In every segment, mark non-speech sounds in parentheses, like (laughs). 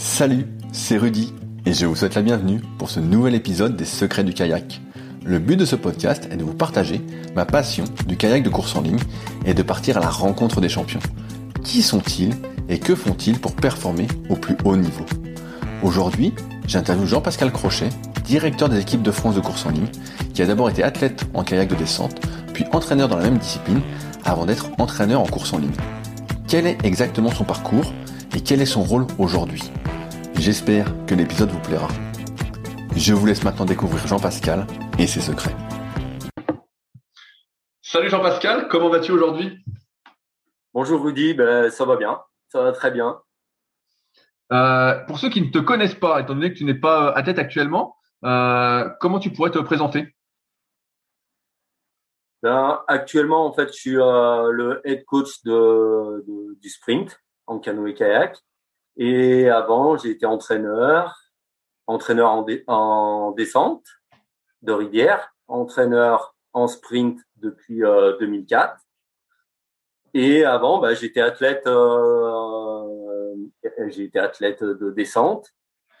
Salut, c'est Rudy et je vous souhaite la bienvenue pour ce nouvel épisode des Secrets du kayak. Le but de ce podcast est de vous partager ma passion du kayak de course en ligne et de partir à la rencontre des champions. Qui sont-ils et que font-ils pour performer au plus haut niveau? Aujourd'hui, j'interviewe Jean-Pascal Crochet, directeur des équipes de France de course en ligne, qui a d'abord été athlète en kayak de descente, puis entraîneur dans la même discipline, avant d'être entraîneur en course en ligne. Quel est exactement son parcours et quel est son rôle aujourd'hui? J'espère que l'épisode vous plaira. Je vous laisse maintenant découvrir Jean-Pascal et ses secrets. Salut Jean-Pascal, comment vas-tu aujourd'hui? Bonjour Rudy, ben, ça va bien, ça va très bien. Euh, pour ceux qui ne te connaissent pas, étant donné que tu n'es pas à tête actuellement, euh, comment tu pourrais te présenter? Ben, Actuellement, en fait, je suis euh, le head coach de, de, du sprint en canoë kayak. Et avant, j'ai été entraîneur, entraîneur en, en, descente de rivière, entraîneur en sprint depuis 2004. Et avant, bah, j'étais athlète, euh, j'ai été athlète de descente.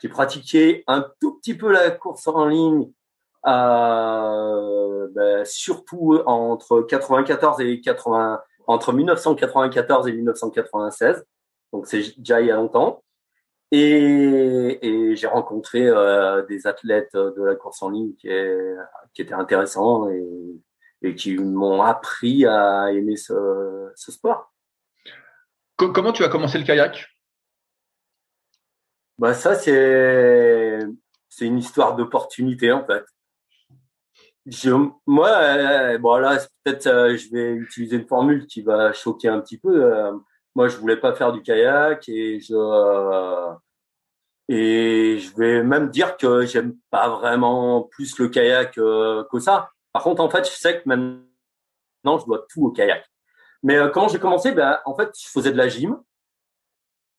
J'ai pratiqué un tout petit peu la course en ligne, euh, bah, surtout entre 94 et 80, entre 1994 et 1996. Donc c'est déjà il y a longtemps. Et, et j'ai rencontré euh, des athlètes de la course en ligne qui, est, qui étaient intéressants et, et qui m'ont appris à aimer ce, ce sport. Comment tu as commencé le kayak? Bah ça c'est c'est une histoire d'opportunité en fait. Je, moi, euh, bon là peut-être euh, je vais utiliser une formule qui va choquer un petit peu. Euh, moi, je voulais pas faire du kayak et je euh, et je vais même dire que j'aime pas vraiment plus le kayak euh, que ça. Par contre, en fait, je sais que maintenant, je dois tout au kayak. Mais euh, quand j'ai commencé, ben, en fait, je faisais de la gym.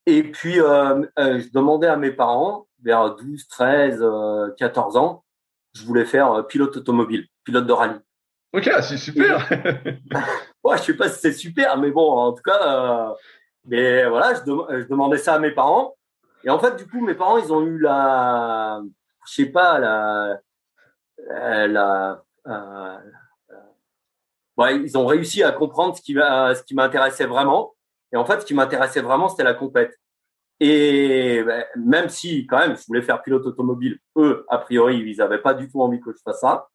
Et puis, euh, je demandais à mes parents, vers 12, 13, 14 ans, je voulais faire pilote automobile, pilote de rallye. Ok, c'est super. (laughs) ouais, je sais pas si c'est super, mais bon, en tout cas, mais voilà, je, demandais ça à mes parents. Et en fait, du coup, mes parents, ils ont eu la, je sais pas, la, la, euh, ils ont réussi à comprendre ce qui, ce qui m'intéressait vraiment. Et en fait, ce qui m'intéressait vraiment, c'était la compète. Et ben, même si, quand même, je voulais faire pilote automobile, eux, a priori, ils n'avaient pas du tout envie que je fasse ça.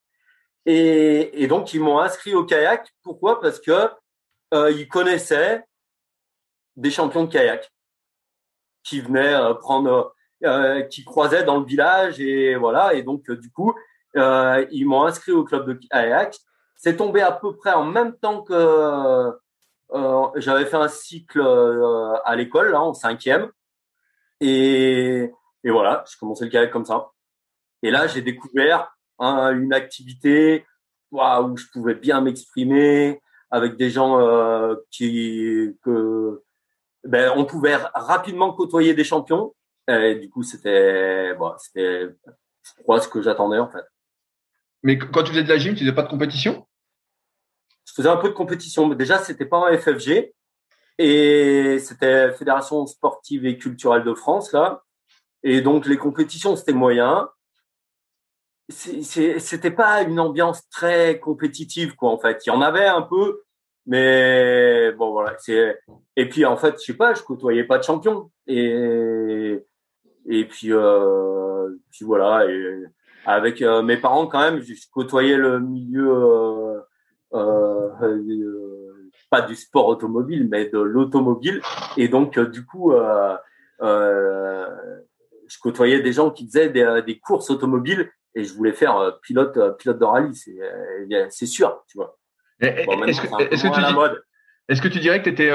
Et, donc, ils m'ont inscrit au kayak. Pourquoi? Parce que euh, ils connaissaient des champions de kayak qui venaient euh, prendre, euh, qui croisaient dans le village et voilà. Et donc, du coup, euh, ils m'ont inscrit au club de kayak. C'est tombé à peu près en même temps que euh, j'avais fait un cycle euh, à l'école, là, en cinquième. Et, et voilà, j'ai commencé le kayak comme ça. Et là, j'ai découvert une activité wow, où je pouvais bien m'exprimer avec des gens euh, qui que ben, on pouvait rapidement côtoyer des champions. Et du coup, c'était bon, c'était je crois ce que j'attendais en fait. Mais quand tu faisais de la gym, tu faisais pas de compétition? Je faisais un peu de compétition. Mais déjà, c'était pas en FFG et c'était Fédération sportive et culturelle de France là. Et donc les compétitions, c'était moyen. C'était pas une ambiance très compétitive quoi en fait. Il y en avait un peu, mais bon voilà. C'est et puis en fait, je sais pas, je côtoyais pas de champion et et puis euh, puis voilà. Et, avec euh, mes parents quand même, je côtoyais le milieu euh, pas du sport automobile, mais de l'automobile, et donc du coup, je côtoyais des gens qui faisaient des, des, courses automobiles, et je voulais faire pilote pilote de rallye, c'est c'est sûr, tu vois. Bon, est-ce que, est que, tu dis, est que tu dirais que tu étais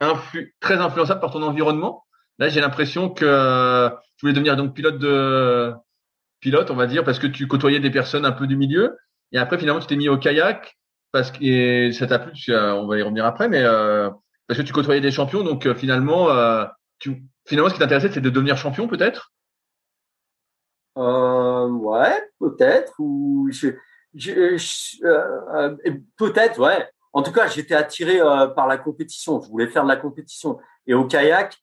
influ très influençable par ton environnement? Là, j'ai l'impression que tu voulais devenir donc pilote de pilote, on va dire, parce que tu côtoyais des personnes un peu du milieu. Et après, finalement, tu t'es mis au kayak parce que ça t'a plu. On va y revenir après, mais euh, parce que tu côtoyais des champions. Donc euh, finalement, euh, tu, finalement, ce qui t'intéressait, c'est de devenir champion, peut-être? Euh, ouais, peut-être. Ou je, je, je euh, peut-être, ouais. En tout cas, j'étais attiré par la compétition. Je voulais faire de la compétition. Et au kayak,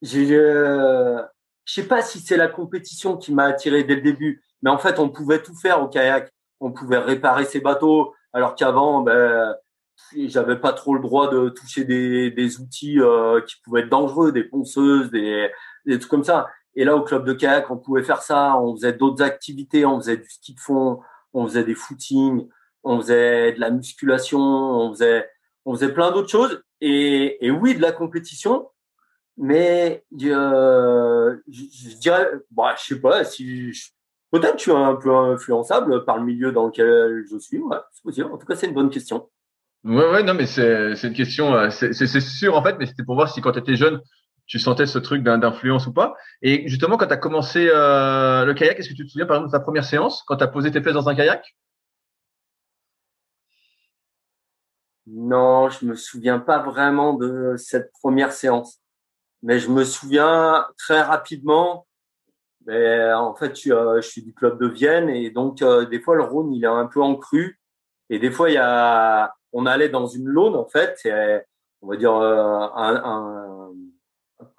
j'ai, euh, je sais pas si c'est la compétition qui m'a attiré dès le début, mais en fait, on pouvait tout faire au kayak. On pouvait réparer ses bateaux, alors qu'avant, ben, j'avais pas trop le droit de toucher des, des outils euh, qui pouvaient être dangereux, des ponceuses, des, des trucs comme ça. Et là, au club de kayak, on pouvait faire ça. On faisait d'autres activités. On faisait du ski de fond, on faisait des footings, on faisait de la musculation, on faisait, on faisait plein d'autres choses. Et, oui, de la compétition. Mais euh, je, dirais, bah, je sais pas si peut-être je suis un peu influençable par le milieu dans lequel je suis. C'est possible. En tout cas, c'est une bonne question. Ouais, ouais, non, mais c'est c'est une question, euh, c'est sûr en fait, mais c'était pour voir si quand tu étais jeune, tu sentais ce truc d'influence ou pas. Et justement, quand tu as commencé euh, le kayak, est-ce que tu te souviens par exemple de ta première séance, quand tu as posé tes pieds dans un kayak? Non, je me souviens pas vraiment de cette première séance, mais je me souviens très rapidement. Mais en fait, je, euh, je suis du club de Vienne et donc des fois le Rhône il est un peu en crue et des fois il y a on allait dans une laune en fait, on va dire euh, un,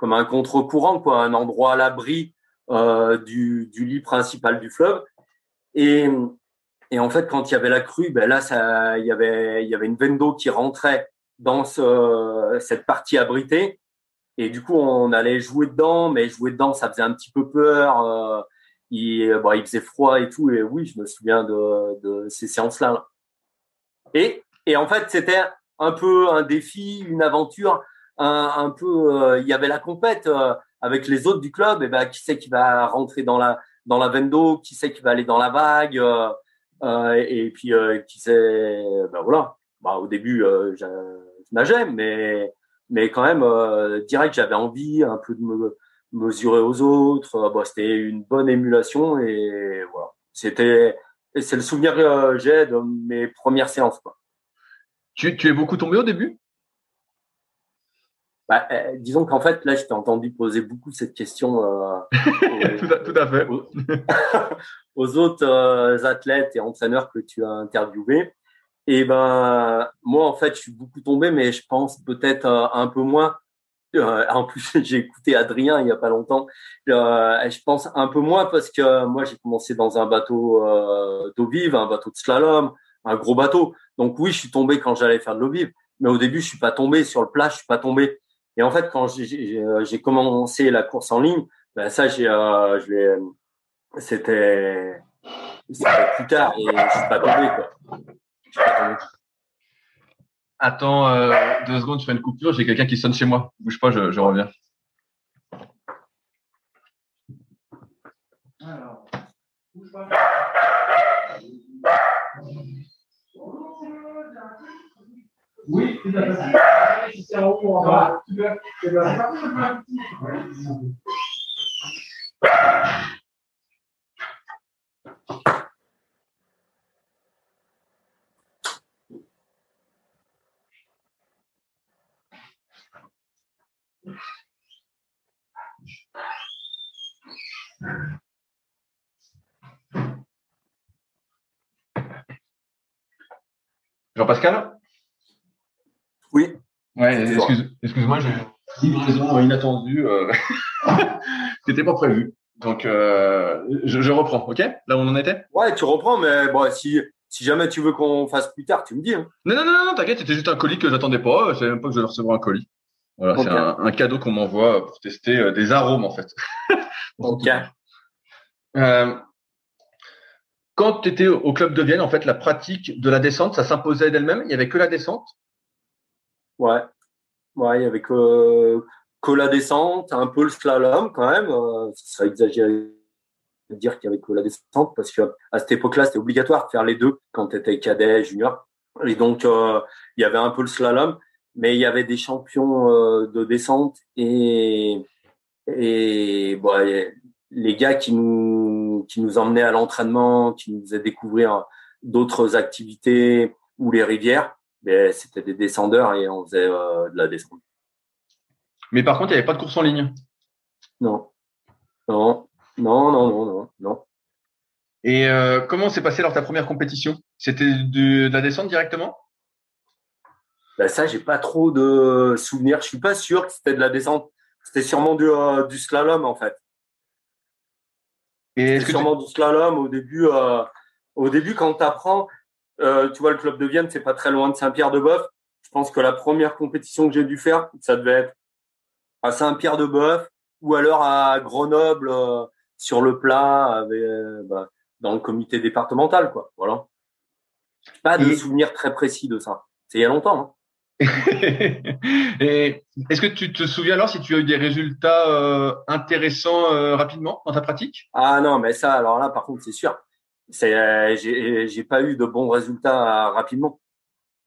comme un contre-courant, quoi, un endroit à l'abri euh, du, lit principal du fleuve. Et, en fait, quand il y avait la crue, ben là, ça, il y avait, une veine d'eau qui rentrait dans ce, cette partie abritée. Et du coup, on allait jouer dedans, mais jouer dedans, ça faisait un petit peu peur. Euh, il, faisait froid et tout. Et oui, je me souviens de, ces séances-là. Et en fait, c'était un peu un défi, une aventure, un, un peu. Euh, il y avait la compète euh, avec les autres du club. Et ben, qui sait qui va rentrer dans la dans la d'eau, qui sait qui va aller dans la vague, euh, et, puis qui sait. Ben voilà. Bah, au début, je, nageais, mais mais quand même direct, j'avais envie un peu de me mesurer aux autres. Bon, c'était une bonne émulation et voilà. C'était c'est le souvenir que j'ai de mes premières séances. Quoi. Tu, tu es beaucoup tombé au début? Bah, euh, disons qu'en fait, là, je t'ai entendu poser beaucoup cette question euh, (laughs) tout, à, fait. (laughs) Aux, autres euh, athlètes et entraîneurs que tu as interviewés. Et ben, moi, en fait, je suis beaucoup tombé, mais je pense peut-être un peu moins. en plus, (laughs) j'ai écouté Adrien il y a pas longtemps. je pense un peu moins parce que moi, j'ai commencé dans un bateau d'eau vive, un bateau de slalom, un gros bateau. Donc oui, je suis tombé quand j'allais faire de l'eau vive, mais au début, je suis pas tombé sur le plat, je suis pas tombé. Et en fait, quand j'ai commencé la course en ligne, ben ça, j'ai, euh, je l'ai, c'était, plus tard et je suis pas tombé quoi. Je suis pas tombé. Attends euh, deux secondes, je fais une coupure. J'ai quelqu'un qui sonne chez moi. Bouge pas, je, je reviens. Alors, bouge pas. Oui, tout à fait. C'est en haut, en bas. Jean-Pascal? Oui. Ouais, excuse, moi j'ai une livraison inattendue euh, (laughs) qui n'était pas prévue. Donc, euh, je, reprends, ok? Là où on en était? Ouais, tu reprends, mais bon, si, si jamais tu veux qu'on fasse plus tard, tu me dis. Hein. Non, non, non, non t'inquiète, c'était juste un colis que j'attendais pas. Je savais même pas que je vais recevoir un colis. Voilà, c'est un, cadeau qu'on m'envoie pour tester euh, des arômes, en fait. (laughs) ok. Euh, quand tu étais au club de Vienne, en fait, la pratique de la descente, ça s'imposait d'elle-même? Il y avait que la descente? Ouais, ouais, il y avait que, la descente, un peu le slalom quand même. Euh, ce serait exagéré de dire qu'il y avait que la descente parce que à cette époque-là, c'était obligatoire de faire les deux quand tu étais cadet, junior. Et donc, euh, il y avait un peu le slalom, mais il y avait des champions euh, de descente et et bon, les gars qui nous qui nous emmenaient à l'entraînement, qui nous faisaient découvrir d'autres activités ou les rivières, ben, c'était des descendeurs et on faisait euh, de la descente. Mais par contre, il n'y avait pas de course en ligne. Non, non, non, non, non, non, non. Et euh, comment s'est passé alors ta première compétition? C'était de, la descente directement? Ben ça, j'ai pas trop de souvenirs. Je suis pas sûr que c'était de la descente C'était sûrement du, du slalom en fait. Et C'était sûrement du slalom au début. au début, quand tu apprends, tu vois, le club de Vienne, c'est pas très loin de Saint-Pierre-de-Boeuf. Je pense que la première compétition que j'ai dû faire, ça devait être à Saint-Pierre-de-Boeuf ou alors à Grenoble sur le plat bah, dans le comité départemental, quoi. Voilà. Pas de souvenir très précis de ça. C'est il y a longtemps. Hein. (laughs) Et est-ce que tu te souviens alors si tu as eu des résultats euh, intéressants euh, rapidement dans ta pratique? Ah non, mais ça, alors là, par contre, c'est sûr. C'est, euh, j'ai, pas eu de bons résultats rapidement.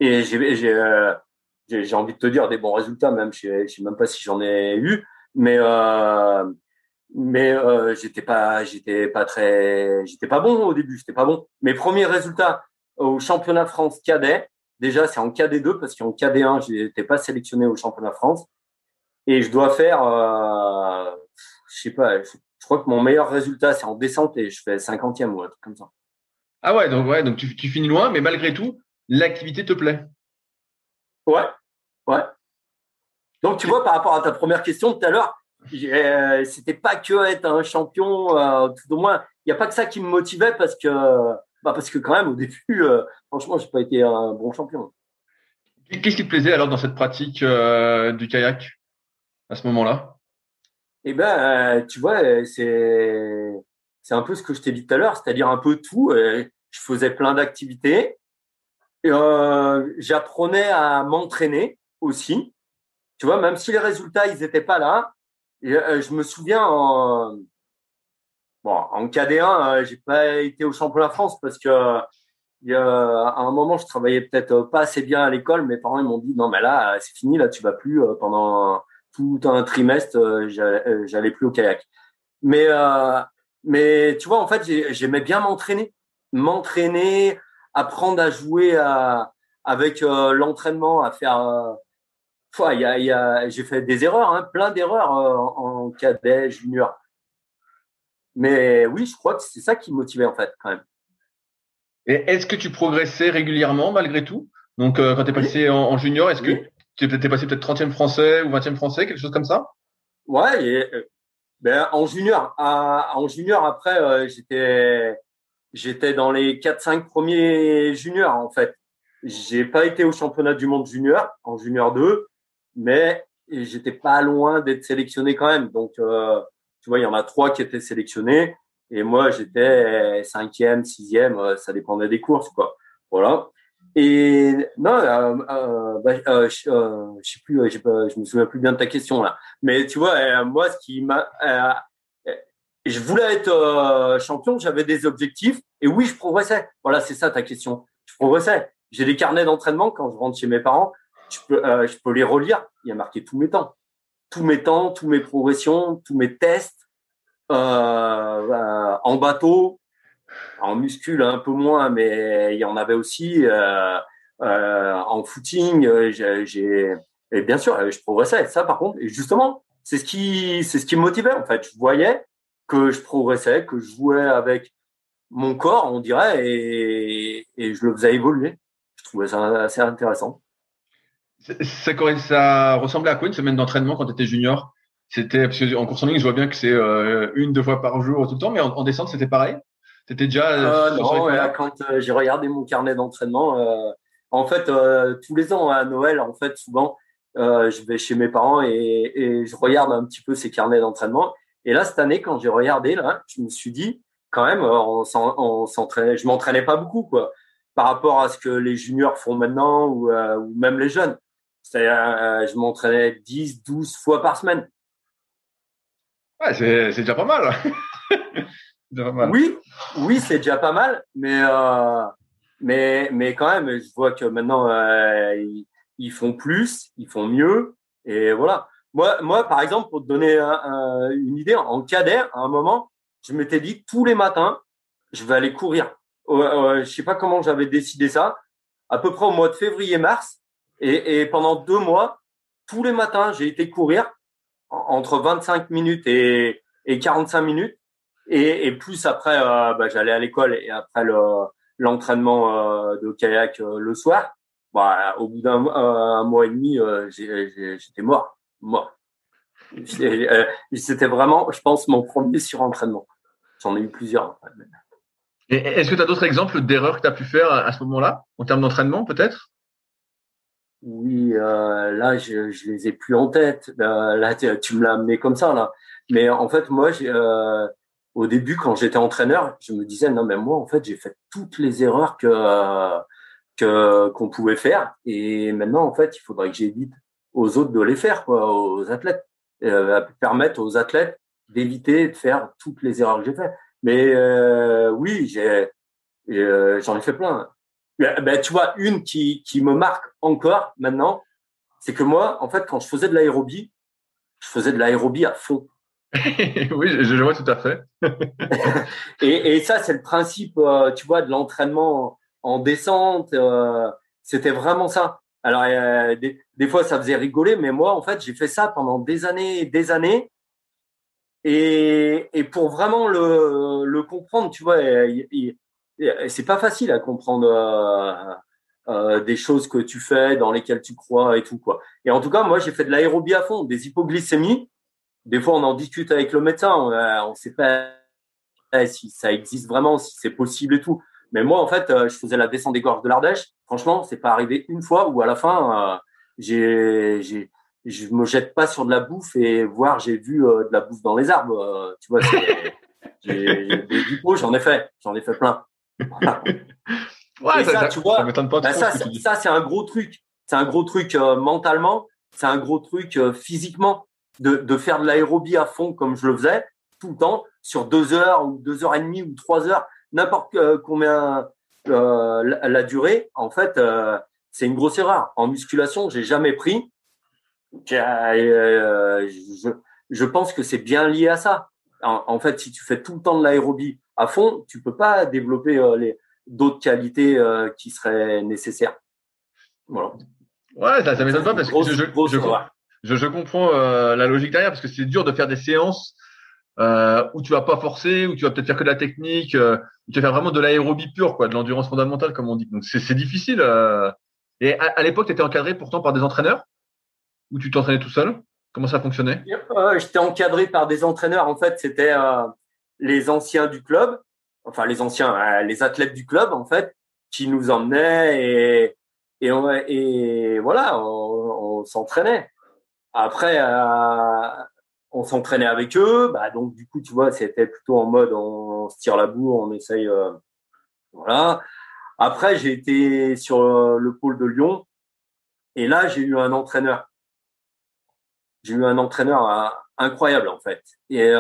Et j'ai, j'ai, envie de te dire des bons résultats, même je, sais même pas si j'en ai eu, mais mais j'étais pas, j'étais pas très, j'étais pas bon au début, j'étais pas bon. Mes premiers résultats au championnat France cadet, Déjà, c'est en KD2 parce qu'en KD1, je n'étais pas sélectionné au championnat France. Et je dois faire, euh, je sais pas, je, crois que mon meilleur résultat, c'est en descente et je fais 50e ou un truc comme ça. Ah ouais, donc, ouais, donc tu, tu finis loin, mais malgré tout, l'activité te plaît. Ouais, ouais. Donc tu vois, par rapport à ta première question tout à l'heure, euh, c'était pas que être un champion, euh, tout au moins, il n'y a pas que ça qui me motivait parce que bah, parce que quand même, au début, euh, franchement, j'ai pas été un bon champion. Qu'est-ce qui te plaisait alors dans cette pratique euh, du kayak à ce moment-là? Eh ben, euh, tu vois, c'est c'est un peu ce que je t'ai dit tout à l'heure, c'est-à-dire un peu tout. je faisais plein d'activités. J'apprenais à m'entraîner aussi. Tu vois, même si les résultats ils étaient pas là, je me souviens en, Bon, en KD1, euh, j'ai pas été au championnat de France parce que à un moment, je travaillais peut-être pas assez bien à l'école. Mes parents ils m'ont dit non, mais là, c'est fini, là, tu vas plus euh, pendant tout un trimestre, euh, j'allais plus au kayak. Mais mais tu vois, en fait, j'aimais bien m'entraîner, m'entraîner, apprendre à jouer à, avec l'entraînement, à faire. il y a, y a, j'ai fait des erreurs, hein, plein d'erreurs en, en cadet, junior. Mais oui, je crois que c'est ça qui me motivait en fait quand même. Et est-ce que tu progressais régulièrement malgré tout? Donc euh, quand tu es passé en, junior, est-ce que tu es passé peut-être 30e français ou 20e français, quelque chose comme ça? Ouais, euh, ben, en junior, en junior après euh, j'étais j'étais dans les 4 5 premiers juniors en fait. J'ai pas été au championnat du monde junior en junior 2, mais j'étais pas loin d'être sélectionné quand même. Donc tu vois, il y en a trois qui étaient sélectionnés et moi j'étais cinquième, sixième, euh, ça dépendait des courses, quoi. Voilà. Et non, euh, euh, bah, euh je, je sais plus, je me souviens plus bien de ta question là. Mais tu vois, moi, ce qui m'a, je voulais être champion, j'avais des objectifs et oui, je progressais. Voilà, c'est ça ta question. Je progressais. J'ai des carnets d'entraînement quand je rentre chez mes parents. Je peux, je peux les relire. Il y a marqué tous mes temps tous mes temps, tous mes progressions, tous mes tests euh, euh, en bateau, en muscule un peu moins, mais il y en avait aussi euh, euh en footing. J'ai et bien sûr, je progressais. Ça, par contre, et justement, c'est ce qui c'est ce qui me motivait en fait. Je voyais que je progressais, que je jouais avec mon corps, on dirait, et, je le faisais évoluer. Je trouvais ça assez intéressant. Ça, ressemblait à quoi une semaine d'entraînement quand tu étais junior? C'était en course en ligne, je vois bien que c'est euh, une deux fois par jour tout le temps, mais en, descente, c'était pareil? C'était déjà. Euh, euh non, quand euh, j'ai regardé mon carnet d'entraînement, en fait, tous les ans à Noël, en fait, souvent, je vais chez mes parents et, et, je regarde un petit peu ces carnets d'entraînement. Et là, cette année, quand j'ai regardé, là, je me suis dit, quand même, on s'entraînait. Je m'entraînais pas beaucoup, quoi, par rapport à ce que les juniors font maintenant ou, ou même les jeunes. Euh, je m'entraînais 10, 12 fois par semaine. Ouais, c'est, déjà pas mal. (laughs) Oui, oui, c'est déjà pas mal, mais, euh, mais, mais quand même, je vois que maintenant, euh, ils, font plus, ils font mieux, et voilà. Moi, moi par exemple, pour te donner une idée, en cadet, à un moment, je m'étais dit tous les matins, je vais aller courir. je sais pas comment j'avais décidé ça. À peu près au mois de février-mars, et, et, pendant deux mois, tous les matins, j'ai été courir entre 25 minutes et, et 45 minutes. Et, et plus après, euh, bah, j'allais à l'école et après l'entraînement euh, de kayak euh, le soir. Bah, au bout d'un mois et demi, j'étais mort, mort. C'était vraiment, je pense, mon premier surentraînement. J'en ai eu plusieurs. Est-ce que tu as d'autres exemples d'erreurs que tu as pu faire à ce moment-là, en termes d'entraînement peut-être? Oui, euh, là, je, je les ai plus en tête. Euh, là, tu me l'as amené comme ça, là. Mais en fait, moi, euh, au début, quand j'étais entraîneur, je me disais, non, mais moi, en fait, j'ai fait toutes les erreurs que que qu'on pouvait faire. Et maintenant, en fait, il faudrait que j'évite aux autres de les faire, quoi, aux athlètes. Euh, permettre aux athlètes d'éviter de faire toutes les erreurs que j'ai faites. Mais euh, oui, j'ai, euh, j'en ai fait plein. Ben, tu vois, une qui, qui me marque encore maintenant, c'est que moi, en fait, quand je faisais de l'aérobie, je faisais de l'aérobie à fond. (laughs) oui, je, je, vois tout à fait. (laughs) et, ça, c'est le principe, euh, tu vois, de l'entraînement en descente. Euh, c'était vraiment ça. Alors, euh, des, fois, ça faisait rigoler, mais moi, en fait, j'ai fait ça pendant des années et des années. Et, pour vraiment le, le comprendre, tu vois, c'est pas facile à comprendre des choses que tu fais, dans lesquelles tu crois et tout quoi. Et en tout cas, moi, j'ai fait de l'aérobie à fond, des hypoglycémies. Des fois, on en discute avec le médecin, on, ne sait pas si ça existe vraiment, si c'est possible et tout. Mais moi, en fait, euh, je faisais la descente des gorges de l'Ardèche. Franchement, c'est pas arrivé une fois où à la fin, euh, j'ai, j'ai, je me jette pas sur de la bouffe et voir j'ai vu euh, de la bouffe dans les arbres. Euh, tu vois, (laughs) j'ai, des diplômes, j'en ai fait, j'en ai fait plein. (laughs) ouais, ça, ça, tu vois, ça pas ça, ça c'est un gros truc. C'est un gros truc mentalement, c'est un gros truc physiquement de, de faire de l'aérobie à fond comme je le faisais tout le temps sur deux heures ou deux heures et demie ou trois heures n'importe euh, combien euh, la, durée, en fait, euh, c'est une grosse erreur. En musculation, j'ai jamais pris. Je, je pense que c'est bien lié à ça. En, fait, si tu fais tout le temps de l'aérobie à fond, tu peux pas développer les d'autres qualités qui seraient nécessaires. Voilà. Ouais, ça, ça m'étonne pas parce que je, je, je, comprends la logique derrière parce que c'est dur de faire des séances euh, où tu vas pas forcer, où tu vas peut-être faire que de la technique, euh, où tu vas faire vraiment de l'aérobie pure, quoi, de l'endurance fondamentale, comme on dit. Donc c'est difficile. Euh... Et à, l'époque, tu étais encadré pourtant par des entraîneurs? Ou tu t'entraînais tout seul? Comment ça fonctionnait? Euh, J'étais encadré par des entraîneurs. En fait, c'était euh, les anciens du club, enfin les anciens, euh, les athlètes du club, en fait, qui nous emmenaient et voilà, on s'entraînait. Après, on s'entraînait avec eux, bah donc du coup tu vois c'était plutôt en mode on, se tire la boue, on essaye, euh, voilà. Après j'ai été sur euh, le pôle de Lyon. Et là j'ai eu un entraîneur, j'ai eu un entraîneur euh, incroyable en fait. Et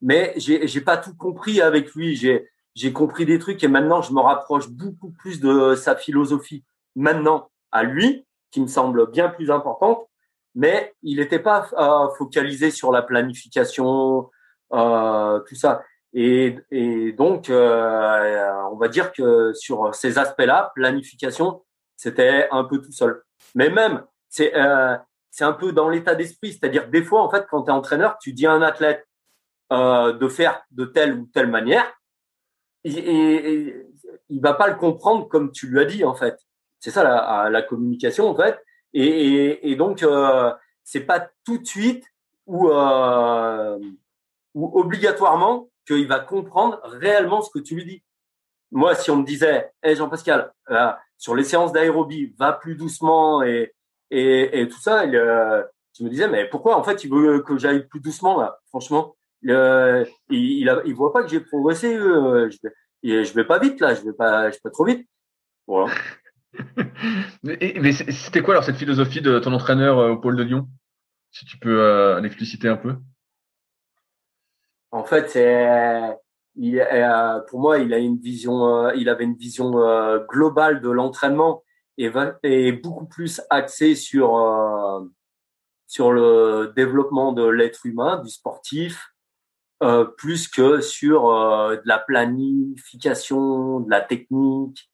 mais j'ai j'ai pas tout compris avec lui, j'ai compris des trucs et maintenant je me rapproche beaucoup plus de sa philosophie. Maintenant à lui qui me semble bien plus importante mais il n'était pas euh, focalisé sur la planification, euh, tout ça. Et, et donc, euh, on va dire que sur ces aspects-là, planification, c'était un peu tout seul. Mais même, c'est euh, c'est un peu dans l'état d'esprit, c'est-à-dire des fois, en fait, quand tu es entraîneur, tu dis à un athlète euh, de faire de telle ou telle manière, et, et, il va pas le comprendre comme tu lui as dit, en fait. C'est ça la, la communication, en fait. Et, et, et donc, euh, c'est pas tout de suite ou, euh, obligatoirement qu'il va comprendre réellement ce que tu lui dis. Moi, si on me disait, hey Jean-Pascal, euh, sur les séances d'aérobie, va plus doucement et, et, et tout ça, il, euh, je me disais, mais pourquoi? En fait il veut que j'aille plus doucement là Franchement, il, il, il voit pas que j'ai progressé. Euh, je, vais, je vais pas vite là, je vais pas, je vais pas trop vite. Voilà. Mais, c'était quoi alors cette philosophie de ton entraîneur euh, au pôle de Lyon? Si tu peux euh, l'expliciter un peu. En fait, euh, pour moi, il a vision, il avait une vision globale de l'entraînement et, beaucoup plus axé sur sur le développement de l'être humain, du sportif, plus que sur de la planification, de la technique,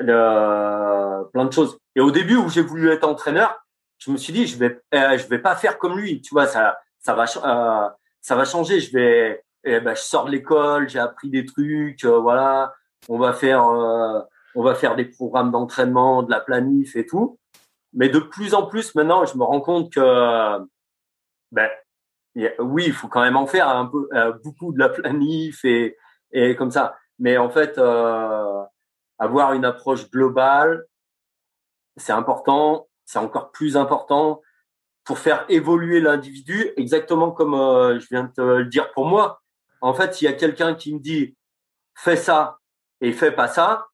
euh, plein de choses. Et au début où j'ai voulu être entraîneur, je me suis dit je vais euh, je vais pas faire comme lui, tu vois ça ça va euh, ça va changer. Je vais eh ben, je sors de l'école, j'ai appris des trucs, euh, voilà. On va faire on va faire des programmes d'entraînement, de la planif et tout. Mais de plus en plus maintenant, je me rends compte que ben, oui, il faut quand même en faire un peu, euh, beaucoup de la planif et, et comme ça. Mais en fait, euh, avoir une approche globale, c'est important. C'est encore plus important pour faire évoluer l'individu, exactement comme euh, je viens de te le dire pour moi. En fait, s'il y a quelqu'un qui me dit fais ça et fais pas ça,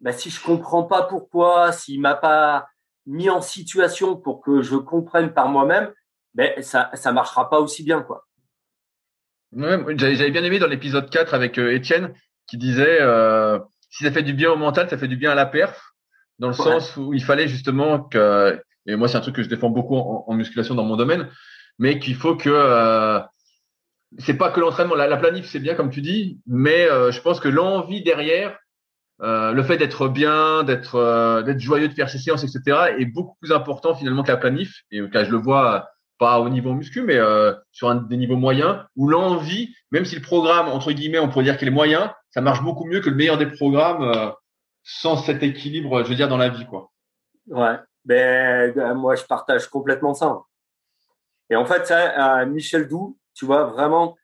ben, si je comprends pas pourquoi, s'il m'a pas mis en situation pour que je comprenne par moi-même, ben ça ça marchera pas aussi bien quoi. J'avais bien aimé dans l'épisode 4 avec euh, Étienne qui disait euh, si ça fait du bien au mental, ça fait du bien à la perf, dans le sens où il fallait justement que et moi c'est un truc que je défends beaucoup en, musculation dans mon domaine, mais qu'il faut que euh, c'est pas que l'entraînement, la, la, planif c'est bien comme tu dis, mais euh, je pense que l'envie derrière euh, le fait d'être bien, d'être euh, d'être joyeux de faire ses séances, etc., est beaucoup plus important finalement que la planif. Et quand je le vois pas au niveau muscu, mais euh, sur un, des niveaux moyens, où l'envie, même si le programme entre guillemets, on pourrait dire qu'il est moyen, ça marche beaucoup mieux que le meilleur des programmes sans cet équilibre, je veux dire, dans la vie, quoi. Ouais, ben moi je partage complètement ça. Et en fait, ça, Michel Doux, tu vois vraiment,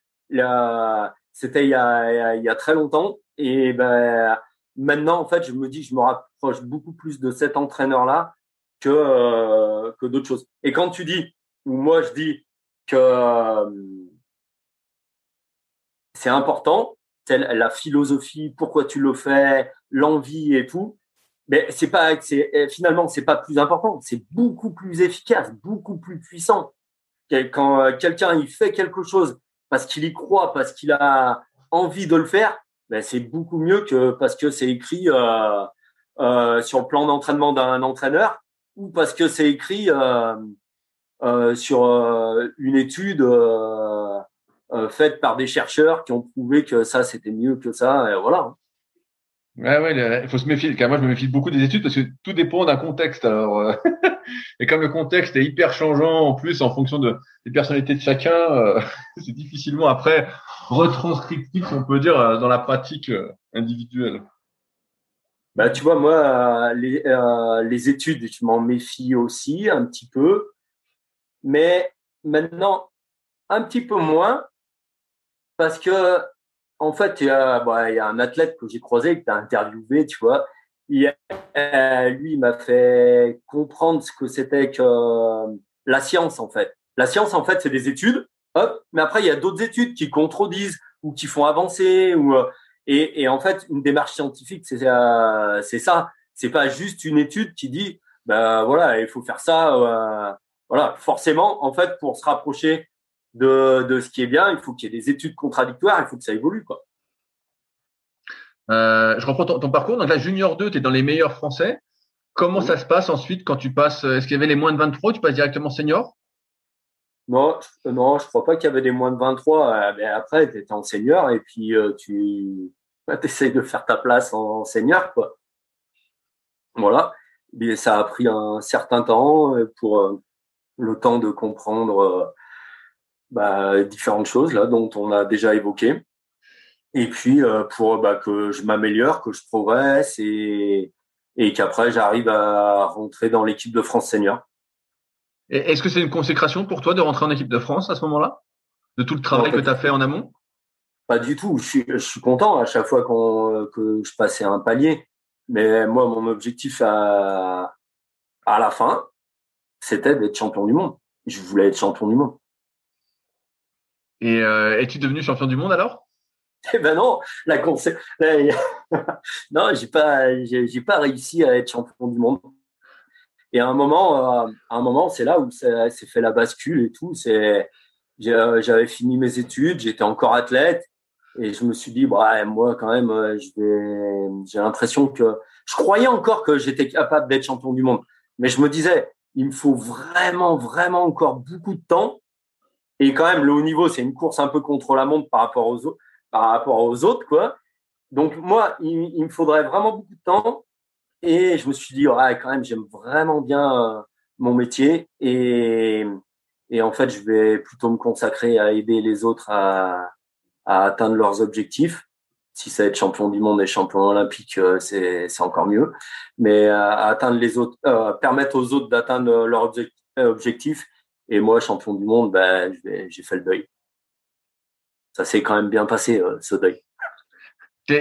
c'était il, y a, très longtemps, et ben Maintenant, en fait, je me dis, je me rapproche beaucoup plus de cet entraîneur-là que euh, que d'autres choses. Et quand tu dis, ou moi je dis que euh, c'est important, la philosophie, pourquoi tu le fais, l'envie et tout, mais c'est pas, c'est finalement c'est pas plus important, c'est beaucoup plus efficace, beaucoup plus puissant. Quand euh, quelqu'un il fait quelque chose parce qu'il y croit, parce qu'il a envie de le faire, ben, c'est beaucoup mieux que parce que c'est écrit euh, euh, sur le plan d'entraînement d'un entraîneur ou parce que c'est écrit sur une étude euh, faite par des chercheurs qui ont prouvé que ça c'était mieux que ça. Et voilà. Ouais, ouais, il faut se méfier. Car moi, je me méfie beaucoup des études parce que tout dépend d'un contexte. Alors, (laughs) et comme le contexte est hyper changeant en plus en fonction de des personnalités de chacun, (laughs) c'est difficilement après retranscriptif, on peut dire, euh, dans la pratique euh, individuelle bah, tu vois, moi, euh, les, les études, je m'en méfie aussi un petit peu, mais maintenant, un petit peu moins, parce que, en fait, il y a, bah, il y a un athlète que j'ai croisé, que tu as interviewé, tu vois, il, lui, il m'a fait comprendre ce que c'était que la science, en fait. La science, en fait, c'est des études Hop, mais après il y a d'autres études qui contredisent ou qui font avancer ou euh, et, et en fait une démarche scientifique c'est euh, c'est ça, c'est pas juste une étude qui dit ben voilà il faut faire ça euh, voilà. Forcément en fait pour se rapprocher de de ce qui est bien il faut qu'il y ait des études contradictoires il faut que ça évolue quoi. Euh, je reprends ton, ton, parcours donc la junior 2 tu es dans les meilleurs français. Comment ça se passe ensuite quand tu passes Est-ce qu'il y avait les moins de 23 Tu passes directement senior? Non, non, je crois pas qu'il y avait des moins de 23. Euh, mais après, tu étais en senior et puis euh, tu bah, essayes de faire ta place en, senior, quoi. Voilà. Et ça a pris un certain temps euh, pour le temps de comprendre bah, différentes choses là dont on a déjà évoqué. Et puis pour bah, que je m'améliore, que je progresse et, et qu'après j'arrive à rentrer dans l'équipe de France senior. Est-ce que c'est une consécration pour toi de rentrer en équipe de France à ce moment-là? De tout le travail que tu as fait en amont? Pas du tout. Je suis, je suis content à chaque fois que je passais un palier. Mais moi, mon objectif à, à la fin, c'était d'être champion du monde. Je voulais être champion du monde. Et euh, es-tu devenu champion du monde alors? Eh ben non, la (laughs) non, j'ai pas, j'ai pas réussi à être champion du monde. Et à un moment, euh, un moment, c'est là où s'est fait la bascule et tout. C'est, euh, j'avais fini mes études, j'étais encore athlète, et je me suis dit, bah, moi, quand même, j'ai l'impression que, je croyais encore que j'étais capable d'être champion du monde, mais je me disais, il me faut vraiment, vraiment encore beaucoup de temps. Et quand même, le haut niveau, c'est une course un peu contre la montre par rapport aux autres, par rapport aux autres, quoi. Donc moi, il, me faudrait vraiment beaucoup de temps. Et je me suis dit, ouais, quand même, j'aime vraiment bien euh, mon métier. Et, en fait, je vais plutôt me consacrer à aider les autres à, atteindre leurs objectifs. Si ça être champion du monde et champion olympique, euh, c'est, encore mieux. Mais euh, à atteindre les autres, permettre aux autres d'atteindre leurs objectifs Et moi, champion du monde, ben, j'ai fait le deuil. Ça s'est quand même bien passé, euh, ce deuil. Tu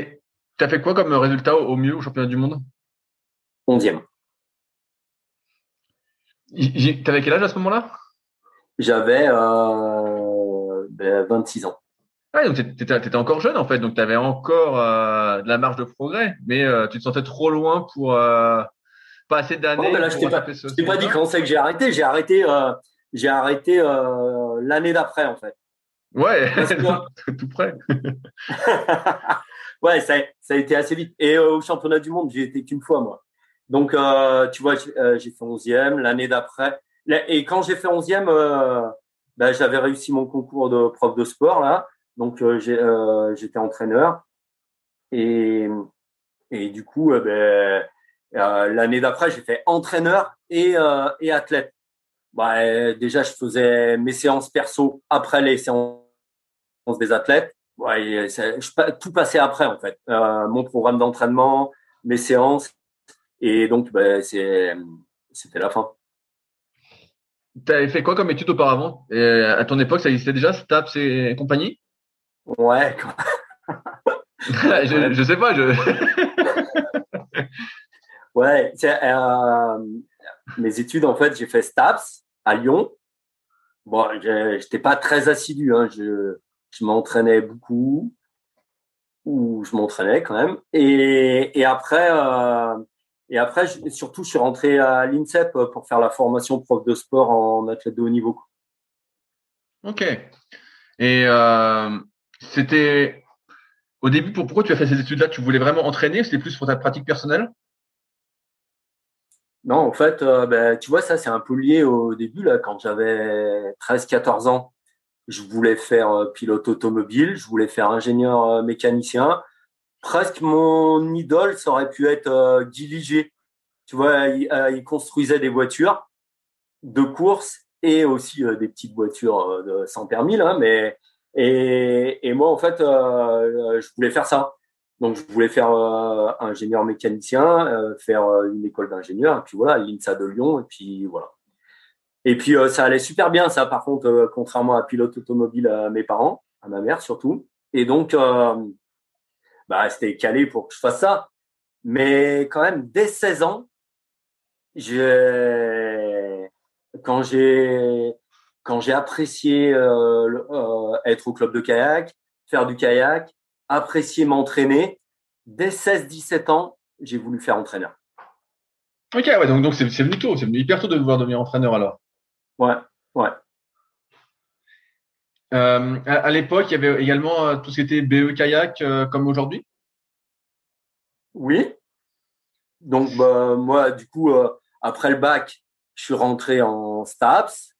as fait quoi comme résultat au mieux au championnat du monde? Onzième. T'avais quel âge à ce moment-là? J'avais euh, ben, 26 ans. Ah, donc tu étais, encore jeune en fait, donc tu avais encore euh, de la marge de progrès, mais euh, tu te sentais trop loin pour euh, pas assez d'années. Oh, je t'ai pas, pas dit quand c'est que j'ai arrêté. J'ai arrêté, j'ai arrêté l'année d'après en fait. Ouais, (laughs) tout près. (laughs) ouais, ça, ça, a été assez vite. Et au championnat du monde, j'ai été qu'une fois moi. Donc, tu vois, j'ai fait 11e l'année d'après. Et quand j'ai fait 11e, ben, j'avais réussi mon concours de prof de sport là. Donc euh, euh, j'étais entraîneur et, et du coup, euh, ben, l'année d'après, j'ai fait entraîneur et, et athlète. Bah, déjà, je faisais mes séances perso après les séances des athlètes. Ouais, je, tout passait après en fait. Euh, mon programme d'entraînement, mes séances, et donc c'est c'était la fin. Tu avais fait quoi comme études auparavant? Et À ton époque, ça existait déjà, STAPS et compagnie? Ouais. (laughs) je, je sais pas. Je... (laughs) ouais. Euh, mes études, en fait, j'ai fait STAPS à Lyon. Bon, j'étais pas très assidu. Hein. Je, je m'entraînais beaucoup. Ou je m'entraînais quand même. Et, et après, euh, et après, surtout, je suis rentré à l'INSEP pour faire la formation prof de sport en athlète de haut niveau. Ok. Et euh, c'était au début, pour, pourquoi tu as fait ces études-là? Tu voulais vraiment entraîner C'était plus pour ta pratique personnelle? Non, en fait, euh, ben, tu vois, ça, c'est un peu lié au début, là, quand j'avais 13-14 ans. Je voulais faire euh, pilote automobile, je voulais faire ingénieur euh, mécanicien. Presque mon idole, ça aurait pu être Guy Tu vois, il, construisait des voitures de course et aussi des petites voitures de sans permis, là, mais et, et moi, en fait, je voulais faire ça. Donc, je voulais faire euh, ingénieur mécanicien, euh, faire une école d'ingénieur, et puis voilà, l'INSA de Lyon, et puis voilà. Et puis, ça allait super bien, ça, par contre, contrairement à pilote automobile à mes parents, à ma mère surtout. Et donc, bah, c'était calé pour que je fasse ça. Mais quand même, dès 16 ans, quand j'ai, quand j'ai apprécié euh, euh, être au club de kayak, faire du kayak, apprécier m'entraîner, dès 16-17 ans, j'ai voulu faire entraîneur. Ok, ouais, donc donc c'est venu tôt, c'est venu hyper tôt de vouloir devenir entraîneur alors. Ouais, ouais. Euh, à, l'époque, il y avait également tout ce qui était BE kayak comme aujourd'hui? Oui. Donc bah, moi, du coup, après le bac, je suis rentré en STAPS.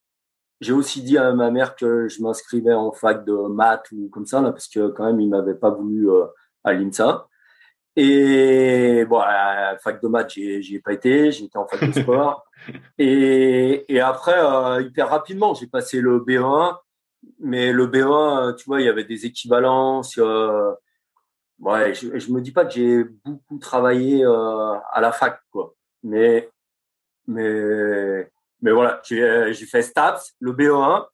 J'ai aussi dit à ma mère que je m'inscrivais en fac de maths ou comme ça, là, parce que quand même, il m'avait pas voulu euh, à l'INSA. Et bon, à fac de maths, j'y ai pas été, j'étais en fac de sport. (laughs) et, et après, euh, hyper rapidement, j'ai passé le B1, mais le B1, tu vois, il y avait des équivalences. Euh, ouais, je, je me dis pas que j'ai beaucoup travaillé euh, à la fac, quoi. Mais, mais mais voilà, euh, j'ai fait STAPS, le BO1.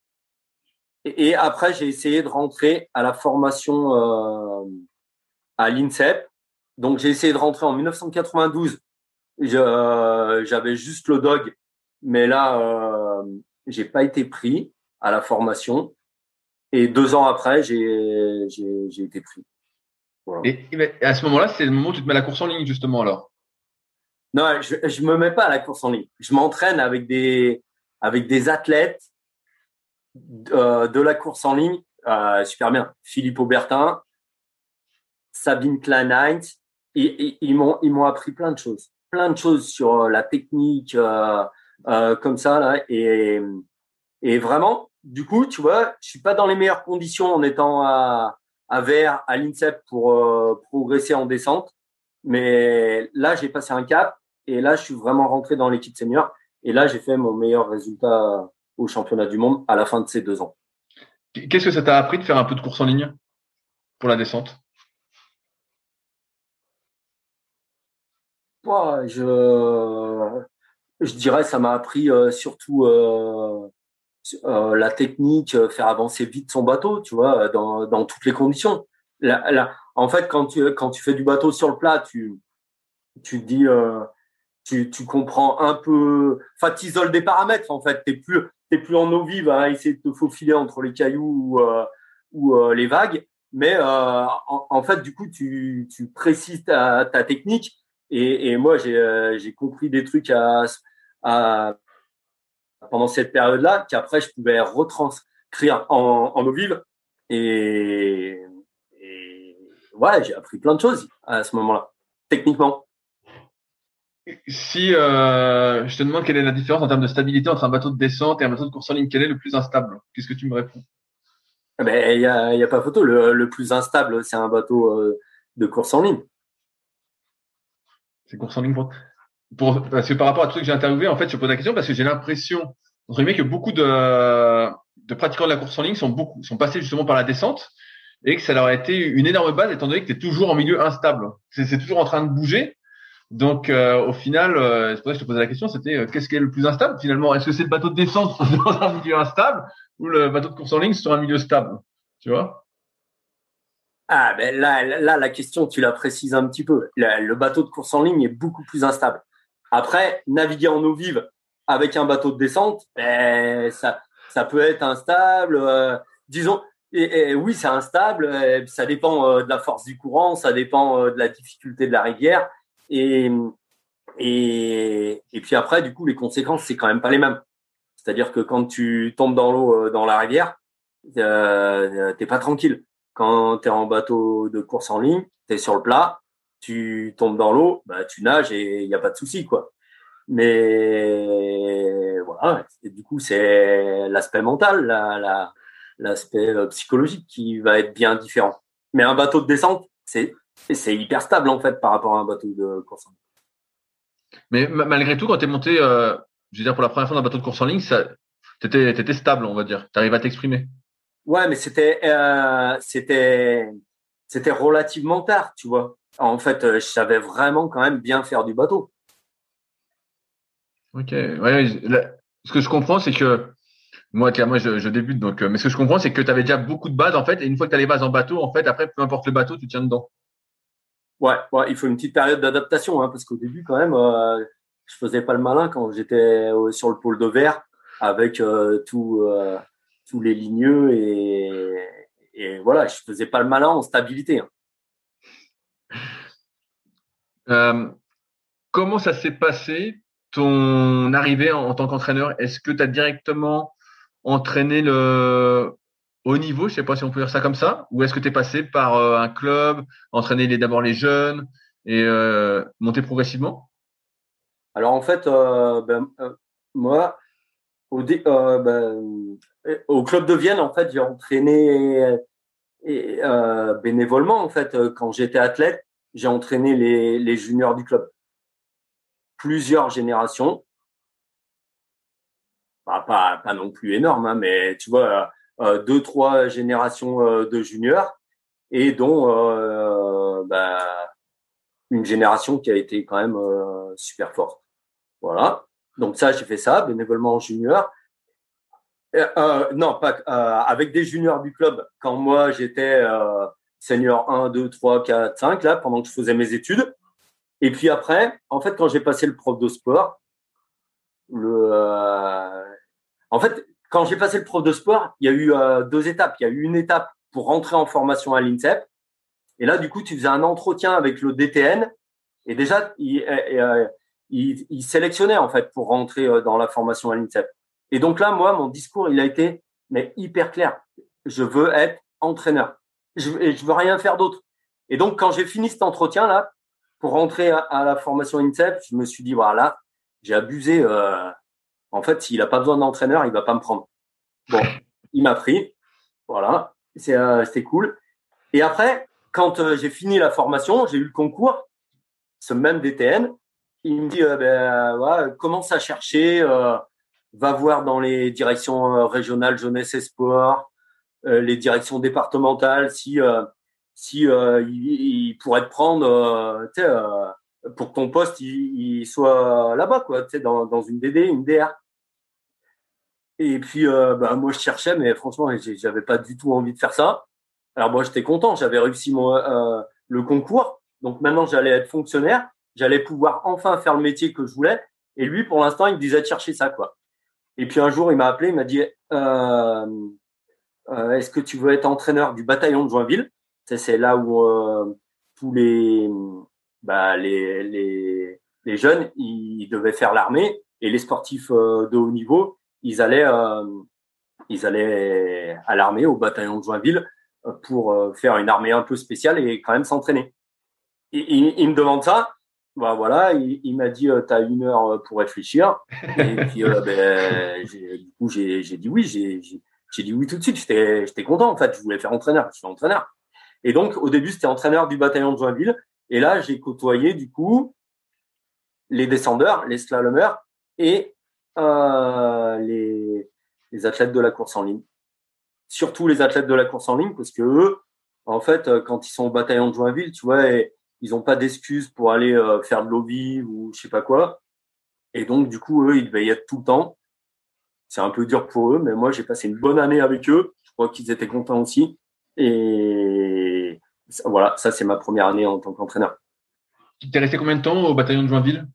Et, après, j'ai essayé de rentrer à la formation euh, à l'INSEP. Donc, j'ai essayé de rentrer en 1992. Euh, j'avais juste le dog, mais là, euh, j'ai pas été pris à la formation. Et deux ans après, j'ai été pris. Et, et, à ce moment-là, c'est le moment où tu te mets la course en ligne, justement, alors? Non, je, je me mets pas à la course en ligne. Je m'entraîne avec des avec des athlètes euh, de la course en ligne. Euh, super bien. Philippe Aubertin, Sabine Kleinheit. Et, ils m'ont ils m'ont appris plein de choses, plein de choses sur euh, la technique euh, euh, comme ça là. Et et vraiment, du coup, tu vois, je suis pas dans les meilleures conditions en étant à à Vert, à l'INSEP pour euh, progresser en descente. Mais là, j'ai passé un cap et là, je suis vraiment rentré dans l'équipe senior. Et là, j'ai fait mon meilleur résultat au championnat du monde à la fin de ces deux ans. Qu'est-ce que ça t'a appris de faire un peu de course en ligne pour la descente? Je, je dirais ça m'a appris euh, surtout, euh, la technique, faire avancer vite son bateau, tu vois, dans, dans toutes les conditions. En fait, quand tu, quand tu fais du bateau sur le plat, tu, tu dis, tu, tu comprends un peu, enfin, tu isoles des paramètres, en fait. Tu n'es plus, plus en eau vive à essayer de te faufiler entre les cailloux ou, ou les vagues. Mais en, en, fait, du coup, tu, tu précises ta, technique et, et moi, j'ai euh, compris des trucs à pendant cette période-là qu'après, je pouvais retranscrire en, en eau vive. Et, ouais, j'ai appris plein de choses à ce moment-là, techniquement. Si euh, je te demande quelle est la différence en termes de stabilité entre un bateau de descente et un bateau de course en ligne, quel est le plus instable? Qu'est-ce que tu me réponds? Il n'y a, y a, pas photo. Le, le plus instable, c'est un bateau euh, de course en ligne. C'est course en ligne pour, parce que par rapport à tout ce que j'ai interviewé, en fait, je pose la question parce que j'ai l'impression, entre guillemets, que beaucoup de, de pratiquants de la course en ligne sont beaucoup, sont passés justement par la descente et que ça leur a été une énorme base étant donné que tu es toujours en milieu instable. C'est toujours en train de bouger. Donc, euh, au final, euh, c'est pour ça que je te posais la question, c'était euh, qu'est-ce qui est le plus instable finalement? Est-ce que c'est le bateau de descente (laughs) dans un milieu instable ou le bateau de course en ligne sur un milieu stable? Tu vois? Ah, ben là, là, la question, tu la précises un petit peu. Le, bateau de course en ligne est beaucoup plus instable. Après, naviguer en eau vive avec un bateau de descente, ben, ça, ça peut être instable. Euh, disons, et, oui, c'est instable. Euh, ça dépend euh, de la force du courant, ça dépend de la difficulté de la rivière. Et, puis après, du coup, les conséquences, c'est quand même pas les mêmes. C'est-à-dire que quand tu tombes dans l'eau, dans la rivière, euh, t'es pas tranquille quand tu es en bateau de course en ligne, tu es sur le plat, tu tombes dans l'eau, bah, tu nages et il n'y a pas de souci. quoi. Mais voilà, du coup, c'est l'aspect mental, l'aspect la, euh, psychologique qui va être bien différent. Mais un bateau de descente, c'est hyper stable en fait par rapport à un bateau de course en ligne. Mais malgré tout, quand tu es monté, euh, je veux dire, pour la première fois dans un bateau de course en ligne, tu étais, étais, stable, on va dire. Tu arrives à t'exprimer. Ouais, mais c'était euh, c'était c'était relativement tard, tu vois. En fait, je savais vraiment quand même bien faire du bateau. Ok. Ouais, ce que je comprends, c'est que moi, moi, je, je, débute, donc. Euh, mais ce que je comprends, c'est que tu avais déjà beaucoup de bases en fait, et une fois que tu as les bases en bateau, en fait, après, peu importe le bateau, tu tiens dedans. Ouais, ouais, il faut une petite période d'adaptation, hein, parce qu'au début, quand même, euh, je faisais pas le malin quand j'étais sur le pôle de verre avec tout tous les ligneux et, et, voilà, je faisais pas le malin en stabilité. Hein. Euh, comment ça s'est passé ton arrivée en, tant qu'entraîneur? Est-ce que tu as directement entraîné le haut niveau, je sais pas si on peut dire ça comme ça, ou est-ce que tu es passé par euh, un club, entraîner d'abord les jeunes et euh, monter progressivement? Alors en fait, ben, moi, au, ben, au club de Vienne, en fait, j'ai entraîné euh, bénévolement, en fait, euh, quand j'étais athlète, j'ai entraîné les, juniors du club. Plusieurs générations. Pas, non plus énorme, hein, mais tu vois, euh, deux, trois générations euh, de juniors et dont euh, bah, une génération qui a été quand même super forte. Voilà. Donc ça, j'ai fait ça bénévolement en junior. Euh, euh, non, pas euh, avec des juniors du club. Quand moi j'étais euh, senior 1, 2, 3, 4, 5, là, pendant que je faisais mes études. Et puis après, en fait, quand j'ai passé le prof de sport, le, euh, en fait, quand j'ai passé le prof de sport, il y a eu deux étapes. Il y a eu une étape pour rentrer en formation à l'INSEP. Et là, du coup, tu faisais un entretien avec le DTN. Et déjà, il, il, il sélectionnait en fait pour rentrer dans la formation à l'INSEP. Et donc là, moi, mon discours, il a été mais hyper clair. Je veux être entraîneur. Je, et je veux rien faire d'autre. Et donc, quand j'ai fini cet entretien-là, pour rentrer à, la formation INSEP, je me suis dit, voilà, j'ai abusé. Euh, en fait, s'il a pas besoin d'entraîneur, il va pas me prendre. Bon, (laughs) il m'a pris. Voilà, c'est euh, c'était cool. Et après, quand euh, j'ai fini la formation, j'ai eu le concours, ce même DTN, il me dit, euh, ben, voilà, commence à chercher va voir dans les directions euh, régionales jeunesse et sport, euh, les directions départementales, si euh, si il, pourrait te prendre, pour que ton poste il, soit là-bas, quoi, tu sais, dans, une DD, une DR. Et puis, euh, bah, moi, je cherchais, mais franchement, j'avais pas du tout envie de faire ça. Alors moi, j'étais content, j'avais réussi euh, le concours. Donc maintenant, j'allais être fonctionnaire. J'allais pouvoir enfin faire le métier que je voulais. Et lui, pour l'instant, il me disait de chercher ça, quoi. Et puis un jour, il m'a appelé, il m'a dit euh, Est-ce que tu veux être entraîneur du bataillon de Joinville? C'est là où tous les, bah, les, les, les, jeunes, ils devaient faire l'armée et les sportifs de haut niveau, ils allaient, ils allaient à l'armée, au bataillon de Joinville, pour faire une armée un peu spéciale et quand même s'entraîner. Il, il, me demande ça bah voilà, il, m'a dit euh, tu as une heure euh, pour réfléchir. Et puis euh, ben, du coup j'ai dit oui, j'ai dit oui tout de suite. J'étais content en fait, je voulais faire entraîneur, je suis entraîneur. Et donc au début c'était entraîneur du bataillon de Joinville. Et là j'ai côtoyé du coup les descendeurs, les slalomeurs et les, les athlètes de la course en ligne. Surtout les athlètes de la course en ligne parce que eux, en fait, quand ils sont au bataillon de Joinville, tu vois, ils n'ont pas d'excuses pour aller euh, faire de lobby ou je sais pas quoi. Et donc, du coup, eux, ils devaient y être tout le temps. C'est un peu dur pour eux, mais moi, j'ai passé une bonne année avec eux. Je crois qu'ils étaient contents aussi. Et voilà, ça, c'est ma première année en tant qu'entraîneur. Tu t'es resté combien de temps au bataillon de Joinville?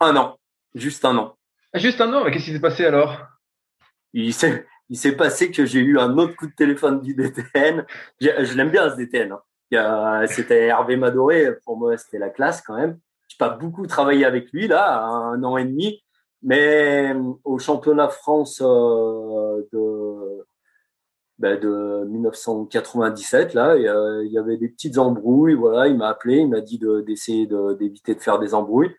Un an. Juste un an. Ah, juste un an? Qu'est-ce qui s'est passé alors? Il s'est, il s'est passé que j'ai eu un autre coup de téléphone du DTN. Je l'aime bien, ce DTN. Hein. C'était Hervé Madoré, pour moi c'était la classe quand même. J'ai pas beaucoup travaillé avec lui là, un an et demi, mais au championnat France euh, de ben de 1997 là, il y avait des petites embrouilles. Voilà, il m'a appelé, il m'a dit d'essayer d'éviter de, faire des embrouilles.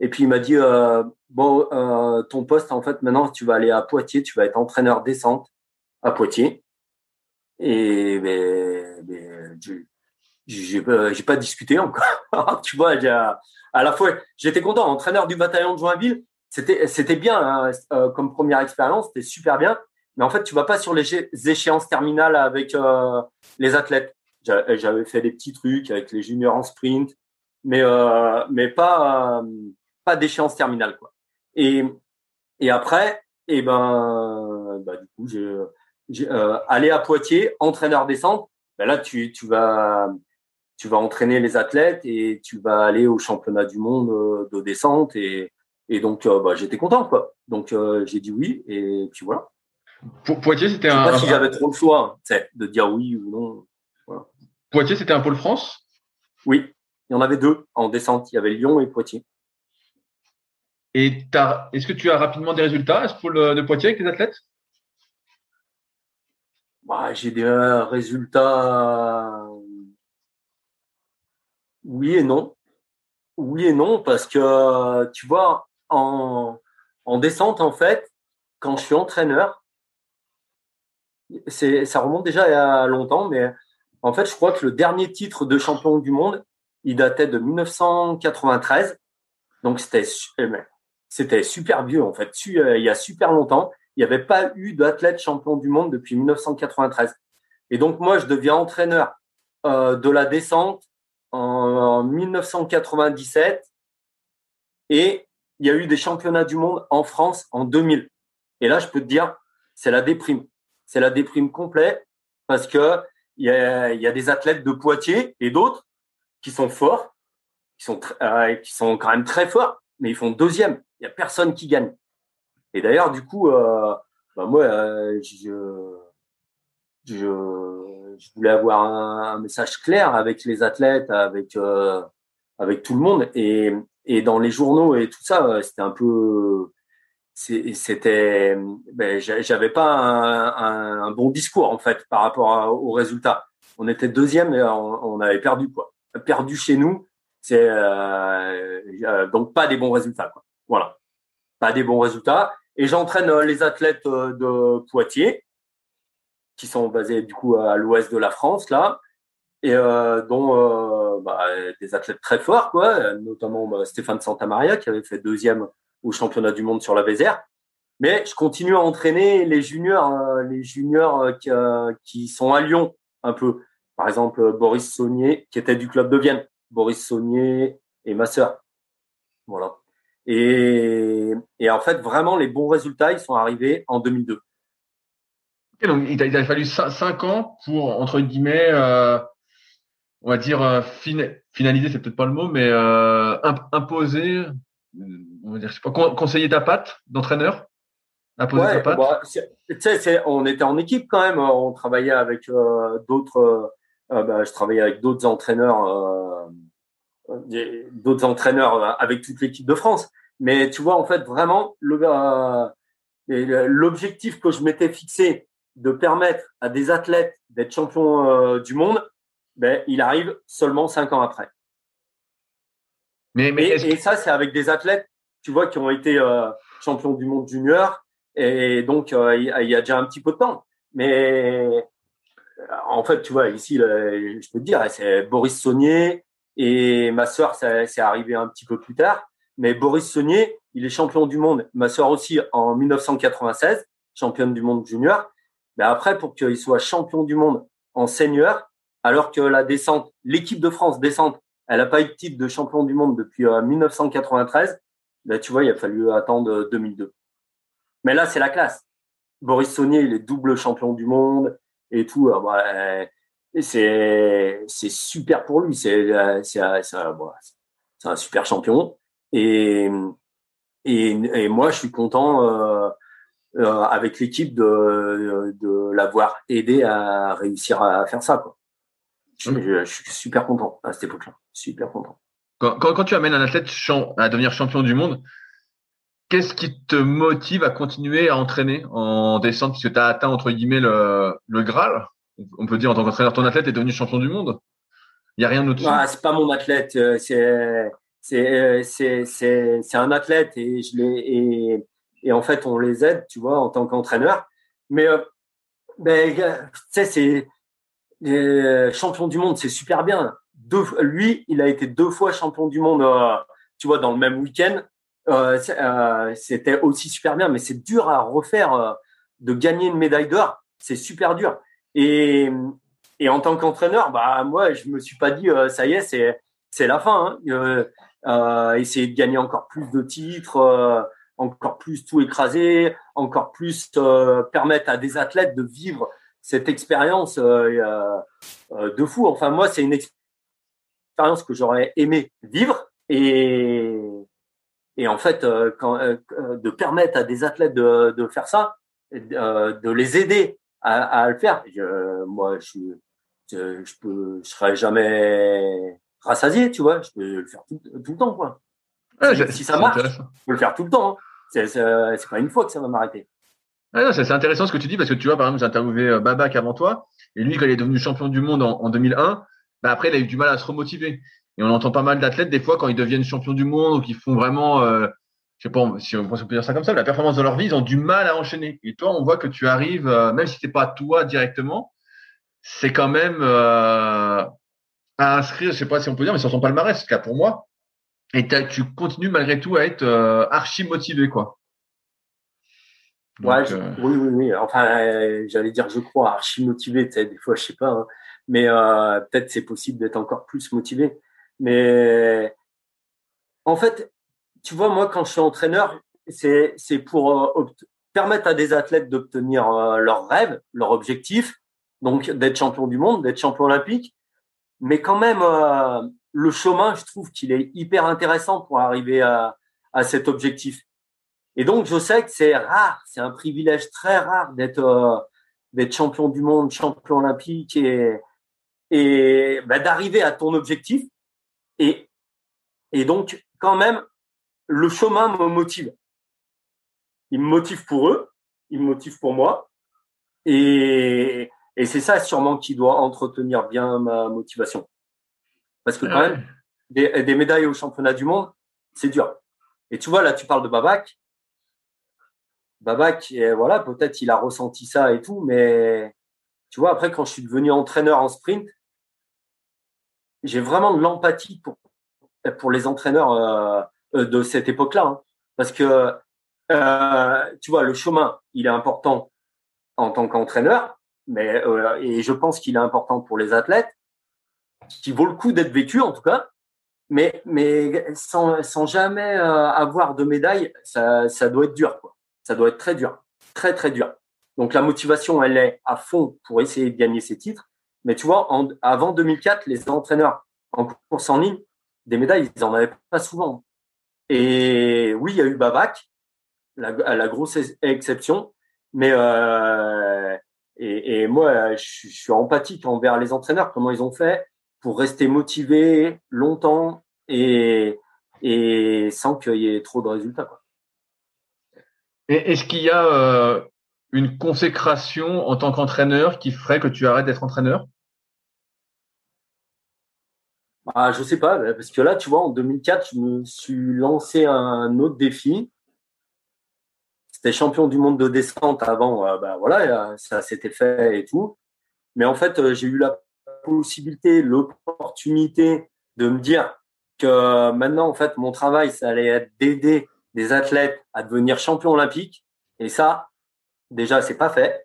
Et puis il m'a dit euh, bon, euh, ton poste en fait maintenant tu vas aller à Poitiers, tu vas être entraîneur descente à Poitiers. Et ben, ben j'ai pas, discuté encore. (laughs) tu vois, à la fois, j'étais content. Entraîneur du bataillon de Joinville, c'était, c'était bien hein, euh, comme première expérience, c'était super bien. Mais en fait, tu vas pas sur les échéances terminales avec euh, les athlètes. J'avais fait des petits trucs avec les juniors en sprint, mais euh, mais pas pas d'échéance terminale quoi. Et et après, et eh ben, bah, du coup, j'ai, j'ai allé à Poitiers, entraîneur descente. Ben là, tu tu vas tu vas entraîner les athlètes et tu vas aller au championnat du monde euh, de descente et, et donc euh, bah, j'étais content quoi. Donc euh, j'ai dit oui et puis voilà. Pour Poitiers c'était un. Je sais pas si j'avais trop le choix hein, de dire oui ou non. Voilà. Poitiers c'était un pôle France? Oui, il y en avait deux en descente. Il y avait Lyon et Poitiers. Et est-ce que tu as rapidement des résultats à ce pôle de Poitiers avec les athlètes? Bah, J'ai des résultats oui et non. Oui et non, parce que tu vois, en, en descente, en fait, quand je suis entraîneur, ça remonte déjà a longtemps, mais en fait, je crois que le dernier titre de champion du monde, il datait de 1993. Donc, c'était, eh ben, c'était super vieux, en fait. Il y a super longtemps. Il n'y avait pas eu d'athlète champion du monde depuis 1993. Et donc, moi, je deviens entraîneur euh, de la descente en 1997 et il y a eu des championnats du monde en France en 2000. Et là, je peux te dire, c'est la déprime. C'est la déprime complète parce que il y a, des athlètes de Poitiers et d'autres qui sont forts, qui sont, euh, quand même très forts, mais ils font deuxième. Il y a personne qui gagne. Et d'ailleurs, du coup, euh, bah moi, euh, je, voulais avoir un, message clair avec les athlètes, avec tout le monde et dans les journaux et tout ça, c'était un peu c'était ben, j'avais pas un, bon discours en fait par rapport aux résultats. On était deuxième et on, avait perdu quoi. Perdu chez nous, c'est euh, donc pas des bons résultats quoi. Voilà, pas des bons résultats. Et j'entraîne les athlètes de Poitiers qui sont basés du coup à l'ouest de la France là, et euh, dont euh, bah, des athlètes très forts quoi, notamment bah, Stéphane Santamaria qui avait fait deuxième au championnat du monde sur la Vézère. Mais je continue à entraîner les juniors, euh, les juniors qui, qui, sont à Lyon un peu. Par exemple, Boris Saunier, qui était du club de Vienne. Boris Saunier et ma sœur. Voilà. Et, en fait, vraiment, les bons résultats, ils sont arrivés en 2002. donc, il a, fallu cinq ans pour, entre guillemets, euh, on va dire, euh, finaliser, c'est peut-être pas le mot, mais euh, imposer, on va dire, je sais pas, conseiller ta patte d'entraîneur Imposer ta patte bah, on était en équipe quand même, on travaillait avec euh, d'autres, bah, je travaillais avec d'autres entraîneurs d'autres entraîneurs avec toute l'équipe de France. Mais tu vois, en fait, vraiment, euh, l'objectif que je m'étais fixé de permettre à des athlètes d'être champions euh, du monde, ben, il arrive seulement cinq ans après. Mais, mais et, ça, c'est avec des athlètes, tu vois, qui ont été euh, champions du monde junior. Et donc, il y a déjà un petit peu de temps. Mais en fait, tu vois, ici, je peux te dire, c'est Boris Saunier, et ma sœur, c'est arrivé un petit peu plus tard. Mais Boris Saunier, il est champion du monde. Ma sœur aussi en 1996, championne du monde junior. Mais après, pour qu'il soit champion du monde en senior, alors que la descente, l'équipe de France descente, elle n'a pas eu de titre de champion du monde depuis 1993. Euh, ben, tu vois, il a fallu attendre 2002. Mais là, c'est la classe. Boris Saunier, il est double champion du monde et tout. Euh, bah, c'est c'est super pour lui. C'est c'est un super champion. Et, et, et moi, je suis content euh, euh, avec l'équipe de, de l'avoir aidé à réussir à faire ça. Quoi. Je, je, suis super content à cette époque-là. Super content. Quand, quand, quand, tu amènes un athlète à devenir champion du monde, qu'est-ce qui te motive à continuer à entraîner en descente puisque tu as atteint entre guillemets le, le Graal on peut dire en tant qu'entraîneur, ton athlète est devenu champion du monde. Il n'y a rien d'autre. Ah, c'est pas mon athlète, euh, c'est c'est c'est un athlète et je et, et en fait on les aide, tu vois, en tant qu'entraîneur. Mais euh, ben, tu sais, c'est euh, champion du monde, c'est super bien. Lui, il a été deux fois champion du monde, tu vois, dans le même week-end. C'était aussi super bien, mais c'est dur à refaire de gagner une médaille d'or. C'est super dur. Et, en tant qu'entraîneur, bah moi, je me suis pas dit euh, ça y est, c'est la fin. Hein. Euh, euh, essayer de gagner encore plus de titres, euh, encore plus tout écraser, encore plus permettre à des athlètes de vivre cette expérience de fou. Enfin moi, c'est une expérience que j'aurais aimé vivre et et en fait, quand, de permettre à des athlètes de, de faire ça, de les aider à, à le faire. Je, moi, je, je, je peux, je serai jamais rassasié, tu vois. Je peux le faire tout, tout le temps, quoi. si, ça marche, je peux le faire tout le temps. Hein. C'est, c'est pas une fois que ça va m'arrêter. Ah c'est intéressant ce que tu dis parce que tu vois, par exemple, j'ai interviewé euh, Babac avant toi et lui, quand il est devenu champion du monde en, en 2001, bah après, il a eu du mal à se remotiver. Et on entend pas mal d'athlètes des fois quand ils deviennent champions du monde ou qu'ils font vraiment euh, je sais pas si on peut dire ça comme ça, la performance de leur vie, ils ont du mal à enchaîner. Et toi, on voit que tu arrives, euh, même si c'est pas toi directement, c'est quand même euh, à inscrire, je sais pas si on peut dire, mais sur ton palmarès, c'est cas pour moi. Et tu continues malgré tout à être euh, archi motivé, quoi. ouais, oui, oui, oui. Enfin, j'allais dire, je crois, archi motivé. Des fois, je sais pas, hein. Mais peut-être c'est possible d'être encore plus motivé. Mais en fait, tu vois, moi, quand je suis entraîneur, c'est, c'est pour euh, permettre à des athlètes d'obtenir euh, leurs rêves, leur objectif, donc d'être champion du monde, d'être champion olympique. Mais quand même, euh, le chemin, je trouve qu'il est hyper intéressant pour arriver à, à cet objectif. Et donc, je sais que c'est rare, c'est un privilège très rare d'être d'être champion du monde, champion olympique et et bah, d'arriver à ton objectif. Et et donc, quand même, le chemin me motive. Il me motive pour eux, il me motive pour moi. Et, et c'est ça sûrement qui doit entretenir bien ma motivation. Parce que quand même, des, des, médailles au championnat du monde, c'est dur. Et tu vois, là, tu parles de Babac. Babac, voilà, peut-être il a ressenti ça et tout, mais tu vois, après, quand je suis devenu entraîneur en sprint, j'ai vraiment de l'empathie pour, pour les entraîneurs euh, de cette époque-là. Hein. Parce que, euh, tu vois, le chemin, il est important en tant qu'entraîneur, mais euh, et je pense qu'il est important pour les athlètes, qui vaut le coup d'être vécu en tout cas. mais, mais sans, sans jamais avoir de médaille, ça, ça doit être dur. Quoi. Ça doit être très dur, très très dur. Donc la motivation, elle est à fond pour essayer de gagner ces titres. Mais tu vois, avant 2004, les entraîneurs en course en ligne, des médailles, ils en avaient pas souvent. Et oui, il y a eu Babac, la, la grosse exception, mais euh, et, et, moi, je, suis empathique envers les entraîneurs, comment ils ont fait pour rester motivés longtemps et, et sans qu'il y ait trop de résultats. Quoi. Est-ce qu'il y a euh, une consécration en tant qu'entraîneur qui ferait que tu arrêtes d'être entraîneur? Ah, Je sais pas, parce que là, tu vois, en 2004, je me suis lancé un autre défi. C'était champion du monde de descente avant, euh, bah, voilà, ça s'était fait et tout. Mais en fait, euh, j'ai eu la possibilité, l'opportunité de me dire que maintenant, en fait, mon travail, ça allait être d'aider des athlètes à devenir champion olympique. Et ça, déjà, c'est pas fait.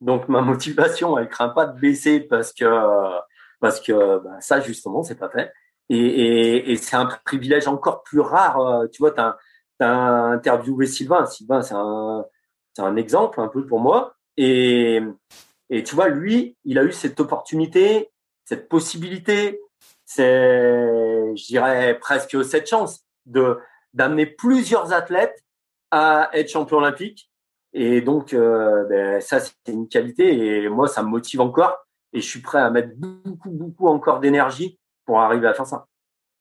Donc, ma (laughs) motivation, elle craint pas de baisser parce que, parce que bah, ça, justement, c'est pas fait. Et, et, et c'est un privilège encore plus rare. Euh, tu vois, tu as, interviewé Sylvain. Sylvain, c'est un, un exemple un peu pour moi. Et, et tu vois, lui, il a eu cette opportunité, cette possibilité, c'est, je dirais, presque cette chance de d'amener plusieurs athlètes à être champion olympique. Et donc, euh, ben, ça, c'est une qualité. Et moi, ça me motive encore. Et je suis prêt à mettre beaucoup, beaucoup encore d'énergie pour arriver à faire ça.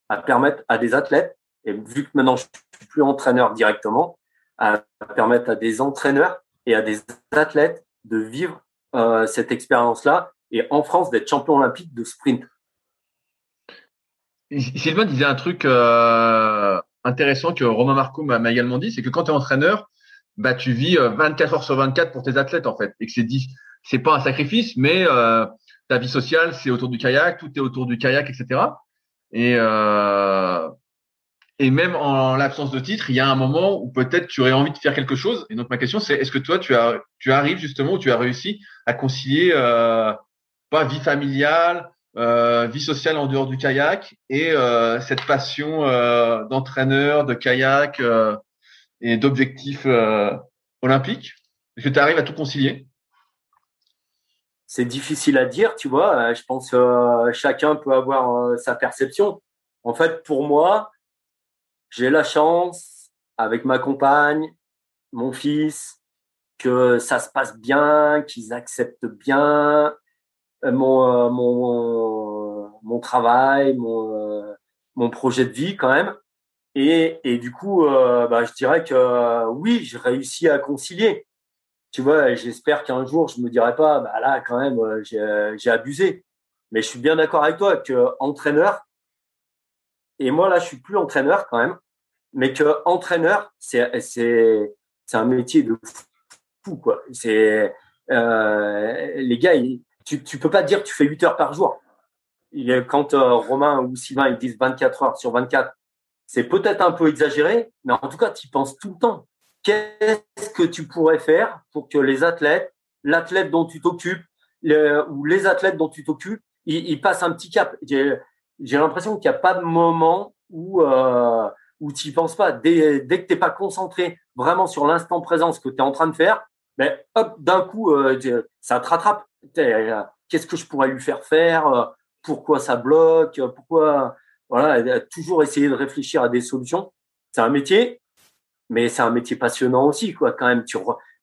À permettre à des athlètes, et vu que maintenant je suis plus entraîneur directement, à permettre à des entraîneurs et à des athlètes de vivre euh, cette expérience-là. Et en France, d'être champion olympique de sprint. Sylvain disait un truc euh, intéressant que Romain Marco m'a également dit, c'est que quand tu es entraîneur, bah tu vis 24 euh, heures sur 24 pour tes athlètes en fait, et que c'est dit, c'est pas un sacrifice, mais ta vie sociale c'est autour du kayak, tout est autour du kayak, etc. Et euh, et même en l'absence de titre, il y a un moment où peut-être tu aurais envie de faire quelque chose. Et donc ma question c'est, est-ce que toi tu as tu arrives justement tu as réussi à concilier euh, pas vie familiale, euh, vie sociale en dehors du kayak et euh, cette passion d'entraîneur, de kayak et d'objectifs olympiques? Est-ce que tu arrives à tout concilier? C'est difficile à dire, tu vois. Je pense que chacun peut avoir sa perception. En fait, pour moi, j'ai la chance, avec ma compagne, mon fils, que ça se passe bien, qu'ils acceptent bien, euh, mon, euh, mon, mon travail, mon, euh, mon projet de vie quand même. Et, et du coup, bah, je dirais que oui, j'ai réussi à concilier. Tu vois, j'espère qu'un jour, je me dirai pas, bah là, quand même, j'ai abusé. Mais je suis bien d'accord avec toi que entraîneur, et moi là, je suis plus entraîneur quand même, mais que entraîneur, c'est c'est c'est un métier de fou quoi. C'est euh, les gars, tu, tu peux pas dire que tu fais 8 heures par jour. Quand euh, Romain ou Sylvain ils disent 24 heures sur 24, c'est peut-être un peu exagéré, mais en tout cas, tu y penses tout le temps. Qu'est-ce que tu pourrais faire pour que les athlètes, l'athlète dont tu t'occupes, ou les athlètes dont tu t'occupes, ils, passent un petit cap? J'ai l'impression qu'il n'y a pas de moment où euh, où tu n'y penses pas. Dès, dès que tu n'es pas concentré vraiment sur l'instant présent, ce que tu es en train de faire, ben, hop, d'un coup, euh, ça te rattrape. Euh, qu'est-ce que je pourrais lui faire faire? Euh, Pourquoi ça bloque? Pourquoi Voilà, toujours essayer de réfléchir à des solutions. C'est un métier, mais c'est un métier passionnant aussi, quoi. Quand même, tu,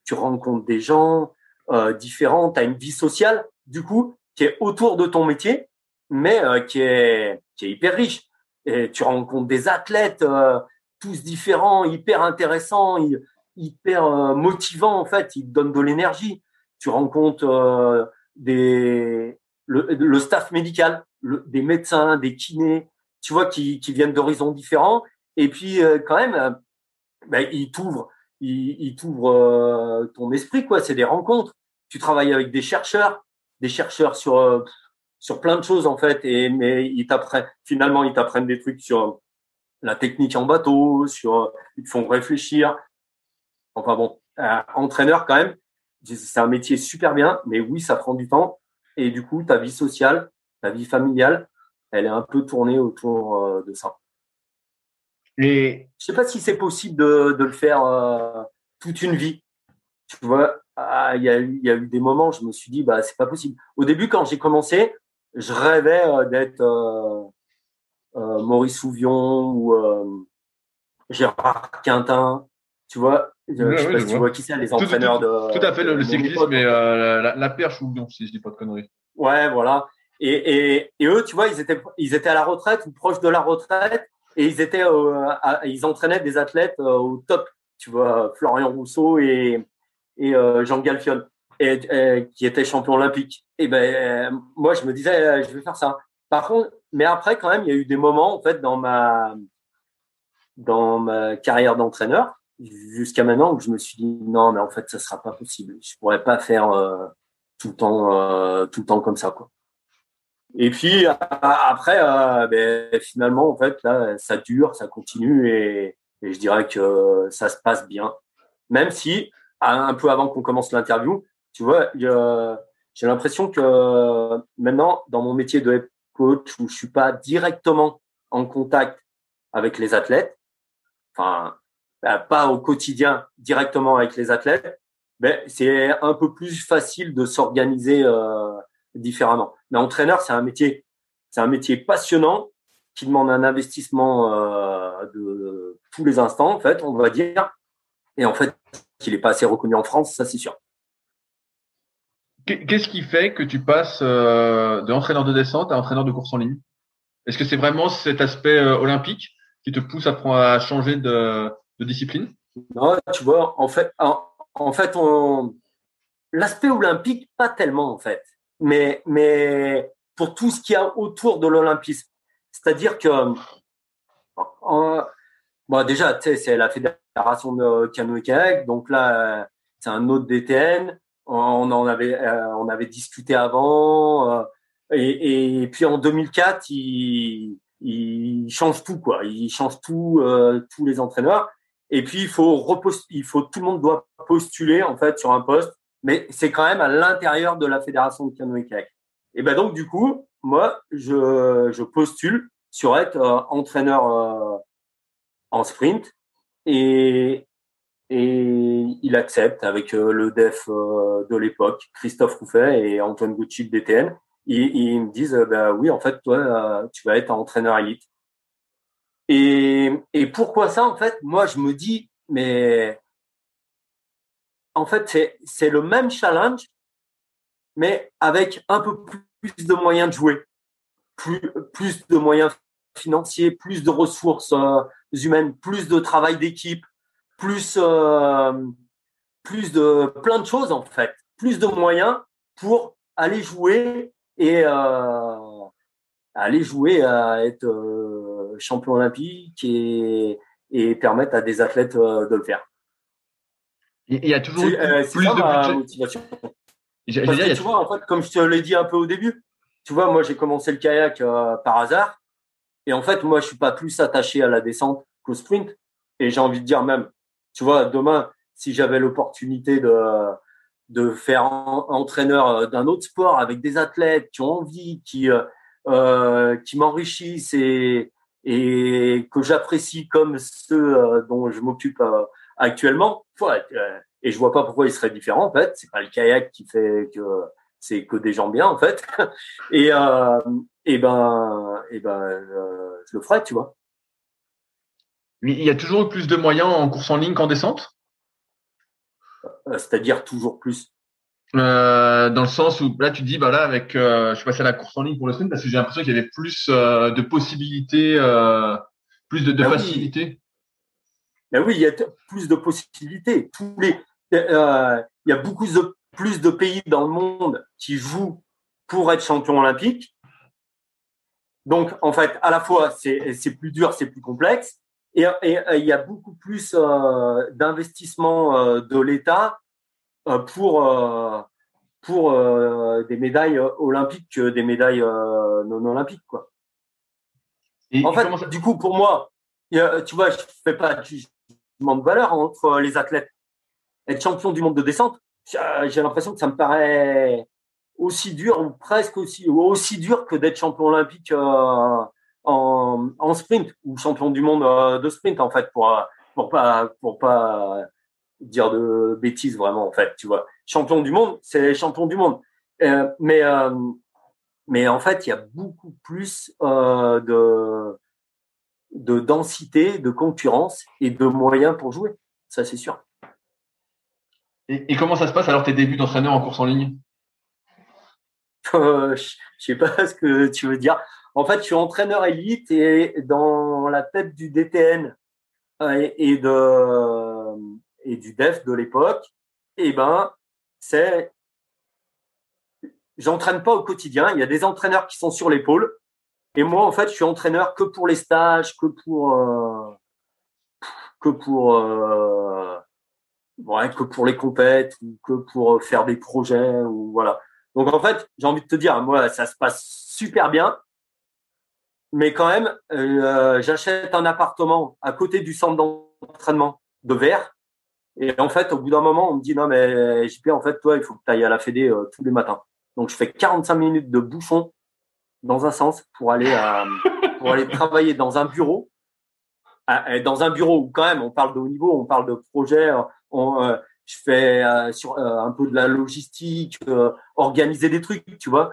tu rencontres des gens euh, différents, tu as une vie sociale, du coup, qui est autour de ton métier, mais qui est qui est hyper riche. Et tu rencontres des athlètes tous différents, hyper intéressants, hyper motivants en fait. Ils te donnent de l'énergie tu rencontres euh, des, le, staff médical, des médecins, des kinés, tu vois, qui, qui viennent d'horizons différents. Et puis, euh, quand même, euh, ben, ils t'ouvrent, ils, ils t'ouvrent ton esprit, quoi. C'est des rencontres. Tu travailles avec des chercheurs, des chercheurs sur sur plein de choses en fait. Et mais ils t'apprennent, finalement, ils t'apprennent des trucs sur la technique en bateau, sur ils te font réfléchir. Enfin bon, entraîneur quand même, c'est un métier super bien, mais oui, ça prend du temps. Et du coup, ta vie sociale, ta vie familiale, elle est un peu tournée autour de ça. Et je sais pas si c'est possible de, de le faire toute une vie. Tu vois, ah, il y, a eu, y a eu des moments où je me suis dit, bah, c'est pas possible. Au début, quand j'ai commencé, je rêvais d'être euh, Maurice Souvion ou euh, Gérard Quintin. Tu vois, je sais pas si tu vois qui c'est, les entraîneurs de. Tout à fait, le, cyclisme et euh, la, la, perche Souvion, si je dis pas de conneries. Ouais, voilà. Et, et, et, eux, tu vois, ils étaient, ils étaient à la retraite ou proches de la retraite et ils étaient, ils entraînaient des athlètes au top. Tu vois, Florian Rousseau et, et Jean Galfion, qui étaient champions olympiques. Et ben, moi, je me disais, je vais faire ça. Par contre, mais après, quand même, il y a eu des moments, en fait, dans ma, dans ma carrière d'entraîneur, jusqu'à maintenant, où je me suis dit, non, mais en fait, ça sera pas possible. Je pourrais pas faire euh, tout le temps, euh, tout le temps comme ça, quoi. Et puis après, euh, ben, finalement, en fait, là, ça dure, ça continue, et, je dirais que ça se passe bien. Même si, un peu avant qu'on commence l'interview, tu vois, j'ai l'impression que maintenant, dans mon métier de coach où je suis pas directement en contact avec les athlètes, enfin pas au quotidien directement avec les athlètes, ben c'est un peu plus facile de s'organiser euh, différemment. Mais entraîneur, c'est un métier, c'est un métier passionnant qui demande un investissement euh, de tous les instants, en fait, on va dire. Et en fait, qu'il n'est pas assez reconnu en France, ça c'est sûr. Qu'est-ce qui fait que tu passes euh, de entraîneur de descente à entraîneur de course en ligne? Est-ce que c'est vraiment cet aspect euh, olympique qui te pousse à, à changer de, discipline? Non, tu vois, en fait, en, fait, l'aspect olympique, pas tellement en fait, mais mais pour tout ce qu'il y a autour de l'olympisme, c'est-à-dire que bon, déjà, tu sais, c'est la fédération de canoë kayak, donc là, c'est un autre DTN on en avait euh, on avait discuté avant euh, et, puis en 2004 il il change tout quoi. Il change tout euh, tous les entraîneurs. Et puis il faut il faut tout le monde doit postuler en fait sur un poste mais c'est quand même à l'intérieur de la fédération de canoë kayak et ben donc du coup moi je je postule sur être entraîneur en sprint et et il accepte avec euh, le def euh, de l'époque, Christophe Rouffet et Antoine Gucci de DTN. Ils, me disent, bah oui, en fait, toi, euh, tu vas être entraîneur élite. Et, et pourquoi ça, en fait? Moi, je me dis, mais en fait, c'est le même challenge, mais avec un peu plus de moyens de jouer, plus, de moyens financiers, plus de ressources humaines, plus de travail d'équipe, plus, euh, plus de plein de choses en fait, plus de moyens pour aller jouer et euh, aller jouer à être euh, champion olympique et permettre à des athlètes de le faire. Il y a toujours plus de motivation. Que, tu vois, en fait, comme je te l'ai dit un peu au début, tu vois, moi j'ai commencé le kayak par hasard. Et en fait, moi, je suis pas plus attaché à la descente qu'au sprint. Et j'ai envie de dire même, tu vois, demain, si j'avais l'opportunité de, de faire entraîneur euh, d'un autre sport avec des athlètes qui ont envie, qui, euh, euh qui m'enrichissent et, et que j'apprécie comme ceux euh, dont je m'occupe actuellement, ouais, et je vois pas pourquoi ils seraient différents en fait. C'est pas le kayak qui fait que c'est que des gens bien en fait. (laughs) et, euh, et ben, et ben, je le ferai, tu vois. Il y a toujours plus de moyens en course en ligne qu'en descente? Euh, C'est-à-dire toujours plus euh, dans le sens où là tu dis bah là avec euh, je suis passé à la course en ligne pour le sprint parce que j'ai l'impression qu'il y avait plus de possibilités plus de, de ah facilité oui. Ben oui il y a plus de possibilités. Tous les il y a beaucoup de plus de pays dans le monde qui jouent pour être champion olympique donc en fait à la fois c'est plus dur c'est plus complexe. Et, euh, il y a beaucoup plus euh, d'investissement euh, de l'État pour pour des médailles olympiques que des médailles non olympiques quoi. en fait, du coup, pour moi, tu vois, je fais pas de valeur entre les athlètes. Être champion du monde de descente, j'ai l'impression que ça me paraît aussi dur ou presque aussi aussi dur que d'être champion olympique euh, en, sprint ou champion du monde euh, de sprint en fait pour pour pas pour pas dire de bêtises vraiment en fait tu vois champion du monde c'est champion du monde euh, mais mais en fait il y a beaucoup plus de de densité de concurrence et de moyens pour jouer ça c'est sûr et, et, comment ça se passe alors tes débuts d'entraîneur en course en ligne? (laughs) Euh, je sais pas ce que tu veux dire. En fait, je suis entraîneur élite et dans la tête du DTN euh, et, de et du DEF de l'époque, eh ben, c'est j'entraîne pas au quotidien. Il y a des entraîneurs qui sont sur l'épaule. Et moi, en fait, je suis entraîneur que pour les stages, que pour euh, que pour euh, ouais, que pour les compètes, que pour faire des projets ou voilà. Donc en fait, j'ai envie de te dire, moi, ça se passe super bien, mais quand même, euh, j'achète un appartement à côté du centre d'entraînement de verre. Et en fait, au bout d'un moment, on me dit non mais JP, en fait, toi, il faut que tu ailles à la Fédé euh, tous les matins. Donc je fais 45 minutes de bouchon dans un sens pour aller euh, pour aller travailler dans un bureau dans un bureau où quand même on parle de haut niveau, on parle de projet, je fais euh, sur euh, un peu de la logistique, euh, organiser des trucs, tu vois,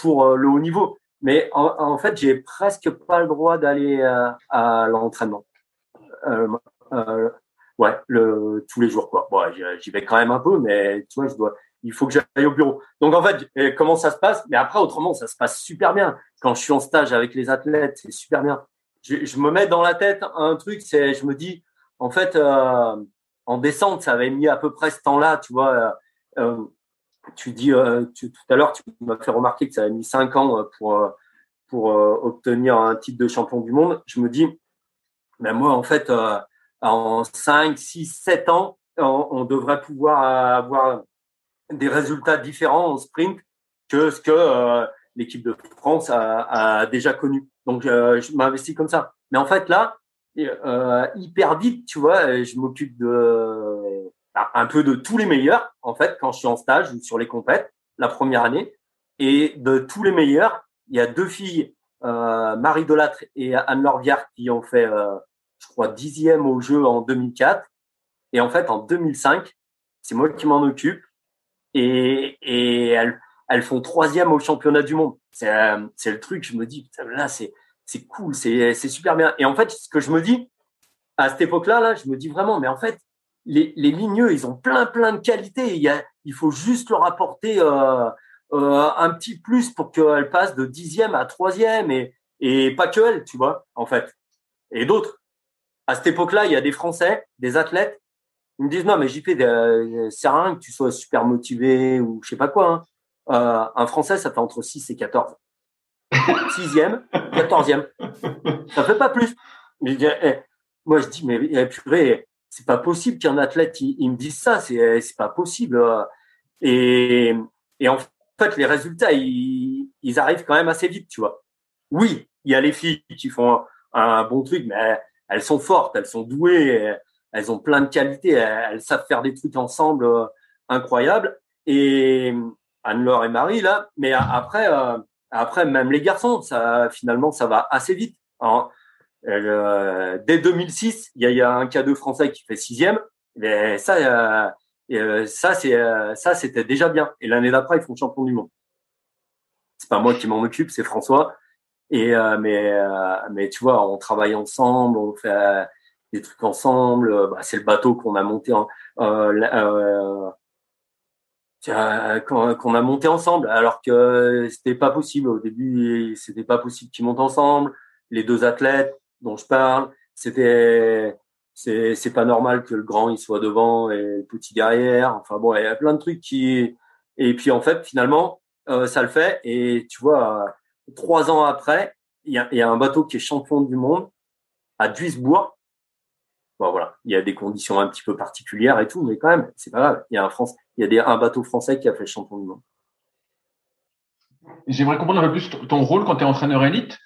pour le haut niveau. Mais en, fait, j'ai presque pas le droit d'aller à l'entraînement. ouais, le, tous les jours, quoi. Bon, j'y vais quand même un peu, mais tu vois, je dois, il faut que j'aille au bureau. Donc en fait, comment ça se passe? Mais après, autrement, ça se passe super bien. Quand je suis en stage avec les athlètes, c'est super bien. Je, me mets dans la tête un truc, c'est, je me dis, en fait, euh, en descente, ça avait mis à peu près ce temps-là, tu vois. Euh, euh, tu dis euh, tout à l'heure, tu m'as fait remarquer que ça avait mis cinq ans pour pour obtenir un titre de champion du monde. Je me dis, mais moi, en fait, en 5, 6, 7 ans, on, devrait pouvoir avoir des résultats différents en sprint que ce que l'équipe de France a, a, déjà connu. Donc, je m'investis comme ça. Mais en fait, là, euh, hyper vite, tu vois, je m'occupe de un peu de tous les meilleurs en fait quand je suis en stage ou sur les compètes la première année et de tous les meilleurs, il y a deux filles, euh, Marie Delattre et Anne Lorviard qui ont fait, euh, je crois, dixième au jeu en 2004 et en fait en 2005, c'est moi qui m'en occupe et, et elles, elles font troisième au championnat du monde. C'est c'est le truc, je me dis là c'est c'est cool, c'est super bien. Et en fait, ce que je me dis à cette époque-là, là, je me dis vraiment, mais en fait, les, les ligneux, ils ont plein plein de qualités. Il, y a, il faut juste leur apporter euh, euh, un petit plus pour qu'elles passent de dixième à troisième et, et pas que elles, tu vois, en fait. Et d'autres. À cette époque-là, il y a des Français, des athlètes, ils me disent non, mais JP, euh, c'est rien que tu sois super motivé ou je sais pas quoi. Hein. Euh, un Français, ça fait entre 6 et 14 (laughs) sixième, quatorzième. Ça fait pas plus. Eh, moi, je dis, mais eh, purée, c'est pas possible qu'un athlète, il, me dise ça, c'est, eh, c'est pas possible. Et, et en fait, les résultats, ils, ils arrivent quand même assez vite, tu vois. Oui, il y a les filles qui font un, bon truc, mais elles sont fortes, elles sont douées, elles ont plein de qualités, elles, savent faire des trucs ensemble euh, incroyables. Et Anne-Laure et Marie, là, mais après, euh, après, même les garçons, ça, finalement, ça va assez vite. Euh, dès 2006, il y, a un K2 français qui fait sixième. Mais ça, euh, euh, ça, ça, c'était déjà bien. Et l'année d'après, ils font champion du monde. C'est pas moi qui m'en occupe, c'est François. Et mais, mais tu vois, on travaille ensemble, on fait des trucs ensemble. Bah, c'est le bateau qu'on a monté en, qu'on a monté ensemble, alors que c'était pas possible au début. C'était pas possible qu'ils montent ensemble. Les deux athlètes dont je parle, c'était c'est c'est pas normal que le grand il soit devant et le petit derrière. Enfin bon, il y a plein de trucs qui et puis en fait finalement euh, ça le fait et tu vois trois ans après il y a, y a un bateau qui est champion du monde à Duisbourg Voilà, il y a des conditions un petit peu particulières et tout, mais quand même, c'est pas grave. Il y a un bateau français qui a fait le champion du monde. J'aimerais comprendre un peu plus ton rôle quand tu es entraîneur élite.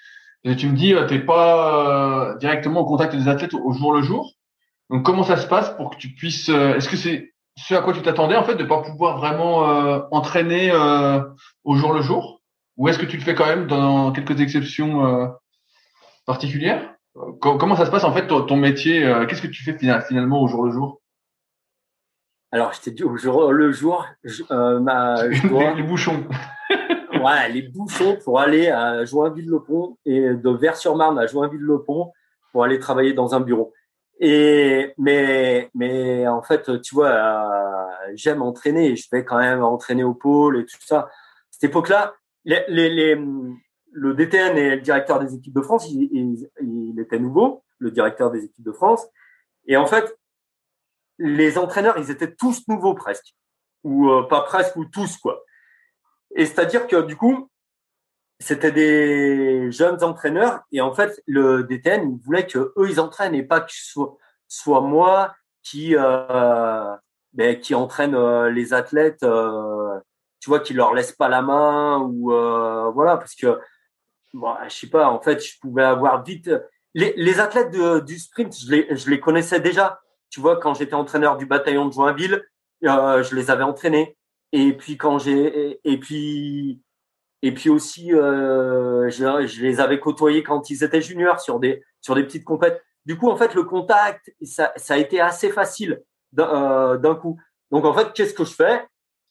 tu me dis, tu n'es pas euh, directement au contact des athlètes au jour le jour. Donc, comment ça se passe pour que tu puisses, euh, est-ce que c'est ce à quoi tu t'attendais en fait de pas pouvoir vraiment euh, entraîner euh, au jour le jour? Ou est-ce que tu le fais quand même dans quelques exceptions euh, particulières? Comment ça se passe en fait ton, métier Qu'est-ce que tu fais finalement au jour le jour? Alors je t'ai dit au jour le jour, je, ma, (laughs) les, bouchons. (laughs) ouais, les bouchons pour aller à Joinville-le-Pont et de Vers-sur-Marne à Joinville-le-Pont pour aller travailler dans un bureau. Et mais mais en fait, tu vois, euh, j'aime entraîner. Je vais quand même entraîner au pôle et tout ça. Cette époque-là, les, les, les, le DTN et le directeur des équipes de France, il, il, il, était nouveau, le directeur des équipes de France. Et en fait, les entraîneurs, ils étaient tous nouveaux presque, ou euh, pas presque, ou tous quoi. Et c'est-à-dire que du coup, c'était des jeunes entraîneurs et en fait le DTN il voulait que eux ils entraînent et pas que ce soit, moi qui euh, ben, qui entraîne euh, les athlètes tu vois qui leur laisse pas la main ou voilà parce que bon, je sais pas en fait je pouvais avoir vite les, les athlètes du sprint je les je les connaissais déjà tu vois quand j'étais entraîneur du bataillon de Joinville je les avais entraînés et puis quand j'ai et puis et puis aussi, euh, je, les avais côtoyés quand ils étaient juniors sur des sur des petites compètes. Du coup, en fait, le contact, ça, ça a été assez facile d'un euh, coup. Donc, en fait, qu'est-ce que je fais?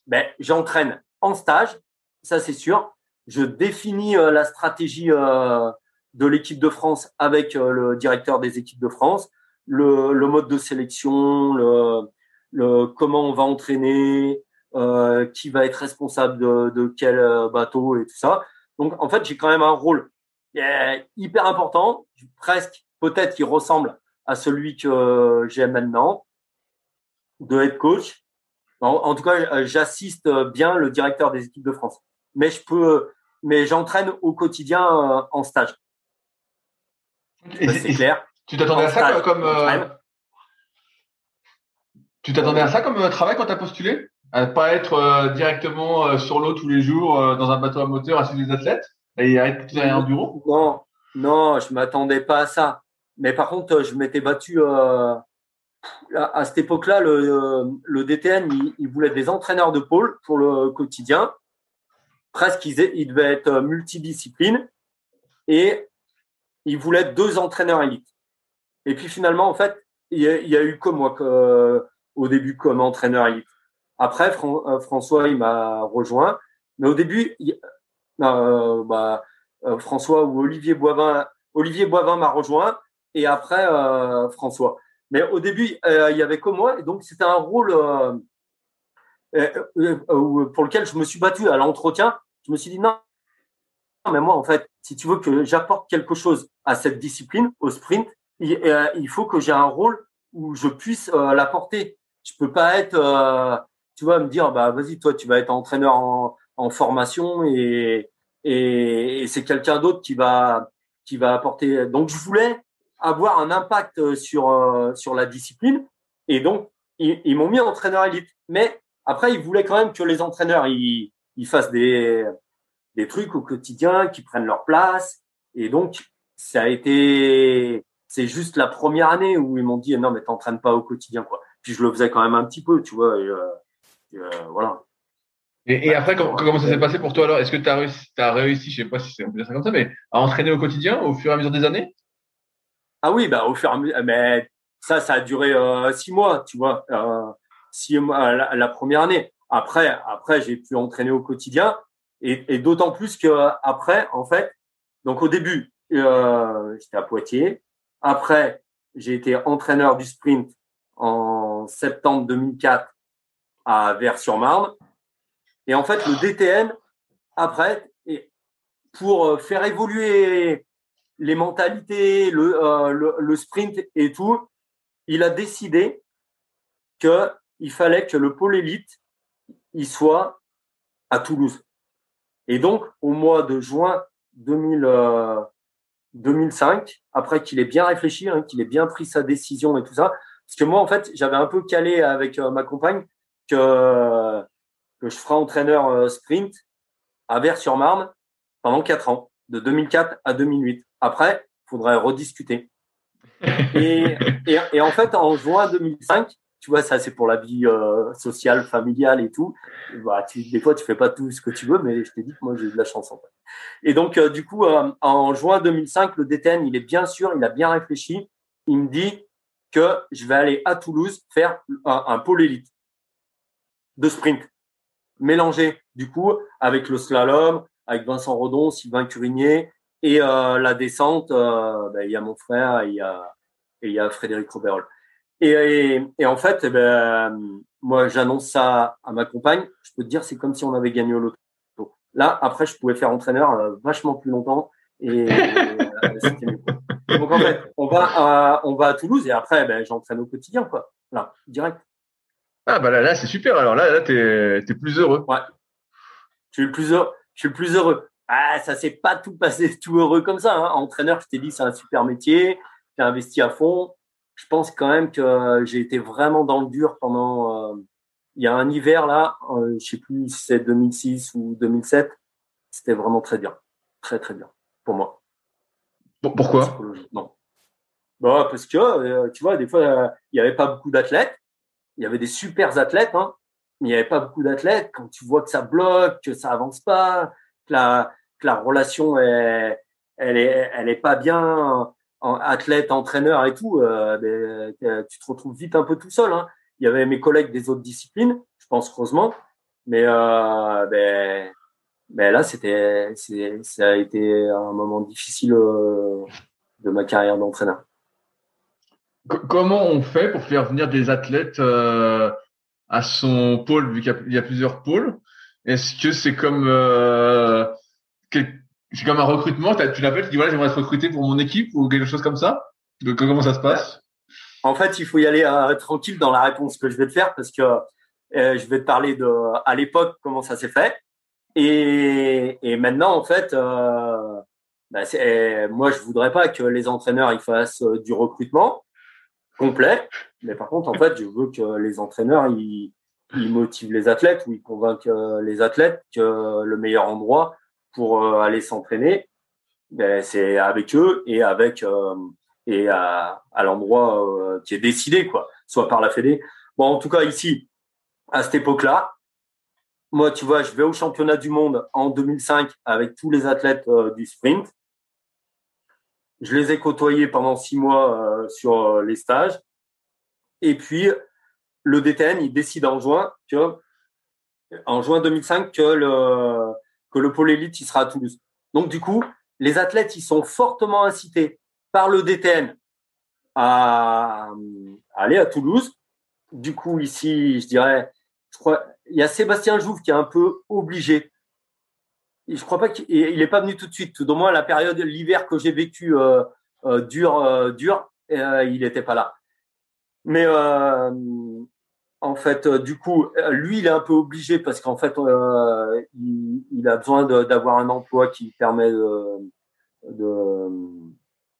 Ben, j'entraîne en stage, ça c'est sûr. Je définis euh, la stratégie euh, de l'équipe de France avec euh, le directeur des équipes de France, le, le mode de sélection, le, le comment on va entraîner, euh, qui va être responsable de, de, quel euh, bateau et tout ça. Donc en fait, j'ai quand même un rôle hyper important, presque peut-être qui ressemble à celui que j'ai maintenant de head coach. En, tout cas, j'assiste bien le directeur des équipes de France. Mais je peux, mais j'entraîne au quotidien en stage. c'est clair. Tu t'attendais à ça comme, tu t'attendais à ça comme travail quand tu as postulé? À pas être euh, directement euh, sur l'eau tous les jours euh, dans un bateau à moteur à suivre des athlètes et être derrière un bureau? Non, non, je m'attendais pas à ça. Mais par contre, je m'étais battu à, cette époque-là. Le, le DTN, il, voulait des entraîneurs de pôle pour le quotidien. Presque, il, devait être multidiscipline et il voulait deux entraîneurs élites. Et puis finalement, en fait, il y a, eu comme moi que, au début comme entraîneur élite. Après, euh, François, il m'a rejoint. Mais au début, euh, bah, euh, François ou Olivier Boivin, Olivier Boivin m'a rejoint et après euh, François. Mais au début, il y avait que moi et donc c'était un rôle pour lequel je me suis battu à l'entretien. Je me suis dit non, mais moi en fait, si tu veux que j'apporte quelque chose à cette discipline, au sprint, il, il faut que j'ai un rôle où je puisse l'apporter. Je peux pas être tu vas me dire, bah vas-y, toi, tu vas être entraîneur en, formation et, c'est quelqu'un d'autre qui va qui va apporter. Donc, je voulais avoir un impact sur euh, sur la discipline et donc ils, ils m'ont mis entraîneur élite. Mais après, ils voulaient quand même que les entraîneurs ils, ils fassent des des trucs au quotidien, qui prennent leur place. Et donc, ça a été, c'est juste la première année où ils m'ont dit non mais t'entraînes pas au quotidien quoi. Puis je le faisais quand même un petit peu, tu vois. Et, euh, euh, voilà. Et, après, comment, ça s'est passé pour toi alors? Est-ce que tu as réussi, as réussi, je sais pas si c'est comme ça, mais à entraîner au quotidien au fur et à mesure des années? Ah oui, bah au fur et à mesure. Mais ça, ça a duré euh, six mois, tu vois, euh, six mois la, première année. Après, après, j'ai pu entraîner au quotidien, et, et d'autant plus que après, en fait, donc au début, euh, j'étais à Poitiers. Après, j'ai été entraîneur du sprint en septembre 2004 à Vers-sur-Marne. Et en fait, le DTN, après, pour euh, faire évoluer les mentalités, euh, le, le, sprint et tout, il a décidé que il fallait que le pôle élite il soit à Toulouse. Et donc, au mois de juin 2000, 2005, euh, après qu'il ait bien réfléchi, hein, qu'il ait bien pris sa décision et tout ça, parce que moi, en fait, j'avais un peu calé avec ma compagne que, que je ferai entraîneur euh, sprint à Vers-sur-Marne pendant quatre ans, de 2004 à 2008. Après, il faudrait rediscuter. (laughs) Et, et, et, en fait, en juin 2005, tu vois, ça c'est pour la vie euh, sociale, familiale et tout. Bah, des fois, tu fais pas tout ce que tu veux, mais je t'ai dit que moi j'ai eu de la chance en fait. Et donc, euh, du coup, euh, en juin 2005, le DTN, il est bien sûr, il a bien réfléchi. Il me dit que je vais aller à Toulouse faire un, un pôle élite de sprint mélangé du coup avec le slalom, avec Vincent Rodon, Sylvain Curigné et la descente. Ben, il y a mon frère, y et il y a Frédéric Roberol. Et, et, en fait, eh ben, moi, j'annonce ça à ma compagne. Je peux te dire, c'est comme si on avait gagné au loto. Là, après, je pouvais faire entraîneur euh, vachement plus longtemps. Et, euh, Donc en fait, on va à, on va à Toulouse et après, ben, j'entraîne au quotidien, quoi. Là, direct. Ah bah là, là c'est super. Alors là, là, t'es es plus heureux. Ouais. Je suis le plus heureux. Je suis le plus heureux. Ah, ça s'est pas tout passé tout heureux comme ça. Hein. Entraîneur, je t'ai dit, c'est un super métier. J'ai investi à fond je pense quand même que j'ai été vraiment dans le dur pendant. Euh, il y a un hiver là, euh, je sais plus si c'est 2006 ou 2007. C'était vraiment très bien, très très bien pour moi. Pourquoi? Non. Bah, parce que euh, tu vois, des fois, il n'y avait pas beaucoup d'athlètes. Il y avait des super athlètes, hein, mais il n'y avait pas beaucoup d'athlètes. Quand tu vois que ça bloque, que ça avance pas, que la, que la relation est, elle est, elle est pas bien athlète, entraîneur et tout, euh, ben, euh, tu te retrouves vite un peu tout seul. Hein. Il y avait mes collègues des autres disciplines, je pense heureusement, mais euh, ben, ben là c'était, ça a été un moment difficile de ma carrière d'entraîneur. Comment on fait pour faire venir des athlètes à son pôle, vu qu'il y, a plusieurs pôles? Est-ce que c'est comme c'est comme un recrutement, tu l'appelles, tu dis voilà, j'aimerais être recruté pour mon équipe ou quelque chose comme ça. Comment ça se passe? En fait, il faut y aller euh, tranquille dans la réponse que je vais te faire parce que euh, je vais te parler de à l'époque comment ça s'est fait. Et, maintenant en fait, euh, bah, moi je voudrais pas que les entraîneurs ils fassent du recrutement complet, mais par contre en fait je veux que les entraîneurs ils motivent les athlètes ou ils convainquent les athlètes que le meilleur endroit pour euh, aller s'entraîner, ben, c'est avec eux et avec euh, et à, l'endroit euh, qui est décidé, quoi, soit par la Fédé. Bon, en tout cas ici, à cette époque-là, moi, tu vois, je vais au championnat du monde en 2005 avec tous les athlètes du sprint. Je les ai côtoyés pendant six mois sur les stages. Et puis, le DTN, il décide en juin, tu en juin 2005 que le, que le pôle élite, il sera à Toulouse. Donc, du coup, les athlètes, ils sont fortement incités par le DTN à, aller à Toulouse. Du coup, ici, je dirais, je crois, il y a Sébastien Jouve qui est un peu obligé. je crois pas qu'il n'est pas venu tout de suite. Tout au moins, la période, l'hiver que j'ai vécu euh, euh, dur, euh, dur, il n'était pas là. Mais en fait, euh, du coup, euh, lui, il est un peu obligé parce qu'en fait, euh, il, a besoin d'avoir un emploi qui permet de,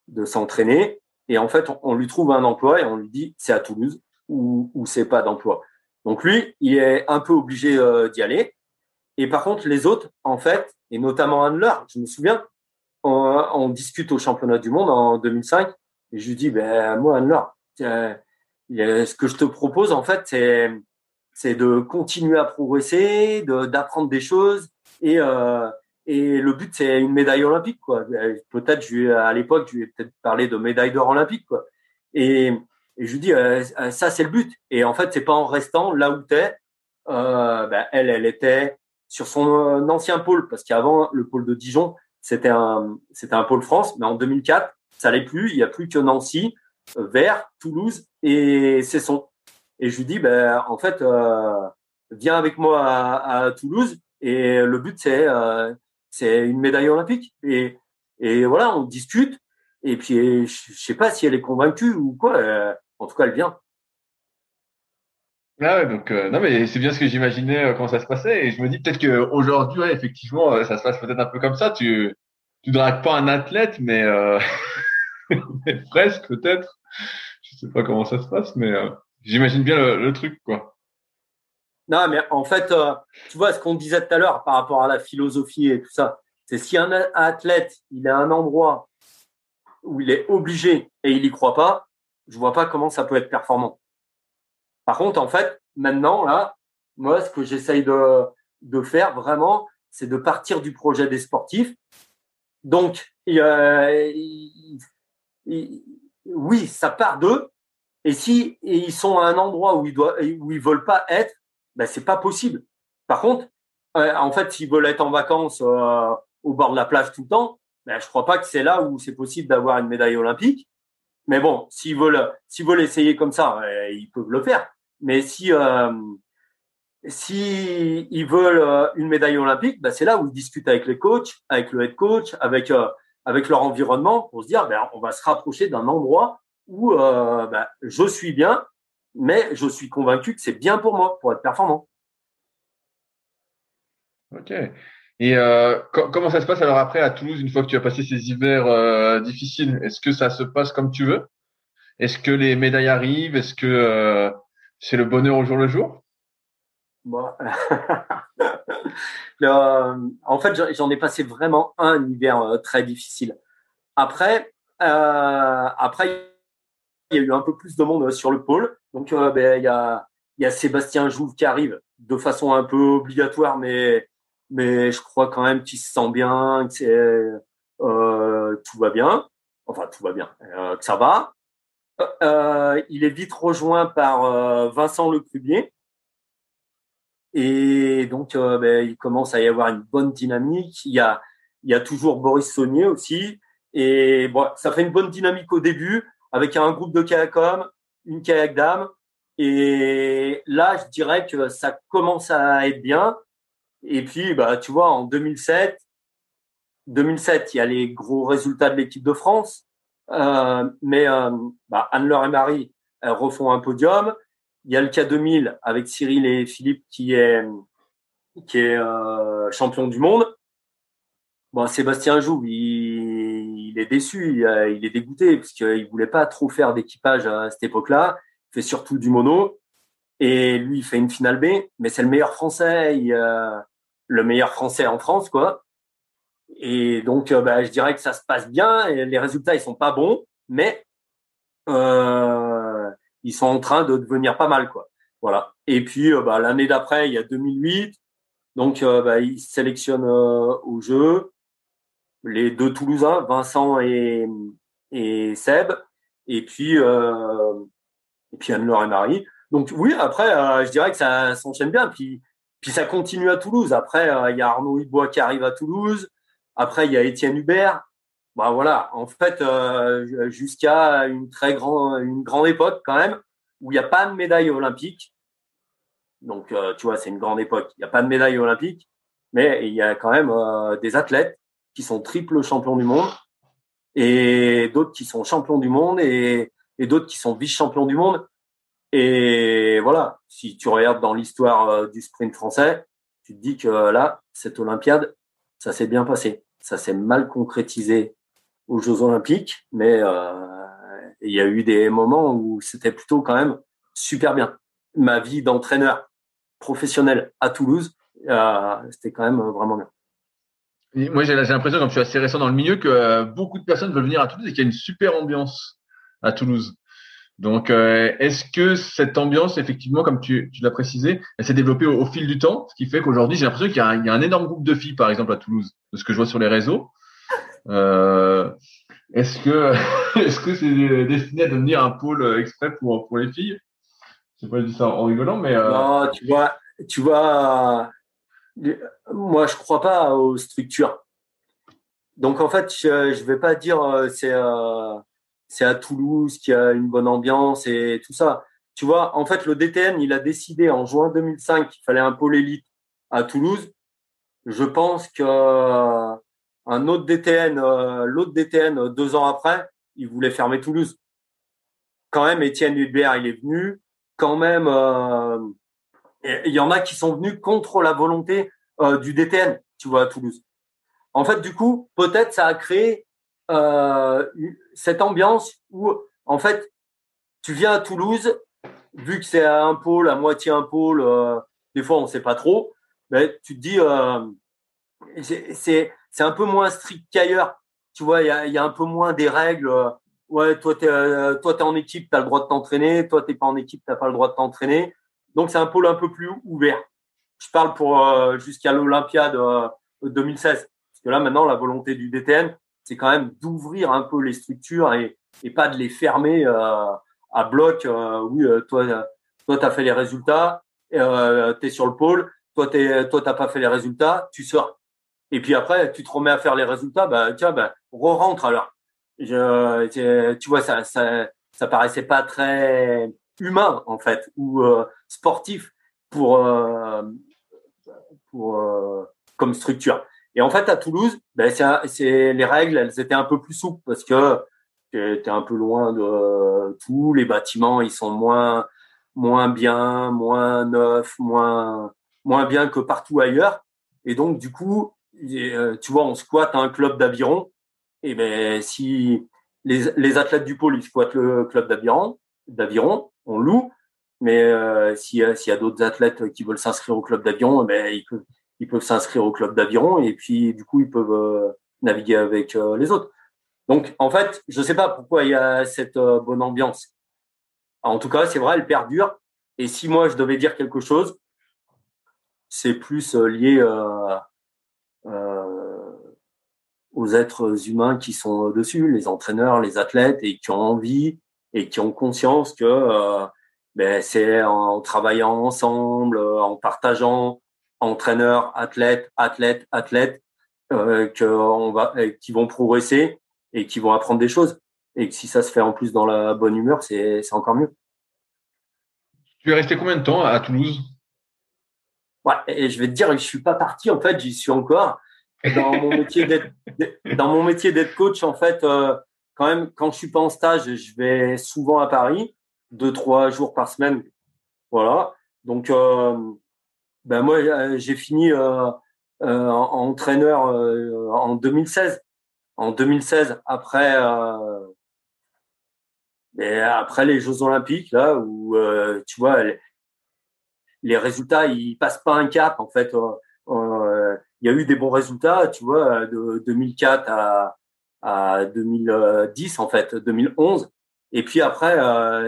de, s'entraîner. Et en fait, on, lui trouve un emploi et on lui dit c'est à Toulouse ou, ou c'est pas d'emploi. Donc lui, il est un peu obligé d'y aller. Et par contre, les autres, en fait, et notamment Handler, je me souviens, on, discute au championnat du monde en 2005 et je lui dis, ben moi Handler, ce que je te propose, en fait, c'est, c'est de continuer à progresser, de, d'apprendre des choses et, euh, et le but, c'est une médaille olympique, quoi. Peut-être, je à l'époque, je lui peut-être parlé de médaille d'or olympique, quoi. Et, et je lui dis, euh, ça, c'est le but. Et en fait, c'est pas en restant là où t'es. Euh, ben, elle, elle était sur son euh, ancien pôle, parce qu'avant, le pôle de Dijon, c'était un, c'était un pôle France, mais en 2004, ça l'est plus. Il y a plus que Nancy vers Toulouse et Cesson. Et je lui dis, ben, en fait, euh, viens avec moi à, Toulouse et le but, c'est euh, c'est une médaille olympique. Et, et voilà, on discute. Et puis, je, sais pas si elle est convaincue ou quoi. Euh, en tout cas, elle vient. Ah ouais, donc non mais c'est bien ce que j'imaginais quand ça se passait et je me dis peut-être qu'aujourd'hui ouais, effectivement ça se passe peut-être un peu comme ça tu tu dragues pas un athlète mais (laughs) (laughs) presque peut-être. Je sais pas comment ça se passe, mais euh, j'imagine bien le, truc, quoi. Non, mais en fait, euh, tu vois ce qu'on disait tout à l'heure par rapport à la philosophie et tout ça. C'est si un athlète, il à un endroit où il est obligé et il y croit pas, je vois pas comment ça peut être performant. Par contre, en fait, maintenant, là, moi, ce que j'essaye de, de faire vraiment, c'est de partir du projet des sportifs. Donc, oui, ça part d'eux. Et si ils sont à un endroit où ils doivent, où ils veulent pas être, ben c'est pas possible. Par contre, euh, en fait, s'ils veulent être en vacances euh, au bord de la plage tout le temps, ben je crois pas que c'est là où c'est possible d'avoir une médaille olympique. Mais bon, s'ils veulent, s'ils veulent essayer comme ça, euh, ils peuvent le faire. Mais si si ils veulent une médaille olympique, ben c'est là où ils discutent avec les coachs, avec le head coach, avec avec leur environnement pour se dire, ben, on va se rapprocher d'un endroit où ben, je suis bien, mais je suis convaincu que c'est bien pour moi, pour être performant. Ok. Et euh, comment ça se passe alors après à Toulouse une fois que tu as passé ces hivers euh, difficiles? Est-ce que ça se passe comme tu veux? Est-ce que les médailles arrivent? Est-ce que euh, c'est le bonheur au jour le jour? (laughs) En fait, j'en ai passé vraiment un hiver très difficile. Après, après, il y a eu un peu plus de monde sur le pôle. Donc, ben, il y a, y a Sébastien Jouve qui arrive de façon un peu obligatoire, mais mais je crois quand même qu'il se sent bien, que euh, tout va bien, enfin tout va bien, euh, que ça va. Euh, il est vite rejoint par euh, Vincent Lecrubier. Et donc, euh, ben, il commence à y avoir une bonne dynamique. Il y a, il y a toujours Boris Saunier aussi. Et bon, ça fait une bonne dynamique au début avec un groupe de kayakом, une kayak dame. Et là, je dirais que ça commence à être bien. Et puis, bah, tu vois, en 2007, 2007, il y a les gros résultats de l'équipe de France. Euh, mais euh, bah, Anne-Laure et Marie elles refont un podium. Il y a le K2000 avec Cyril et Philippe qui est qui est euh, champion du monde. Bon, Sébastien Joux, il, est déçu, il, est dégoûté parce qu'il voulait pas trop faire d'équipage à cette époque-là. Il fait surtout du mono. Et lui, il fait une finale B, mais c'est le meilleur français, euh, le meilleur français en France, quoi. Et donc, euh, bah, je dirais que ça se passe bien. Et les résultats, ils sont pas bons, mais ils sont en train de devenir pas mal, quoi. Voilà. Et puis, euh, bah, l'année d'après, il y a 2008. Donc, euh, bah, ils sélectionnent au jeu les deux Toulousains, Vincent et, et Seb. Et puis, et puis Anne-Laure et Marie. Donc oui, après, euh, je dirais que ça s'enchaîne bien. Puis, puis ça continue à Toulouse. Après, euh, il y a Arnaud Hibois qui arrive à Toulouse. Après, il y a Étienne Hubert. Bah voilà, en fait, euh, jusqu'à une très grande, une grande époque quand même, où il n'y a pas de médaille olympique. Donc, tu vois, c'est une grande époque. Il n'y a pas de médaille olympique, mais il y a quand même des athlètes qui sont triple champions du monde et d'autres qui sont champions du monde et, et d'autres qui sont vice-champions du monde. Et voilà, si tu regardes dans l'histoire euh, du sprint français, tu te dis que euh, là, cette Olympiade, ça s'est bien passé. Ça s'est mal concrétisé aux Jeux Olympiques, mais euh, il y a eu des moments où c'était plutôt quand même super bien. Ma vie d'entraîneur professionnel à Toulouse, c'était quand même vraiment bien. moi, j'ai l'impression, comme je suis assez récent dans le milieu, que beaucoup de personnes veulent venir à Toulouse et qu'il y a une super ambiance à Toulouse. Donc, euh, est-ce que cette ambiance, effectivement, comme tu, l'as précisé, elle s'est développée au, fil du temps, ce qui fait qu'aujourd'hui, j'ai l'impression qu'il y, a un énorme groupe de filles, par exemple, à Toulouse, de ce que je vois sur les réseaux. Euh, est-ce que (laughs) est-ce que c'est destiné à devenir un pôle exprès pour pour les filles? Je sais pas, je dis ça en rigolant, mais euh... non, tu vois, tu vois, moi, je crois pas aux structures. Donc, en fait, je, je vais pas dire euh, c'est euh, c'est à Toulouse qu'il y a une bonne ambiance et tout ça. Tu vois, en fait, le DTN, il a décidé en juin 2005 qu'il fallait un pôle élite à Toulouse. Je pense que euh, un autre DTN, euh, l'autre DTN, euh, deux ans après, il voulait fermer Toulouse. Quand même, Étienne Hubert, il est venu. Quand même, il y en a qui sont venus contre la volonté du DTN, tu vois, à Toulouse. En fait, du coup, peut-être ça a créé euh, cette ambiance où, en fait, tu viens à Toulouse, vu que c'est un pôle, à moitié un pôle, euh, des fois on sait pas trop, mais tu te dis, euh, c'est un peu moins strict qu'ailleurs. Tu vois, il y a, y a, un peu moins des règles. ouais, toi, tu es, euh, en équipe, tu as le droit de t'entraîner. Toi, tu pas en équipe, tu n'as pas le droit de t'entraîner. Donc, c'est un pôle un peu plus ouvert. Je parle pour euh, jusqu'à l'Olympiade 2016. Parce que là, maintenant, la volonté du DTN, c'est quand même d'ouvrir un peu les structures et, et pas de les fermer à bloc. oui, toi, toi, tu as fait les résultats, euh, tu es sur le pôle, toi, tu t'as pas fait les résultats, tu sors. Et puis après, tu te remets à faire les résultats, bah, tiens, bah, re-rentre alors. Je, tu vois, ça, ça, ça paraissait pas très humain, en fait, ou euh, sportif pour, euh, pour, euh, comme structure. Et en fait, à Toulouse, ben, c'est les règles, elles étaient un peu plus souples parce que tu es un peu loin de tout, les bâtiments, ils sont moins, moins bien, moins neuf, moins, moins bien que partout ailleurs. Et donc, du coup, euh, tu vois, on squatte un club d'aviron. Et ben, si les, les athlètes du pôle, ils squattent le club d'aviron, on loue. Mais euh, s'il y a, d'autres athlètes qui veulent s'inscrire au club d'aviron, eh ben, ils peuvent, ils peuvent s'inscrire au club d'aviron et puis du coup, ils peuvent euh, naviguer avec les autres. Donc, en fait, je sais pas pourquoi il y a cette bonne ambiance. En tout cas, c'est vrai, elle perdure. Et si moi, je devais dire quelque chose, c'est plus lié euh, aux êtres humains qui sont dessus, les entraîneurs, les athlètes, et qui ont envie et qui ont conscience que ben, c'est en travaillant ensemble, en partageant entraîneurs, athlètes, athlètes, athlètes, euh, va, qui vont progresser et qui vont apprendre des choses. Et que si ça se fait en plus dans la bonne humeur, c'est encore mieux. Tu es resté combien de temps à Toulouse? Ouais, et je vais te dire, je suis pas parti. En fait, j'y suis encore. Dans mon métier d'être, coach, en fait, euh, quand même, quand je suis pas en stage, je vais souvent à Paris, deux trois jours par semaine. Voilà. Donc, euh, ben moi, euh, j'ai fini euh, entraîneur en 2016. En 2016, après et après les Jeux Olympiques, là où tu vois les, résultats, ils passent pas un cap en fait. Euh, euh, il y a eu des bons résultats, tu vois, de 2004 à, à 2010 en fait, 2011. Et puis après,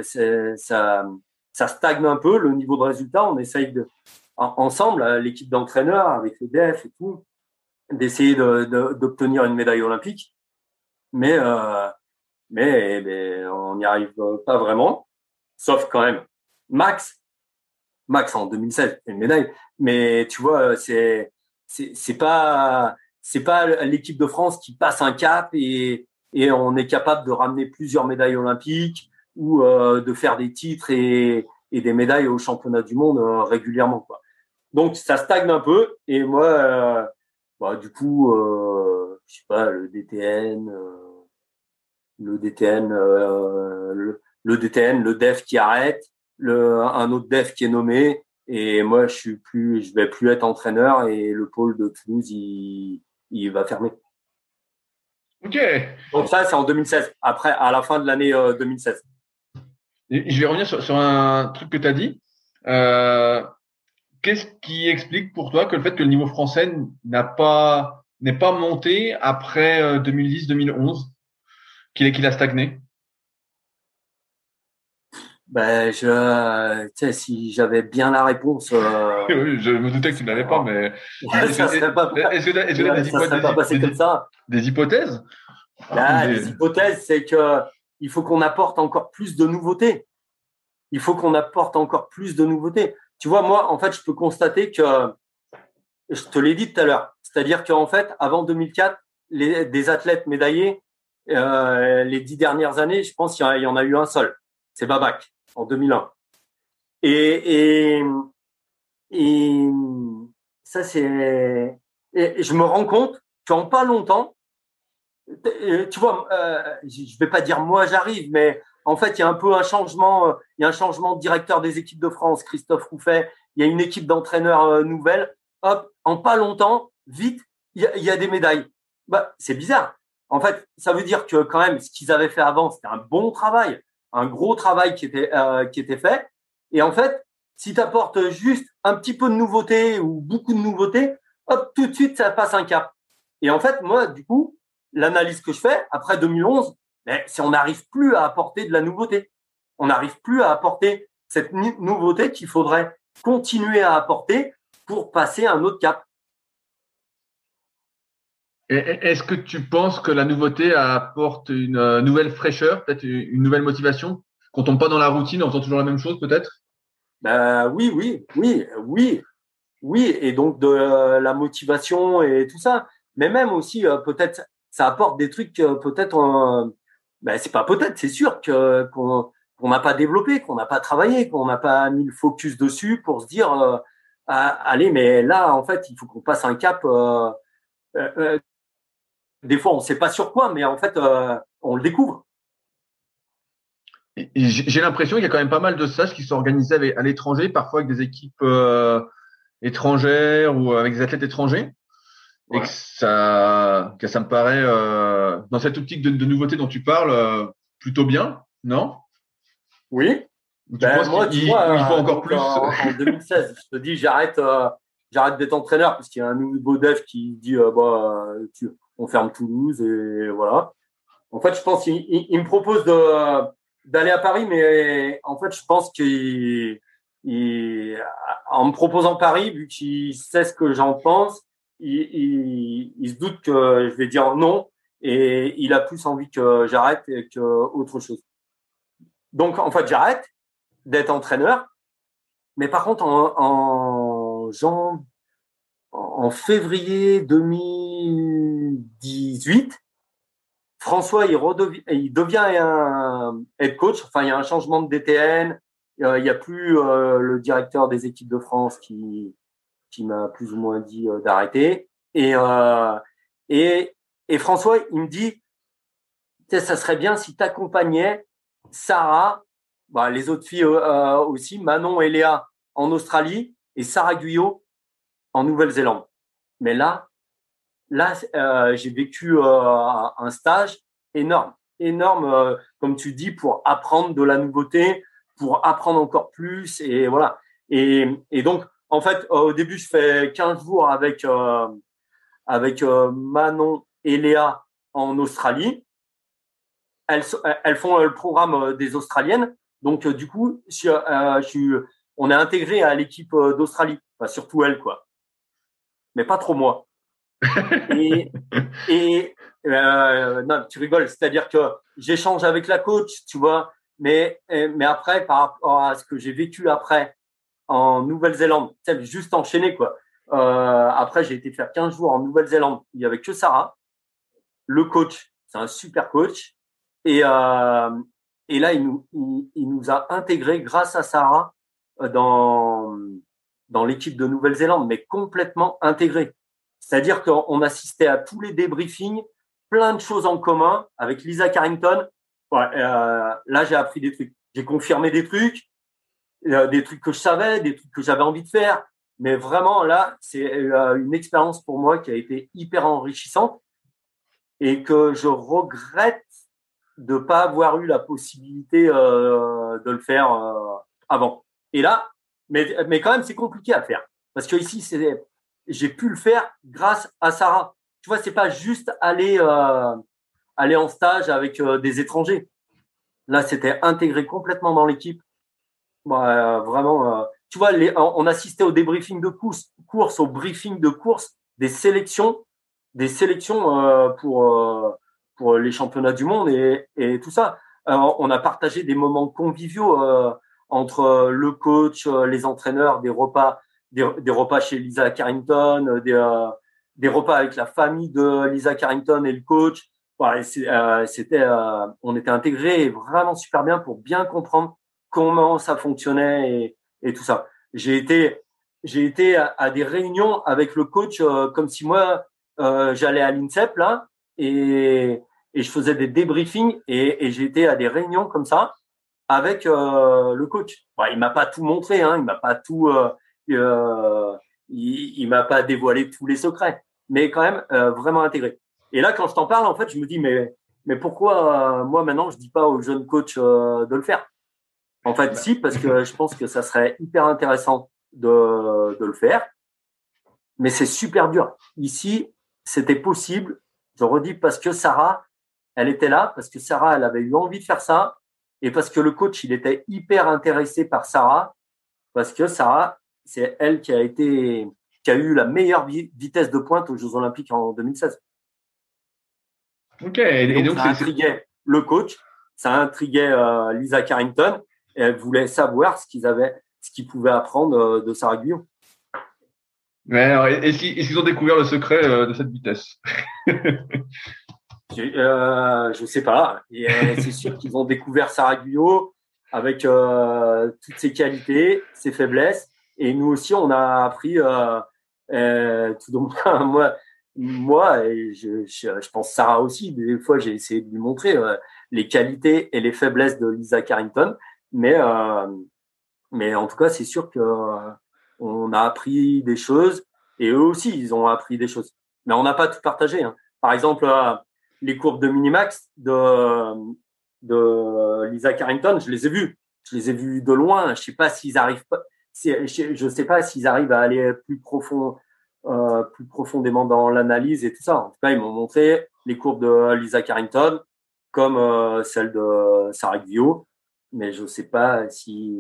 ça, ça stagne un peu le niveau de résultat. On essaye de, ensemble, l'équipe d'entraîneurs avec les DEF et tout, d'essayer d'obtenir une médaille olympique. Mais euh, mais, mais on n'y arrive pas vraiment. Sauf quand même Max, Max en 2016, une médaille. Mais tu vois, c'est c'est pas c'est pas l'équipe de France qui passe un cap et et on est capable de ramener plusieurs médailles olympiques ou euh, de faire des titres et, et des médailles au championnat du monde euh, régulièrement quoi. Donc ça stagne un peu et moi euh, bah, du coup euh, je sais pas le DTN le DTN, euh, le, DTN, le dev qui arrête, le, un autre dev qui est nommé, et moi je suis plus, je vais plus être entraîneur et le pôle de Toulouse il, il va fermer. Ok. Donc ça c'est en 2016. Après, à la fin de l'année 2016. Euh, je vais revenir sur, sur un truc que tu as dit. Euh, Qu'est-ce qui explique pour toi que le fait que le niveau français n'a pas n'est pas monté après 2010-2011 euh, qu'il a stagné? Ben, je, tu sais, si j'avais bien la réponse. Euh, (laughs) oui, je me doutais que tu n'avais pas, mais. ça serait pas. Est-ce que tu as des, hypothèses, comme ça. Des hypothèses ah, Les hypothèses, c'est que il faut qu'on apporte encore plus de nouveautés. Il faut qu'on apporte encore plus de nouveautés. Tu vois, moi, en fait, je peux constater que, je te l'ai dit tout à l'heure, c'est-à-dire qu'en fait, avant 2004, les, des athlètes médaillés, euh, les dix dernières années, je pense qu'il y, en a eu un seul. C'est Babac en 2001. Et, ça, c'est. Je me rends compte qu'en pas longtemps, tu vois, euh, je vais pas dire moi j'arrive, mais en fait, il y a un peu un changement. Il y a un changement de directeur des équipes de France, Christophe Rouffet. Il y a une équipe d'entraîneurs euh, nouvelle. Hop, en pas longtemps, vite, il y a, il y a des médailles. Bah, c'est bizarre. En fait, ça veut dire que quand même, ce qu'ils avaient fait avant, c'était un bon travail, un gros travail qui était euh, qui était fait. Et en fait, si tu apportes juste un petit peu de nouveauté ou beaucoup de nouveauté, hop, tout de suite, ça passe un cap. Et en fait, moi, du coup, l'analyse que je fais après 2011, mais si on n'arrive plus à apporter de la nouveauté. On n'arrive plus à apporter cette nouveauté qu'il faudrait continuer à apporter pour passer un autre cap. Est-ce que tu penses que la nouveauté apporte une euh, nouvelle fraîcheur, peut-être une nouvelle motivation? Qu'on tombe pas dans la routine en faisant toujours la même chose, peut-être? Ben, Oui, oui, oui, oui. Oui, et donc de la motivation et tout ça. Mais même aussi, euh, peut-être, ça apporte des trucs, euh, peut-être, ben, c'est pas peut-être, c'est sûr qu'on n'a pas développé, qu'on n'a pas travaillé, qu'on n'a pas mis le focus dessus pour se dire, ah, allez, mais là, en fait, il faut qu'on passe un cap des fois, on ne sait pas sur quoi, mais en fait, euh, on le découvre. J'ai l'impression qu'il y a quand même pas mal de stages qui sont organisés à l'étranger, parfois avec des équipes euh, étrangères ou avec des athlètes étrangers. Et que ça, que ça me paraît, euh, dans cette optique de, nouveauté dont tu parles, plutôt bien, non? Oui. Ben, moi, tu vois, il faut encore plus. En, 2016, je te dis, j'arrête, j'arrête d'être entraîneur parce qu'il y a un nouveau dev qui dit, bah, tu, on ferme Toulouse et voilà. En fait, je pense qu'il il, me propose d'aller à Paris, mais en fait, je pense qu'il en me proposant Paris, vu qu'il sait ce que j'en pense, il, il, se doute que je vais dire non et il a plus envie que j'arrête que autre chose. Donc, en fait, j'arrête d'être entraîneur, mais par contre, en, en, en février 2018, François, il, il devient un head coach. Enfin, il y a un changement de DTN. Euh, il n'y a plus euh, le directeur des équipes de France qui, qui m'a plus ou moins dit euh, d'arrêter. Et, et, et François, il me dit, ça serait bien si tu accompagnais Sarah, bah, les autres filles aussi, Manon et Léa en Australie et Sarah Guyot en Nouvelle-Zélande. Mais là, là, euh, j'ai vécu euh, un stage énorme, énorme, euh, comme tu dis, pour apprendre de la nouveauté, pour apprendre encore plus, et voilà. Et, et donc, en fait, au début, je fais 15 jours avec avec Manon et Léa en Australie. Elles, elles font le programme des Australiennes. Donc, du coup, je, je on est intégré à l'équipe d'Australie. Surtout elle, quoi mais pas trop moi. et, (laughs) et euh, non, tu rigoles, c'est-à-dire que j'échange avec la coach, tu vois, mais mais après par rapport à ce que j'ai vécu après en Nouvelle-Zélande, juste enchaîné quoi. Euh, après, j'ai été faire 15 jours en Nouvelle-Zélande. Il y avait que Sarah, le coach, c'est un super coach, et euh, et là il nous il, il nous a intégrés grâce à Sarah dans dans l'équipe de Nouvelle-Zélande, mais complètement intégré. C'est-à-dire qu'on assistait à tous les débriefings, plein de choses en commun avec Lisa Carrington. Ouais, euh, là, j'ai appris des trucs. J'ai confirmé des trucs, euh, des trucs que je savais, des trucs que j'avais envie de faire. Mais vraiment, là, c'est euh, une expérience pour moi qui a été hyper enrichissante et que je regrette de pas avoir eu la possibilité de le faire avant. Et là, mais, mais quand même, c'est compliqué à faire. Parce que ici, c'est, j'ai pu le faire grâce à Sarah. Tu vois, c'est pas juste aller, euh, aller en stage avec euh, des étrangers. Là, c'était intégré complètement dans l'équipe. Bah, vraiment, euh, tu vois, les, on assistait au débriefing de course, course, au briefing de course, des sélections, des sélections euh, pour pour les championnats du monde et, et tout ça. on a partagé des moments conviviaux entre euh, le coach, euh, les entraîneurs, des repas, des, repas chez Lisa Carrington, euh, des, des repas avec la famille de Lisa Carrington et le coach. Voilà, c'était, on était intégrés vraiment super bien pour bien comprendre comment ça fonctionnait et, et tout ça. J'ai été, j'ai été à, des réunions avec le coach comme si moi euh, j'allais à l'INSEP là et, et je faisais des débriefings et, et j'ai été à des réunions comme ça avec euh, le coach. Bon, il m'a pas tout montré, hein, il m'a pas tout, euh, euh, il, il m'a pas dévoilé tous les secrets, mais quand même euh, vraiment intégré. Et là, quand je t'en parle, en fait, je me dis mais mais pourquoi moi maintenant je dis pas aux jeunes coachs de le faire? En fait, si parce que je pense que ça serait hyper intéressant de de le faire, mais c'est super dur. Ici, c'était possible. Je redis parce que Sarah, elle était là parce que Sarah, elle avait eu envie de faire ça et parce que le coach, il était hyper intéressé par Sarah parce que Sarah, c'est elle qui a été, qui a eu la meilleure vitesse de pointe aux Jeux Olympiques en 2016. Ok. Et, donc, ça intriguait le coach, ça intriguait euh, Lisa Carrington et elle voulait savoir ce qu'ils avaient, ce qu'ils pouvaient apprendre euh, de Sarah Guillaume. Mais est-ce qu'ils ont découvert le secret euh, de cette vitesse? (laughs) euh, Je sais pas. Euh, (laughs) c'est sûr qu'ils ont découvert Sarah Guyot avec euh, toutes ses qualités, ses faiblesses. Et nous aussi, on a appris euh, euh tout (laughs) moi, moi, et je, je, je, pense Sarah aussi. Des fois, j'ai essayé de lui montrer les qualités et les faiblesses de Lisa Carrington. Mais, mais en tout cas, c'est sûr que on a appris des choses et eux aussi, ils ont appris des choses. Mais on n'a pas tout partagé. Hein. Par exemple, euh, les courbes de minimax de, de Lisa Carrington, je les ai vues. Je les ai vues de loin. Je sais pas s'ils arrivent sais pas s'ils arrivent à aller plus profond, euh, plus profondément dans l'analyse et tout ça. En tout cas, ils m'ont montré les courbes de Lisa Carrington comme euh, celles de Sarah mais je sais pas si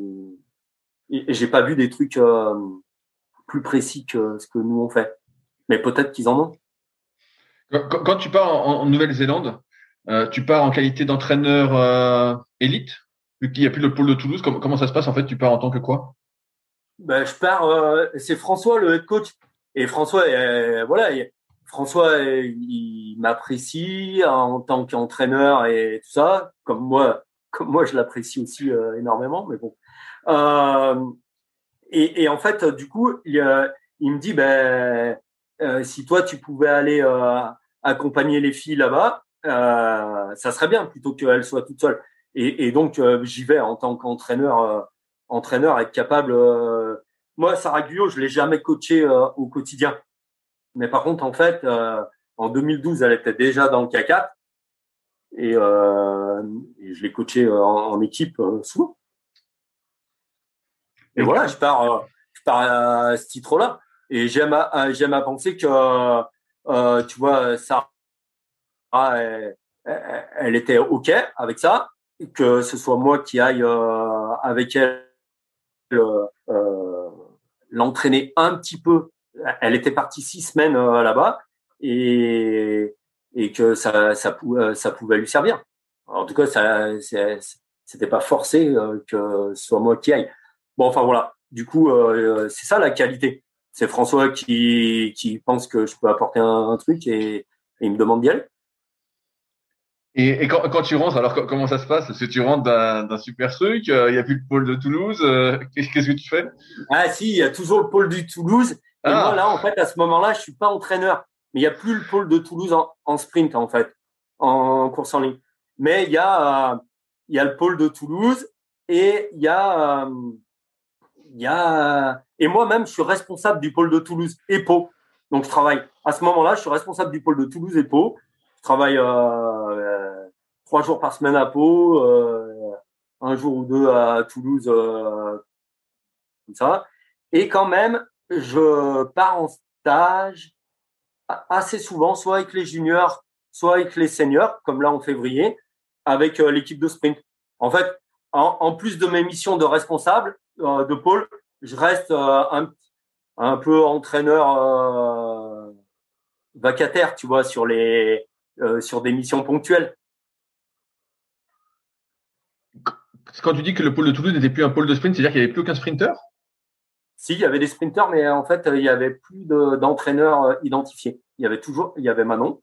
j'ai pas vu des trucs euh, plus précis que ce que nous on fait. Mais peut-être qu'ils en ont. Quand, tu pars en, Nouvelle-Zélande, euh, tu pars en qualité d'entraîneur euh, élite, vu qu'il n'y a plus le pôle de Toulouse. Comment, ça se passe en fait Tu pars en tant que quoi? Ben, je pars. Euh, c'est François le head coach. Et François, voilà, François, il, m'apprécie en tant qu'entraîneur et tout ça, comme moi, (laughs) comme moi, je l'apprécie aussi énormément. Mais bon. Et, et, en fait, du coup, il, il me dit, ben, euh, si toi tu pouvais aller euh, accompagner les filles là-bas, euh, ça serait bien plutôt qu'elles soient toutes seules. Et, et donc j'y vais en tant qu'entraîneur, entraîneur, être capable. moi, Sarah Guyot, je l'ai jamais coaché au quotidien. Mais par contre, en fait, en 2012, elle était déjà dans le K4 et, et je l'ai coaché en, en, équipe souvent. Et voilà, je pars, je pars à ce titre-là. Et j'aime à, j'aime à penser que, euh, tu vois, ça, elle, était OK avec ça, que ce soit moi qui aille euh, avec elle euh, l'entraîner un petit peu. Elle était partie six semaines là-bas et, et que ça, ça, ça pouvait lui servir. En tout cas, ça, c'était pas forcé que ce soit moi qui aille. Bon, enfin voilà. Du coup, c'est ça la qualité c'est François qui, qui pense que je peux apporter un, truc et, il me demande d'y aller. Et, quand, tu rentres, alors comment ça se passe? Est-ce que tu rentres d'un super truc euh, Il n'y a plus le pôle de Toulouse euh, (laughs) Qu'est-ce que tu fais? Ah si, il y a toujours le pôle du Toulouse. Et ah. moi là, en fait, à ce moment-là, je suis pas entraîneur, mais il n'y a plus le pôle de Toulouse en, sprint en fait, en course en ligne. Mais il y a, euh, il y a le pôle de Toulouse et il y a il y a et moi-même je suis responsable du pôle de Toulouse et Pau. Donc je travaille à ce moment-là, je suis responsable du pôle de Toulouse et Pau. Je travaille euh, euh, trois jours par semaine à Pau, euh, un jour ou deux à Toulouse, euh, comme ça. Et quand même, je pars en stage assez souvent, soit avec les juniors, soit avec les seniors, comme là en février, avec euh, l'équipe de sprint. En fait, en, en, plus de mes missions de responsable, euh, de pôle, je reste euh, un, un peu entraîneur euh, vacataire, tu vois, sur les sur des missions ponctuelles. Quand tu dis que le pôle de Toulouse n'était plus un pôle de sprint, c'est-à-dire qu'il n'y avait plus aucun sprinter? Si, il y avait des sprinters, mais en fait, il y avait plus d'entraîneurs identifiés. Il y avait toujours, il y avait Manon.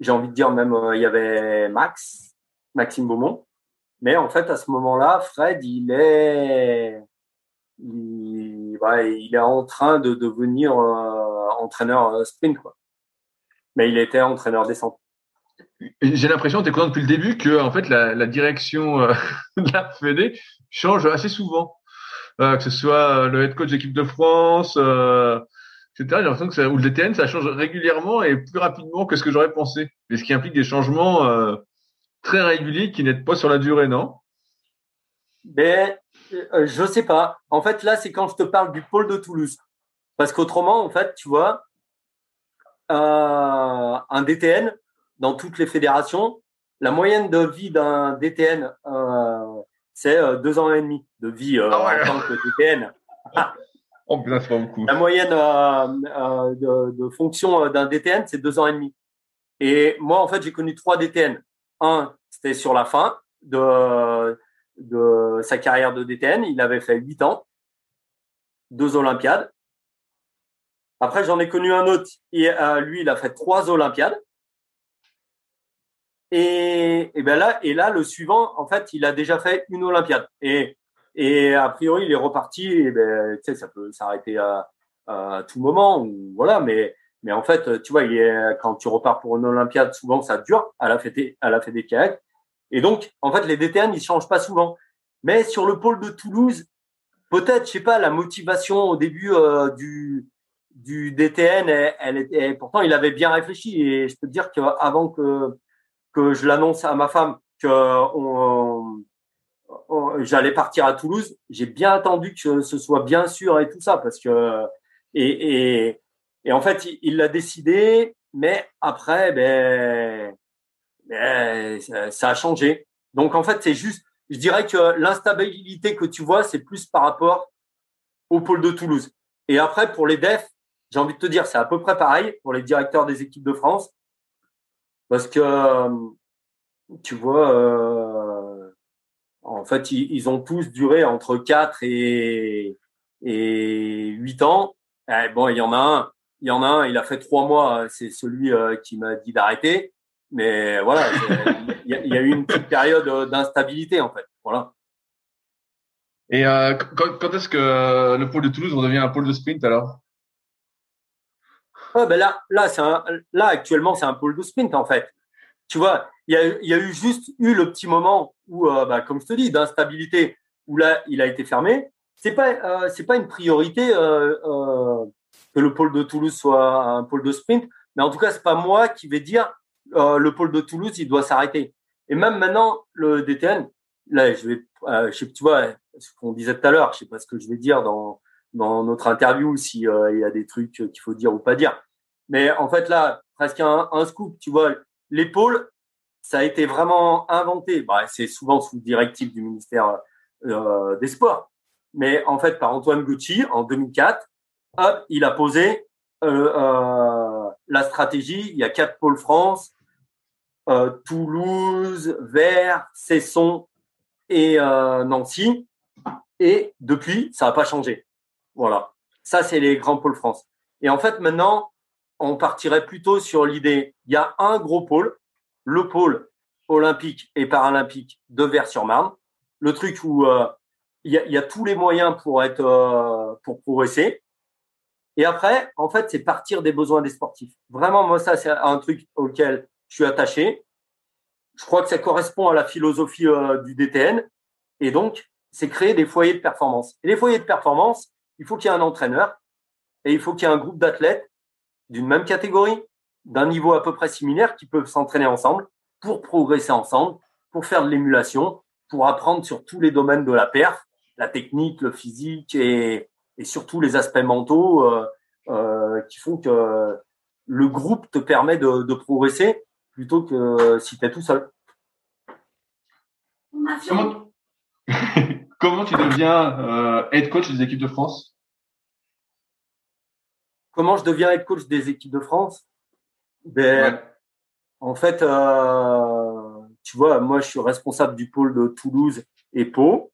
J'ai envie de dire même, il y avait Max, Maxime Beaumont. Mais en fait, à ce moment-là, Fred, il est, il, il est en train de devenir euh, entraîneur euh, sprint, quoi. Mais il était entraîneur descente. J'ai l'impression, tu es content depuis le début, que en fait la, la direction euh, (laughs) de la Fédé change assez souvent. Euh, que ce soit le head coach d'équipe de France, euh, etc. J'ai l'impression que ça, ou le DTN, ça change régulièrement et plus rapidement que ce que j'aurais pensé. Et ce qui implique des changements très régulier qui n'aide pas sur la durée, non? Mais euh, je sais pas. En fait, là, c'est quand je te parle du pôle de Toulouse. Parce qu'autrement, en fait, tu vois, euh, un DTN dans toutes les fédérations, la moyenne de vie d'un DTN, euh, c'est deux ans et demi de vie ah en tant que DTN. (laughs) oh, pas beaucoup. La moyenne de, de, fonction d'un DTN, c'est deux ans et demi. Et moi, en fait, j'ai connu trois DTN. Un, c'était sur la fin de, de sa carrière de DTN. Il avait fait huit ans, deux Olympiades. Après, j'en ai connu un autre. Et, lui, il a fait trois Olympiades. Et, ben là, et là, le suivant, en fait, il a déjà fait une Olympiade. Et, et a priori, il est reparti. Et ben, ça peut s'arrêter à, tout moment. Ou, voilà, mais, mais en fait, tu vois, quand tu repars pour une Olympiade, souvent ça dure. Elle a fait, elle a fait des kayaks. Et donc, en fait, les DTN, ils changent pas souvent. Mais sur le pôle de Toulouse, peut-être, je sais pas, la motivation au début euh, du, du DTN, elle, elle pourtant, il avait bien réfléchi. Et je peux te dire qu'avant que que je l'annonce à ma femme que j'allais partir à Toulouse, j'ai bien attendu que ce soit bien sûr et tout ça parce que et, et, et en fait il l'a décidé, mais après ben, ça, a changé. Donc en fait c'est juste, je dirais que l'instabilité que tu vois c'est plus par rapport au pôle de Toulouse. Et après pour les defs, j'ai envie de te dire c'est à peu près pareil pour les directeurs des équipes de France. Parce que, euh, tu vois, euh, en fait, ils, ont tous duré entre 4 et, et 8 ans. Eh, bon, il y en a un, il y en a un, il a fait trois mois, c'est celui euh, qui m'a dit d'arrêter. Mais voilà, il y, a eu une petite période d'instabilité, en fait. Voilà. Et quand, quand est-ce que le pôle de Toulouse redevient un pôle de sprint alors? Ben là, là, c'est là actuellement, c'est un pôle de sprint en fait. Tu vois, il y a, y a eu juste eu le petit moment où, euh, bah, comme je te dis, d'instabilité, où là, il a été fermé. C'est pas, euh, c'est pas une priorité euh, euh, que le pôle de Toulouse soit un pôle de sprint, mais en tout cas, c'est pas moi qui vais dire euh, le pôle de Toulouse, il doit s'arrêter. Et même maintenant, le DTN, là, je vais, je sais, tu vois, ce qu'on disait tout à l'heure, je sais pas ce que je vais dire dans dans notre interview s'il il y a des trucs qu'il faut dire ou pas dire. Mais en fait, là, presque un, un scoop, tu vois, l'épaule, ça a été vraiment inventé. Bah, c'est souvent sous directive du ministère euh, des Sports. Mais en fait, par Antoine Gucci, en 2004, hop, il a posé euh, euh, la stratégie. Il y a quatre pôles France, euh, Toulouse, Vers, Cesson et euh, Nancy. Et depuis, ça n'a pas changé. Voilà. Ça, c'est les grands pôles France. Et en fait, maintenant, on partirait plutôt sur l'idée, il y a un gros pôle, le pôle olympique et paralympique de Vers-sur-Marne, le truc où euh, il, y a, tous les moyens pour être pour progresser. Et après, en fait, c'est partir des besoins des sportifs. Vraiment, moi, ça, c'est un truc auquel je suis attaché. Je crois que ça correspond à la philosophie euh, du DTN. Et donc, c'est créer des foyers de performance. Et les foyers de performance, il faut qu'il y ait un entraîneur et il faut qu'il y ait un groupe d'athlètes d'une même catégorie, d'un niveau à peu près similaire, qui peuvent s'entraîner ensemble pour progresser ensemble, pour faire de l'émulation, pour apprendre sur tous les domaines de la perf, la technique, le physique et, surtout les aspects mentaux euh, euh, qui font que le groupe te permet de progresser plutôt que si tu es tout seul. Comment, (laughs) Comment tu deviens euh, head coach des équipes de France? Comment je deviens head coach des équipes de France? Ben, En fait, euh, tu vois, moi, je suis responsable du pôle de Toulouse et Pau.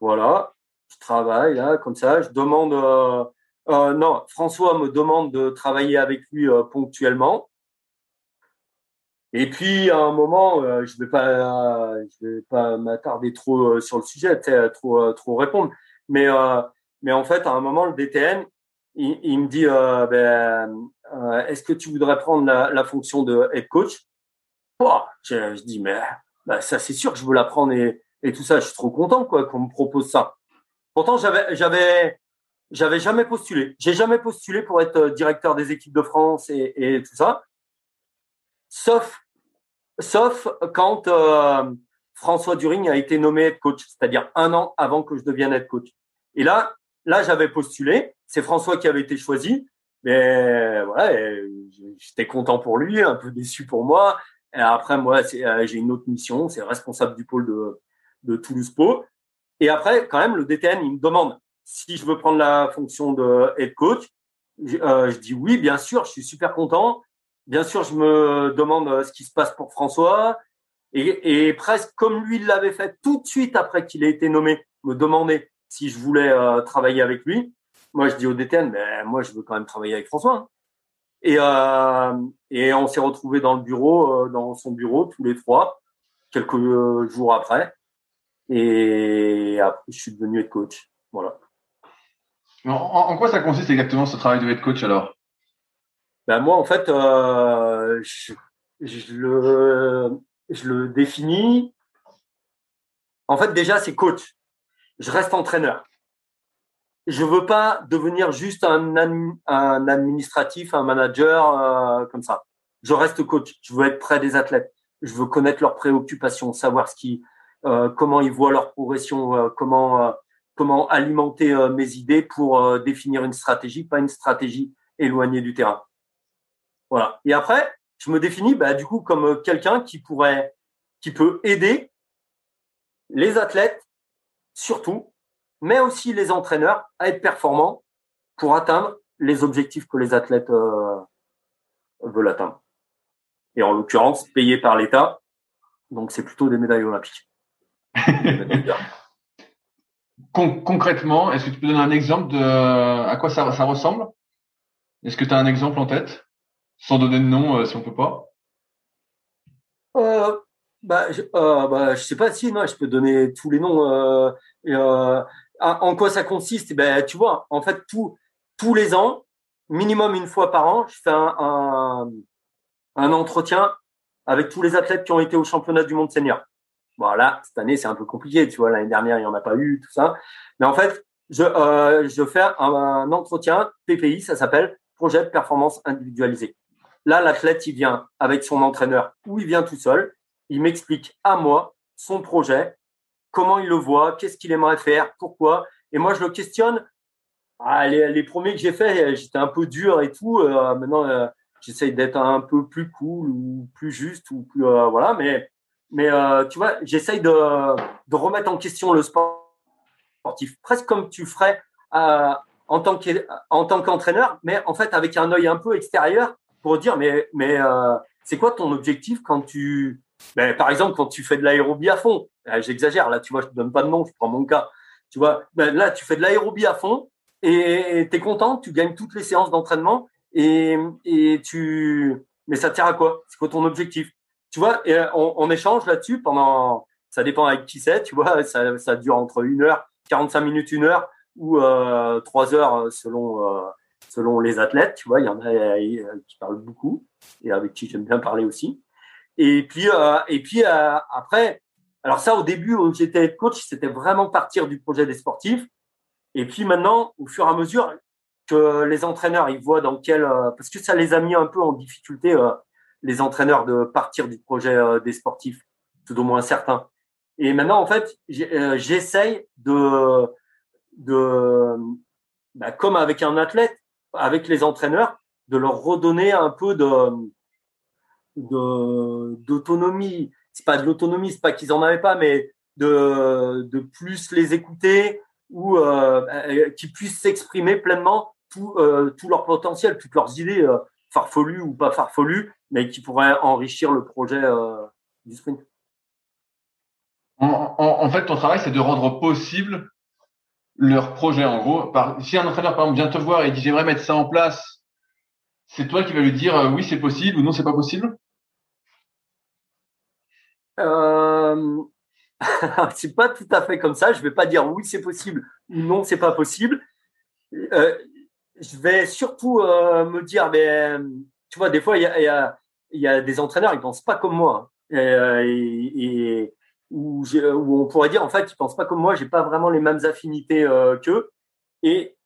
Voilà, je travaille là, comme ça. Je demande. Euh, euh, non, François me demande de travailler avec lui ponctuellement. Et puis à un moment, je vais pas, je vais pas m'attarder trop sur le sujet, trop trop répondre. Mais mais en fait, à un moment, le DTN, il, me dit euh, ben, euh, est-ce que tu voudrais prendre la, fonction de head coach? Oh, je, dis mais ben, ça c'est sûr que je veux la prendre et, et tout ça. Je suis trop content quoi qu'on me propose ça. Pourtant j'avais j'avais j'avais jamais postulé. J'ai jamais postulé pour être euh, directeur des équipes de France et, et tout ça. Sauf sauf quand euh, François During a été nommé head coach c'est-à-dire un an avant que je devienne head coach et là là j'avais postulé c'est François qui avait été choisi. Mais voilà, j'étais content pour lui, un peu déçu pour moi. Et après, moi, j'ai une autre mission, c'est responsable du pôle de, Toulouse Po. Et après, quand même, le DTN, il me demande si je veux prendre la fonction de head coach. je dis oui, bien sûr, je suis super content. Bien sûr, je me demande ce qui se passe pour François. Et, et presque comme lui l'avait fait tout de suite après qu'il ait été nommé, me demander si je voulais euh, travailler avec lui. Moi, je dis au DTN, mais moi, je veux quand même travailler avec François. Hein. Et, euh, et on s'est retrouvés dans le bureau, euh, dans son bureau, tous les trois, quelques euh, jours après. Et après, je suis devenu head coach. Voilà. En, en, quoi ça consiste exactement ce travail de head coach alors? Ben moi, en fait, euh, je, je, le, je le définis. En fait, déjà, c'est coach. Je reste entraîneur. Je veux pas devenir juste un, un administratif, un manager euh, comme ça. Je reste coach. Je veux être près des athlètes. Je veux connaître leurs préoccupations, savoir ce qui, euh, comment ils voient leur progression, euh, comment comment alimenter mes idées pour définir une stratégie, pas une stratégie éloignée du terrain. Voilà. Et après, je me définis bah, du coup comme euh, quelqu'un qui pourrait, qui peut aider les athlètes, surtout, mais aussi les entraîneurs à être performants pour atteindre les objectifs que les athlètes euh, veulent atteindre. Et en l'occurrence, payés par l'État. Donc, c'est plutôt des médailles olympiques. (laughs) concrètement, est-ce que tu peux donner un exemple de à quoi ça ressemble? Est-ce que tu as un exemple en tête? Sans donner de nom, euh, si on peut pas euh, bah, je, euh, bah, je sais pas si, je peux donner tous les noms. Euh, en quoi ça consiste ben, Tu vois, en fait, tous les ans, minimum une fois par an, je fais un, un, entretien avec tous les athlètes qui ont été au championnat du monde senior. Voilà, cette année, c'est un peu compliqué, tu vois, l'année dernière, il n'y en a pas eu, tout ça. Mais en fait, je, je fais un, un entretien PPI, ça s'appelle Projet de performance individualisé. Là, l'athlète, il vient avec son entraîneur ou il vient tout seul. Il m'explique à moi son projet, comment il le voit, qu'est-ce qu'il aimerait faire, pourquoi. Et moi, je le questionne. Ah, les, premiers que j'ai fait, j'étais un peu dur et tout. Euh, maintenant, euh, j'essaye d'être un peu plus cool ou plus juste ou plus euh, voilà. Mais mais tu vois, j'essaye de, de remettre en question le sport sportif, presque comme tu ferais en tant qu'entraîneur, mais en fait avec un œil un peu extérieur pour dire, mais, mais euh, c'est quoi ton objectif quand tu, ben, par exemple, quand tu fais de l'aérobie à fond? Euh, J'exagère, là, tu vois, je te donne pas de nom, je prends mon cas. Tu vois, ben, là, tu fais de l'aérobie à fond et tu es content, tu gagnes toutes les séances d'entraînement et, et tu, mais ça tient à quoi? C'est quoi ton objectif? Tu vois, et euh, on, échange là-dessus pendant, ça dépend avec qui c'est, tu vois, (laughs) ça, ça dure entre une heure, 45 minutes, une heure ou euh, trois heures selon selon les athlètes, tu vois, il y en a euh, qui parlent beaucoup et avec qui j'aime bien parler aussi. Et puis, euh, et puis euh, après, alors ça, au début, où j'étais coach, c'était vraiment partir du projet des sportifs. Et puis maintenant, au fur et à mesure que les entraîneurs, ils voient dans quel, parce que ça les a mis un peu en difficulté, les entraîneurs de partir du projet des sportifs, tout au moins certains. Et maintenant, en fait, j'essaye de, de, bah, comme avec un athlète, avec les entraîneurs, de leur redonner un peu de d'autonomie. C'est pas de l'autonomie, c'est pas qu'ils en avaient pas, mais de, de plus les écouter ou euh, euh qu'ils puissent s'exprimer pleinement tout, euh, tout leur potentiel, toutes leurs idées euh, farfelues ou pas farfelues, mais qui pourraient enrichir le projet du sprint. En, fait, ton travail, c'est de rendre possible leur projet en gros. Si un entraîneur par exemple vient te voir et dit j'aimerais mettre ça en place, c'est toi qui vas lui dire euh, oui c'est possible ou non c'est pas possible? Euh... (laughs) c'est pas tout à fait comme ça. Je vais pas dire oui c'est possible ou non c'est pas possible. Euh, je vais surtout euh, me dire mais tu vois des fois il y a, y, y a, des entraîneurs ils pensent pas comme moi et, où, où, on pourrait dire en fait ils pensent pas comme moi, j'ai pas vraiment les mêmes affinités euh, qu'eux. Et,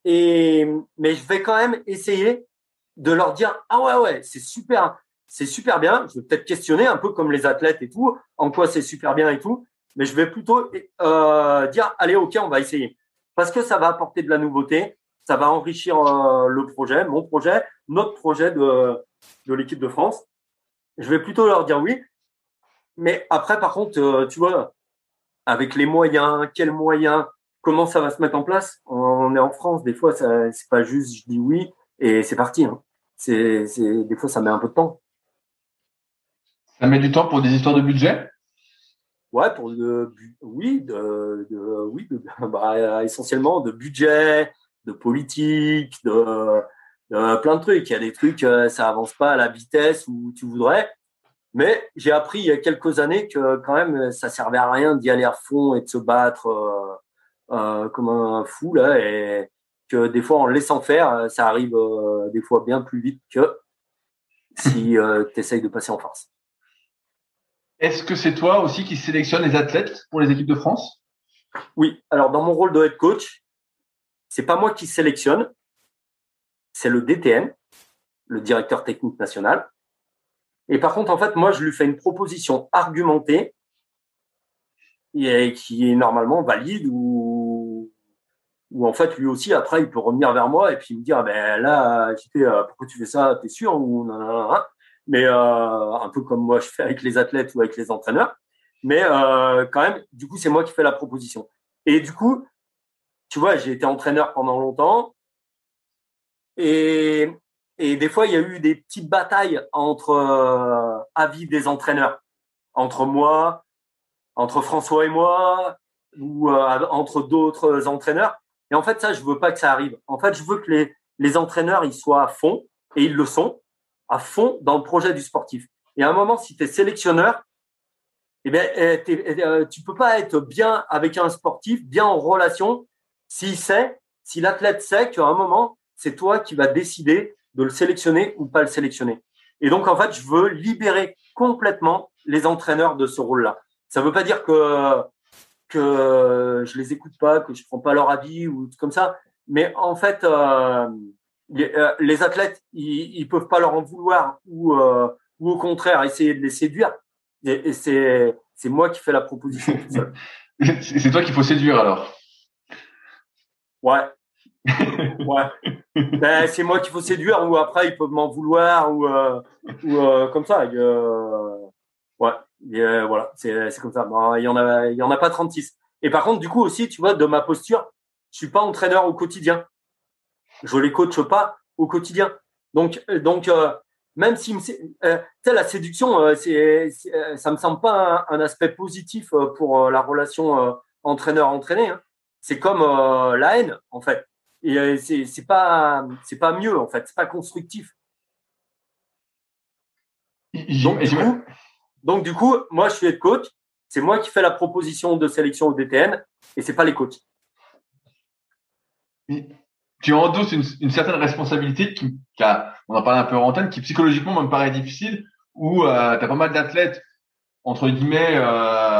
mais je vais quand même essayer de leur dire ah ouais ouais c'est super c'est super bien. Je vais peut-être questionner un peu comme les athlètes et tout en quoi c'est super bien et tout, mais je vais plutôt euh, dire allez ok on va essayer parce que ça va apporter de la nouveauté, ça va enrichir euh, le projet, mon projet, notre projet de de l'équipe de France. Je vais plutôt leur dire oui mais après, par contre, tu vois, avec les moyens, quels moyens, comment ça va se mettre en place On est en France, des fois, c'est pas juste je dis oui et c'est parti. Hein. C'est, des fois, ça met un peu de temps. Ça met du temps pour des histoires de budget? Ouais, pour de, oui, de, oui, (laughs) bah, essentiellement de budget, de politique, de, plein de trucs. Il y a des trucs, euh, ça avance pas à la vitesse où tu voudrais. Mais j'ai appris il y a quelques années que quand même, ça servait à rien d'y aller à fond et de se battre euh, euh, comme un fou là, et que des fois en laissant faire, ça arrive des fois bien plus vite que (laughs) si tu essayes de passer en force. Est-ce que c'est toi aussi qui sélectionne les athlètes pour les équipes de France? Oui. Alors dans mon rôle de head coach, c'est pas moi qui sélectionne, c'est le DTN, le directeur technique national. Et par contre, en fait, moi, je lui fais une proposition argumentée et qui est normalement valide ou, ou en fait, lui aussi, après, il peut revenir vers moi et puis me dire, ah ben là, euh, pourquoi tu fais ça? T'es sûr ou mais euh, un peu comme moi je fais avec les athlètes ou avec les entraîneurs. Mais euh, quand même, du coup, c'est moi qui fais la proposition. Et du coup, tu vois, j'ai été entraîneur pendant longtemps. Et, et des fois, il y a eu des petites batailles entre euh, avis des entraîneurs, entre moi, entre François et moi, ou euh, entre d'autres entraîneurs. Et en fait, ça, je veux pas que ça arrive. En fait, je veux que les, les entraîneurs, ils soient à fond, et ils le sont à fond dans le projet du sportif. Et à un moment, si tu es sélectionneur, eh bien, eh, eh, euh, tu peux pas être bien avec un sportif, bien en relation, s'il sait, si l'athlète sait qu'à un moment, c'est toi qui vas décider de le sélectionner ou pas le sélectionner. Et donc, en fait, je veux libérer complètement les entraîneurs de ce rôle-là. Ça ne veut pas dire que que je les écoute pas, que je prends pas leur avis ou comme ça, mais en fait, euh, euh, les, athlètes, ils, ne peuvent pas leur en vouloir ou, euh, ou au contraire essayer de les séduire. Et, c'est, c'est moi qui fais la proposition (laughs) c'est toi qu'il faut séduire alors? Ouais. Ouais. Ben, c'est moi qu'il faut séduire ou après ils peuvent m'en vouloir ou, euh, ou comme ça. ouais. voilà, c'est, c'est comme ça. il y en a, en a pas 36. Et par contre, du coup aussi, tu vois, de ma posture, je suis pas entraîneur au quotidien je les coache pas au quotidien. Donc, euh, donc euh, même si la séduction, euh, c'est, ça me semble pas un, aspect positif pour la relation entraîneur-entraîné. Hein. C'est comme la haine en fait. Et c'est, c'est pas c'est pas mieux en fait. C'est pas constructif. Donc du, coup, donc du coup, moi je suis head coach. C'est moi qui fais la proposition de sélection au DTN et c'est pas les coachs tu endosses une, une certaine responsabilité qui, qui a, on en parlait un peu en antenne, qui psychologiquement me paraît difficile, où euh, tu as pas mal d'athlètes, entre guillemets, euh,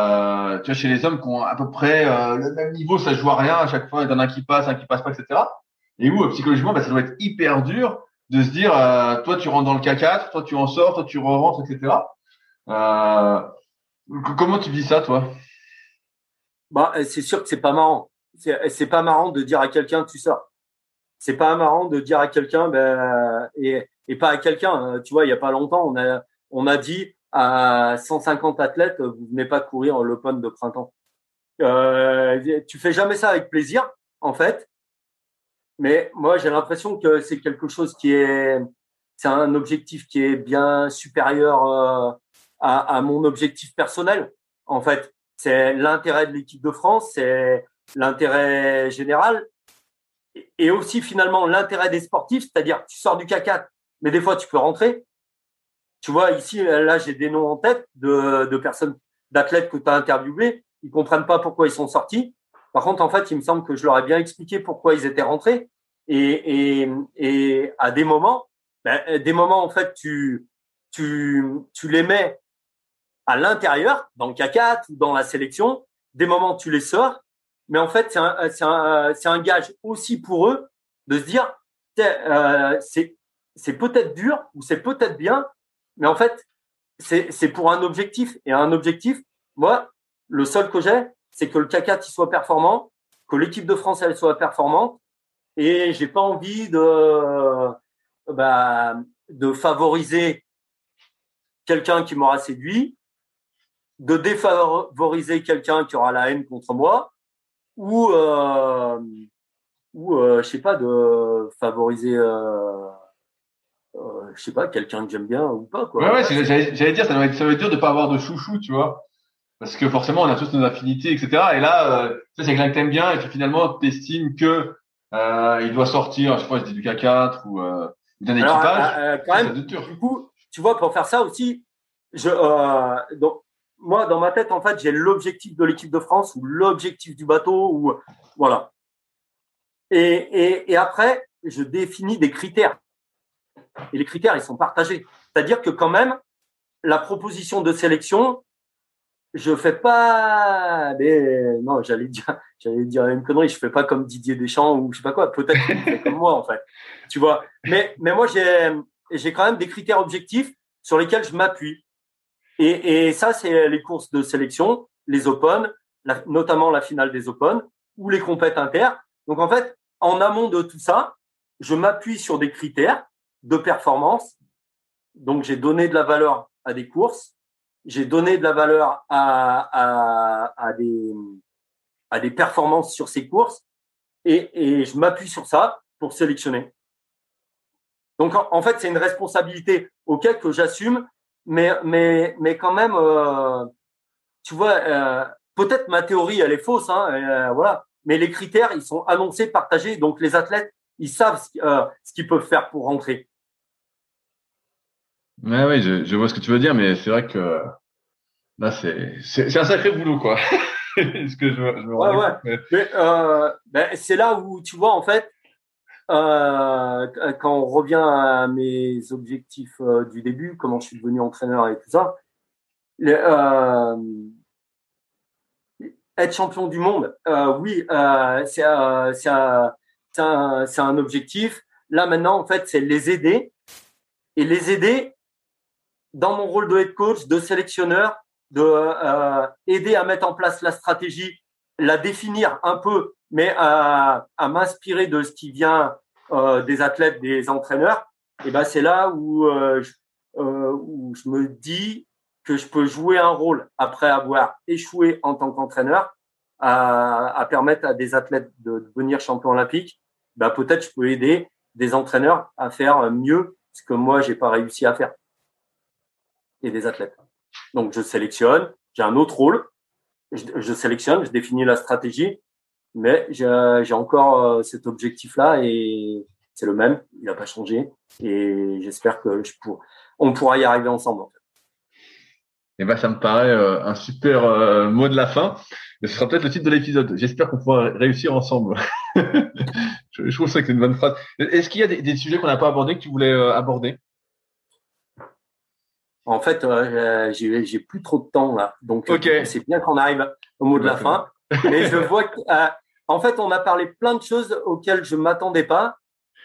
tu vois, chez les hommes qui ont à peu près euh, le même niveau, ça joue à rien à chaque fois, il y en a un qui passe, un qui passe pas, etc. Et où euh, psychologiquement, bah, ça doit être hyper dur de se dire, euh, toi tu rentres dans le K4, toi tu en sors, toi tu re-rentres, etc. comment tu dis ça, toi? Bah, c'est sûr que c'est pas marrant. C'est pas marrant de dire à quelqu'un tu sors c'est pas marrant de dire à quelqu'un ben, et, et pas à quelqu'un. Hein. Tu vois, il y a pas longtemps, on a on a dit à 150 athlètes, vous venez pas courir l'Open de printemps. Euh, tu fais jamais ça avec plaisir, en fait. Mais moi, j'ai l'impression que c'est quelque chose qui est, c'est un objectif qui est bien supérieur euh, à, à mon objectif personnel. En fait, c'est l'intérêt de l'équipe de France, c'est l'intérêt général et aussi finalement l'intérêt des sportifs, c'est-à-dire tu sors du K4, mais des fois tu peux rentrer. Tu vois, ici, là, j'ai des noms en tête de, de personnes, d'athlètes que tu as interviewés, ils comprennent pas pourquoi ils sont sortis. Par contre, en fait, il me semble que je leur ai bien expliqué pourquoi ils étaient rentrés. Et, et, et à des moments, ben, des moments, en fait, tu, tu, tu les mets à l'intérieur, dans le K4 ou dans la sélection. Des moments, tu les sors mais en fait, c'est un, un, un gage aussi pour eux de se dire, euh, c'est peut-être dur ou c'est peut-être bien, mais en fait, c'est, pour un objectif. Et un objectif, moi, le seul que j'ai, c'est que le CAC4 il soit performant, que l'équipe de France elle soit performante, et j'ai pas envie de, bah, de favoriser quelqu'un qui m'aura séduit de défavoriser quelqu'un qui aura la haine contre moi ou euh, ou euh, je sais pas de favoriser euh, euh, je sais pas quelqu'un que j'aime bien ou pas quoi. Ouais ouais, j'allais dire ça va être ça veut dire de pas avoir de chouchou, tu vois. Parce que forcément, on a tous nos affinités, etc. Et là, euh, c'est quelqu'un que t'aimes bien, et puis finalement, tu estimes que euh, il doit sortir, je sais pas, il dit du K4 ou euh, d'un équipage. Euh, quand même, du coup, tu vois, pour faire ça aussi, je, donc, moi, dans ma tête, en fait, j'ai l'objectif de l'équipe de France ou l'objectif du bateau ou voilà. Et, et, et après, je définis des critères. Et les critères, ils sont partagés. C'est-à-dire que quand même, la proposition de sélection, je fais pas mais non j'allais dire (laughs) j'allais dire une connerie. Je fais pas comme Didier Deschamps ou je sais pas quoi. Peut-être comme moi en fait. Tu vois. Mais mais moi j'ai j'ai quand même des critères objectifs sur lesquels je m'appuie. Et, et ça c'est les courses de sélection les Open notamment la finale des Open ou les compètes inter. Donc en fait en amont de tout ça je m'appuie sur des critères de performance. Donc j'ai donné de la valeur à des courses. J'ai donné de la valeur à, à, des, à des performances sur ces courses. Et, et je m'appuie sur ça pour sélectionner. Donc en, fait, c'est une responsabilité auquel que j'assume, mais, mais, mais quand même, euh, tu vois, euh, peut-être ma théorie, elle est fausse, hein, euh, voilà, mais les critères, ils sont annoncés, partagés, donc les athlètes, ils savent ce, ce qu'ils peuvent faire pour rentrer. Ouais, oui, je, je, vois ce que tu veux dire, mais c'est vrai que là, c'est, un sacré boulot, quoi. (laughs) ce que je, je ouais, ouais. Mais, euh, ben, c'est là où, tu vois, en fait, euh, quand on revient à mes objectifs euh, du début, comment je suis devenu entraîneur et tout ça, être champion du monde, oui, c'est, c'est, un, un objectif. Là, maintenant, en fait, c'est les aider. Et les aider, dans mon rôle de head coach, de sélectionneur, de euh, aider à mettre en place la stratégie, la définir un peu, mais à, à m'inspirer de ce qui vient euh, des athlètes, des entraîneurs. Et ben c'est là où euh, je, euh, où je me dis que je peux jouer un rôle après avoir échoué en tant qu'entraîneur à, à, permettre à des athlètes de devenir champion olympique. Ben peut-être je peux aider des entraîneurs à faire mieux ce que moi j'ai pas réussi à faire et des athlètes. Donc, je sélectionne, j'ai un autre rôle, je, sélectionne, je définis la stratégie, mais j'ai encore euh, cet objectif-là et c'est le même, il n'a pas changé et j'espère que pourra y arriver ensemble. Eh ben, ça me paraît euh, un super euh, mot de la fin. ce sera peut-être le titre de l'épisode. J'espère qu'on pourra réussir ensemble. (laughs) je, trouve ça que c'est une bonne phrase. Est-ce qu'il y a des sujets qu'on n'a pas abordés que tu voulais aborder? En fait, euh, j'ai plus trop de temps là, donc euh, c'est bien qu'on arrive au mot de la fin. Mais je vois que, euh, en fait, on a parlé plein de choses auxquelles je m'attendais pas.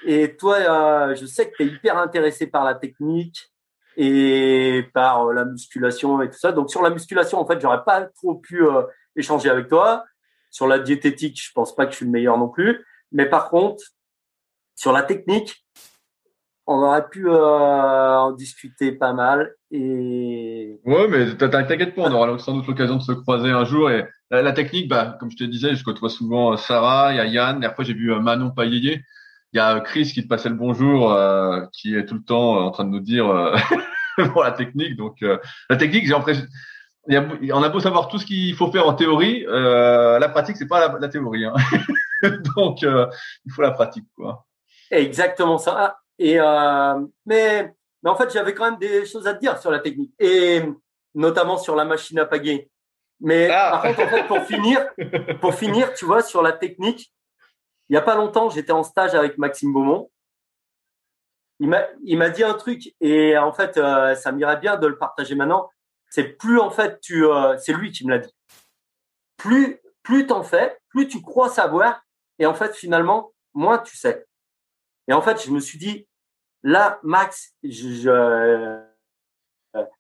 Et toi, euh, je sais que tu es hyper intéressé par la technique et par la musculation et tout ça. Donc sur la musculation, en fait, j'aurais pas trop pu échanger avec toi. Sur la diététique, je pense pas que je suis le meilleur non plus. Mais par contre, sur la technique, on aurait pu euh, en discuter pas mal. Et... Ouais, mais t'inquiète pas, on aura sans doute l'occasion de se croiser un jour. Et la, technique, bah, comme je te disais, je côtoie souvent euh, Sarah, il y a Yann, dernière fois j'ai vu euh, Manon Paillier. Il y a Chris qui te passait le bonjour, euh, qui est tout le temps en train de nous dire (laughs) pour la technique. Donc la technique, j'ai l'impression, on a beau savoir tout ce qu'il faut faire en théorie, la pratique c'est pas la, la théorie. Hein. (laughs) Donc il faut la pratique, quoi. Exactement ça. Et euh, mais, mais en fait, j'avais quand même des choses à te dire sur la technique et notamment sur la machine à pagayer. Mais ah. par contre, en fait, pour finir, pour finir, tu vois, sur la technique, il y a pas longtemps, j'étais en stage avec Maxime Beaumont. Il m'a, il m'a dit un truc et en fait, euh, ça m'irait bien de le partager maintenant. C'est plus en fait, tu, euh, c'est lui qui me l'a dit. Plus, plus t'en fais, plus tu crois savoir et en fait, finalement, moins tu sais. Et en fait, je me suis dit, là, Max, je, euh,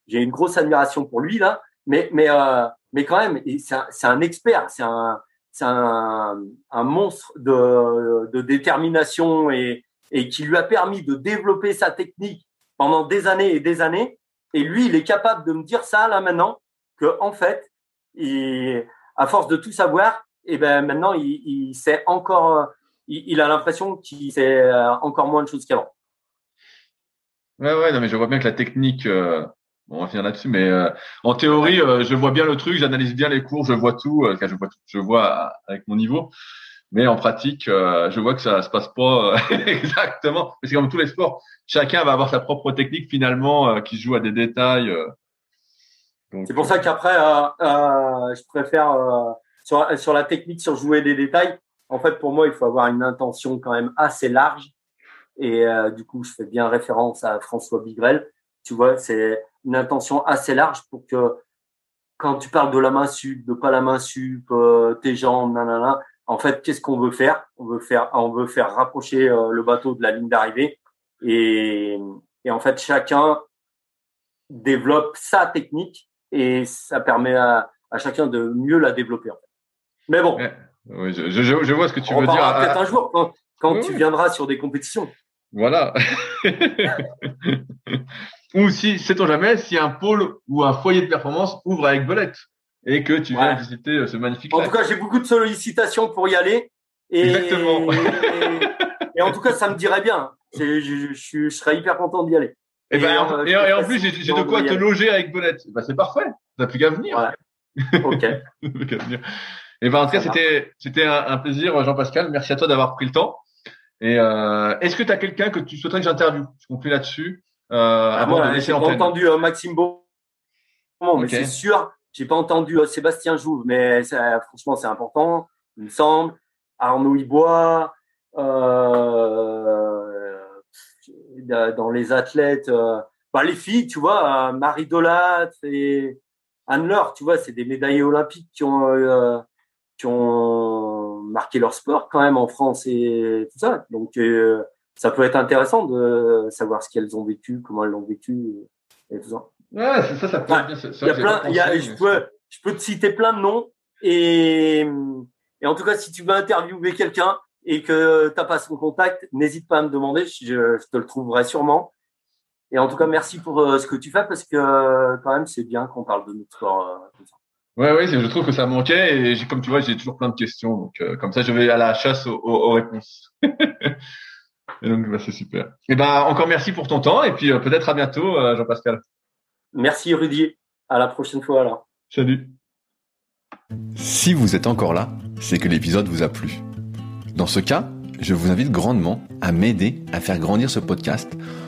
j'ai une grosse admiration pour lui là, mais mais euh, mais quand même, c'est un, un, expert, c'est un un, un, monstre de, de détermination et, et qui lui a permis de développer sa technique pendant des années et des années. Et lui, il est capable de me dire ça là maintenant. que en fait, il, à force de tout savoir, et eh ben maintenant il, il sait encore, il, a l'impression qu'il sait euh, encore moins de choses qu'avant. Ouais, ouais, non, mais je vois bien que la technique, euh, bon, on va finir là-dessus, mais euh, en théorie, euh, je vois bien le truc, j'analyse bien les cours, je vois tout, je vois tout, je vois avec mon niveau. Mais en pratique, je vois que ça se passe pas (laughs) exactement. C'est comme tous les sports, chacun va avoir sa propre technique finalement qui joue à des détails. C'est pour ça qu'après, je préfère sur, sur la technique, sur jouer des détails. En fait, pour moi, il faut avoir une intention quand même assez large et euh, du coup, je fais bien référence à François Bigrel. Tu vois, c'est une intention assez large pour que quand tu parles de la main sup, de pas la main sup, euh, tes jambes, nanana, en fait, qu'est-ce qu'on veut faire? On veut faire, on veut faire rapprocher euh, le bateau de la ligne d'arrivée. Et, et en fait, chacun développe sa technique et ça permet à, chacun de mieux la développer. Mais bon. Oui, je, je, je, vois ce que tu veux dire. Peut-être un jour quand, quand tu viendras sur des compétitions. Voilà. (laughs) ou si, sait-on jamais, si un pôle ou un foyer de performance ouvre avec Belette et que tu viens visiter euh, ce magnifique En tout cas, j'ai beaucoup de sollicitations pour y aller. Et, Exactement. (laughs) Et, en tout cas, ça me dirait bien. Je, je, je, serais hyper content d'y aller. Eh ben, et, en, plus, j'ai de quoi te loger avec Belette. Ben, c'est parfait. T'as plus qu'à venir. Ouais. (laughs) Ok. Et ben, en tout cas, c'était, c'était un, un plaisir, Jean-Pascal. Merci à toi d'avoir pris le temps. Et euh, est-ce que tu as quelqu'un que tu souhaiterais que j'interviewe? Je conclue là-dessus. Euh, ah, moi, j'ai pas entendu euh, Maxime Beau, mais c'est sûr. J'ai pas entendu euh, Sébastien Jouve, mais franchement, c'est important, il me semble. Arnaud Ibois, euh, dans les athlètes, bah, les filles, tu vois, Marie Dolat et Anne-Laure, tu vois, c'est des médaillés olympiques qui ont, qui ont marqué leur sport quand même en France et tout ça. Donc euh, ça peut être intéressant de savoir ce qu'elles ont vécu, comment elles l'ont vécu et, tout ça. Ouais, c'est ça, ça peut être bien. Il y a plein, il y a, je peux, je peux te citer plein de noms et, et en tout cas, si tu veux interviewer quelqu'un et que tu n'as pas son contact, n'hésite pas à me demander, je, je, te le trouverai sûrement. Et en tout cas, merci pour euh, ce que tu fais parce que quand même, c'est bien qu'on parle de notre sport. Euh, Ouais, ouais, je trouve que ça manquait et comme tu vois, j'ai toujours plein de questions. Donc, euh, comme ça, je vais à la chasse aux, aux, réponses. (laughs) et donc, bah, c'est super. Et ben, encore merci pour ton temps et puis euh, peut-être à bientôt, euh, Jean-Pascal. Merci, Rudy. À la prochaine fois, alors. Salut. Si vous êtes encore là, c'est que l'épisode vous a plu. Dans ce cas, je vous invite grandement à m'aider à faire grandir ce podcast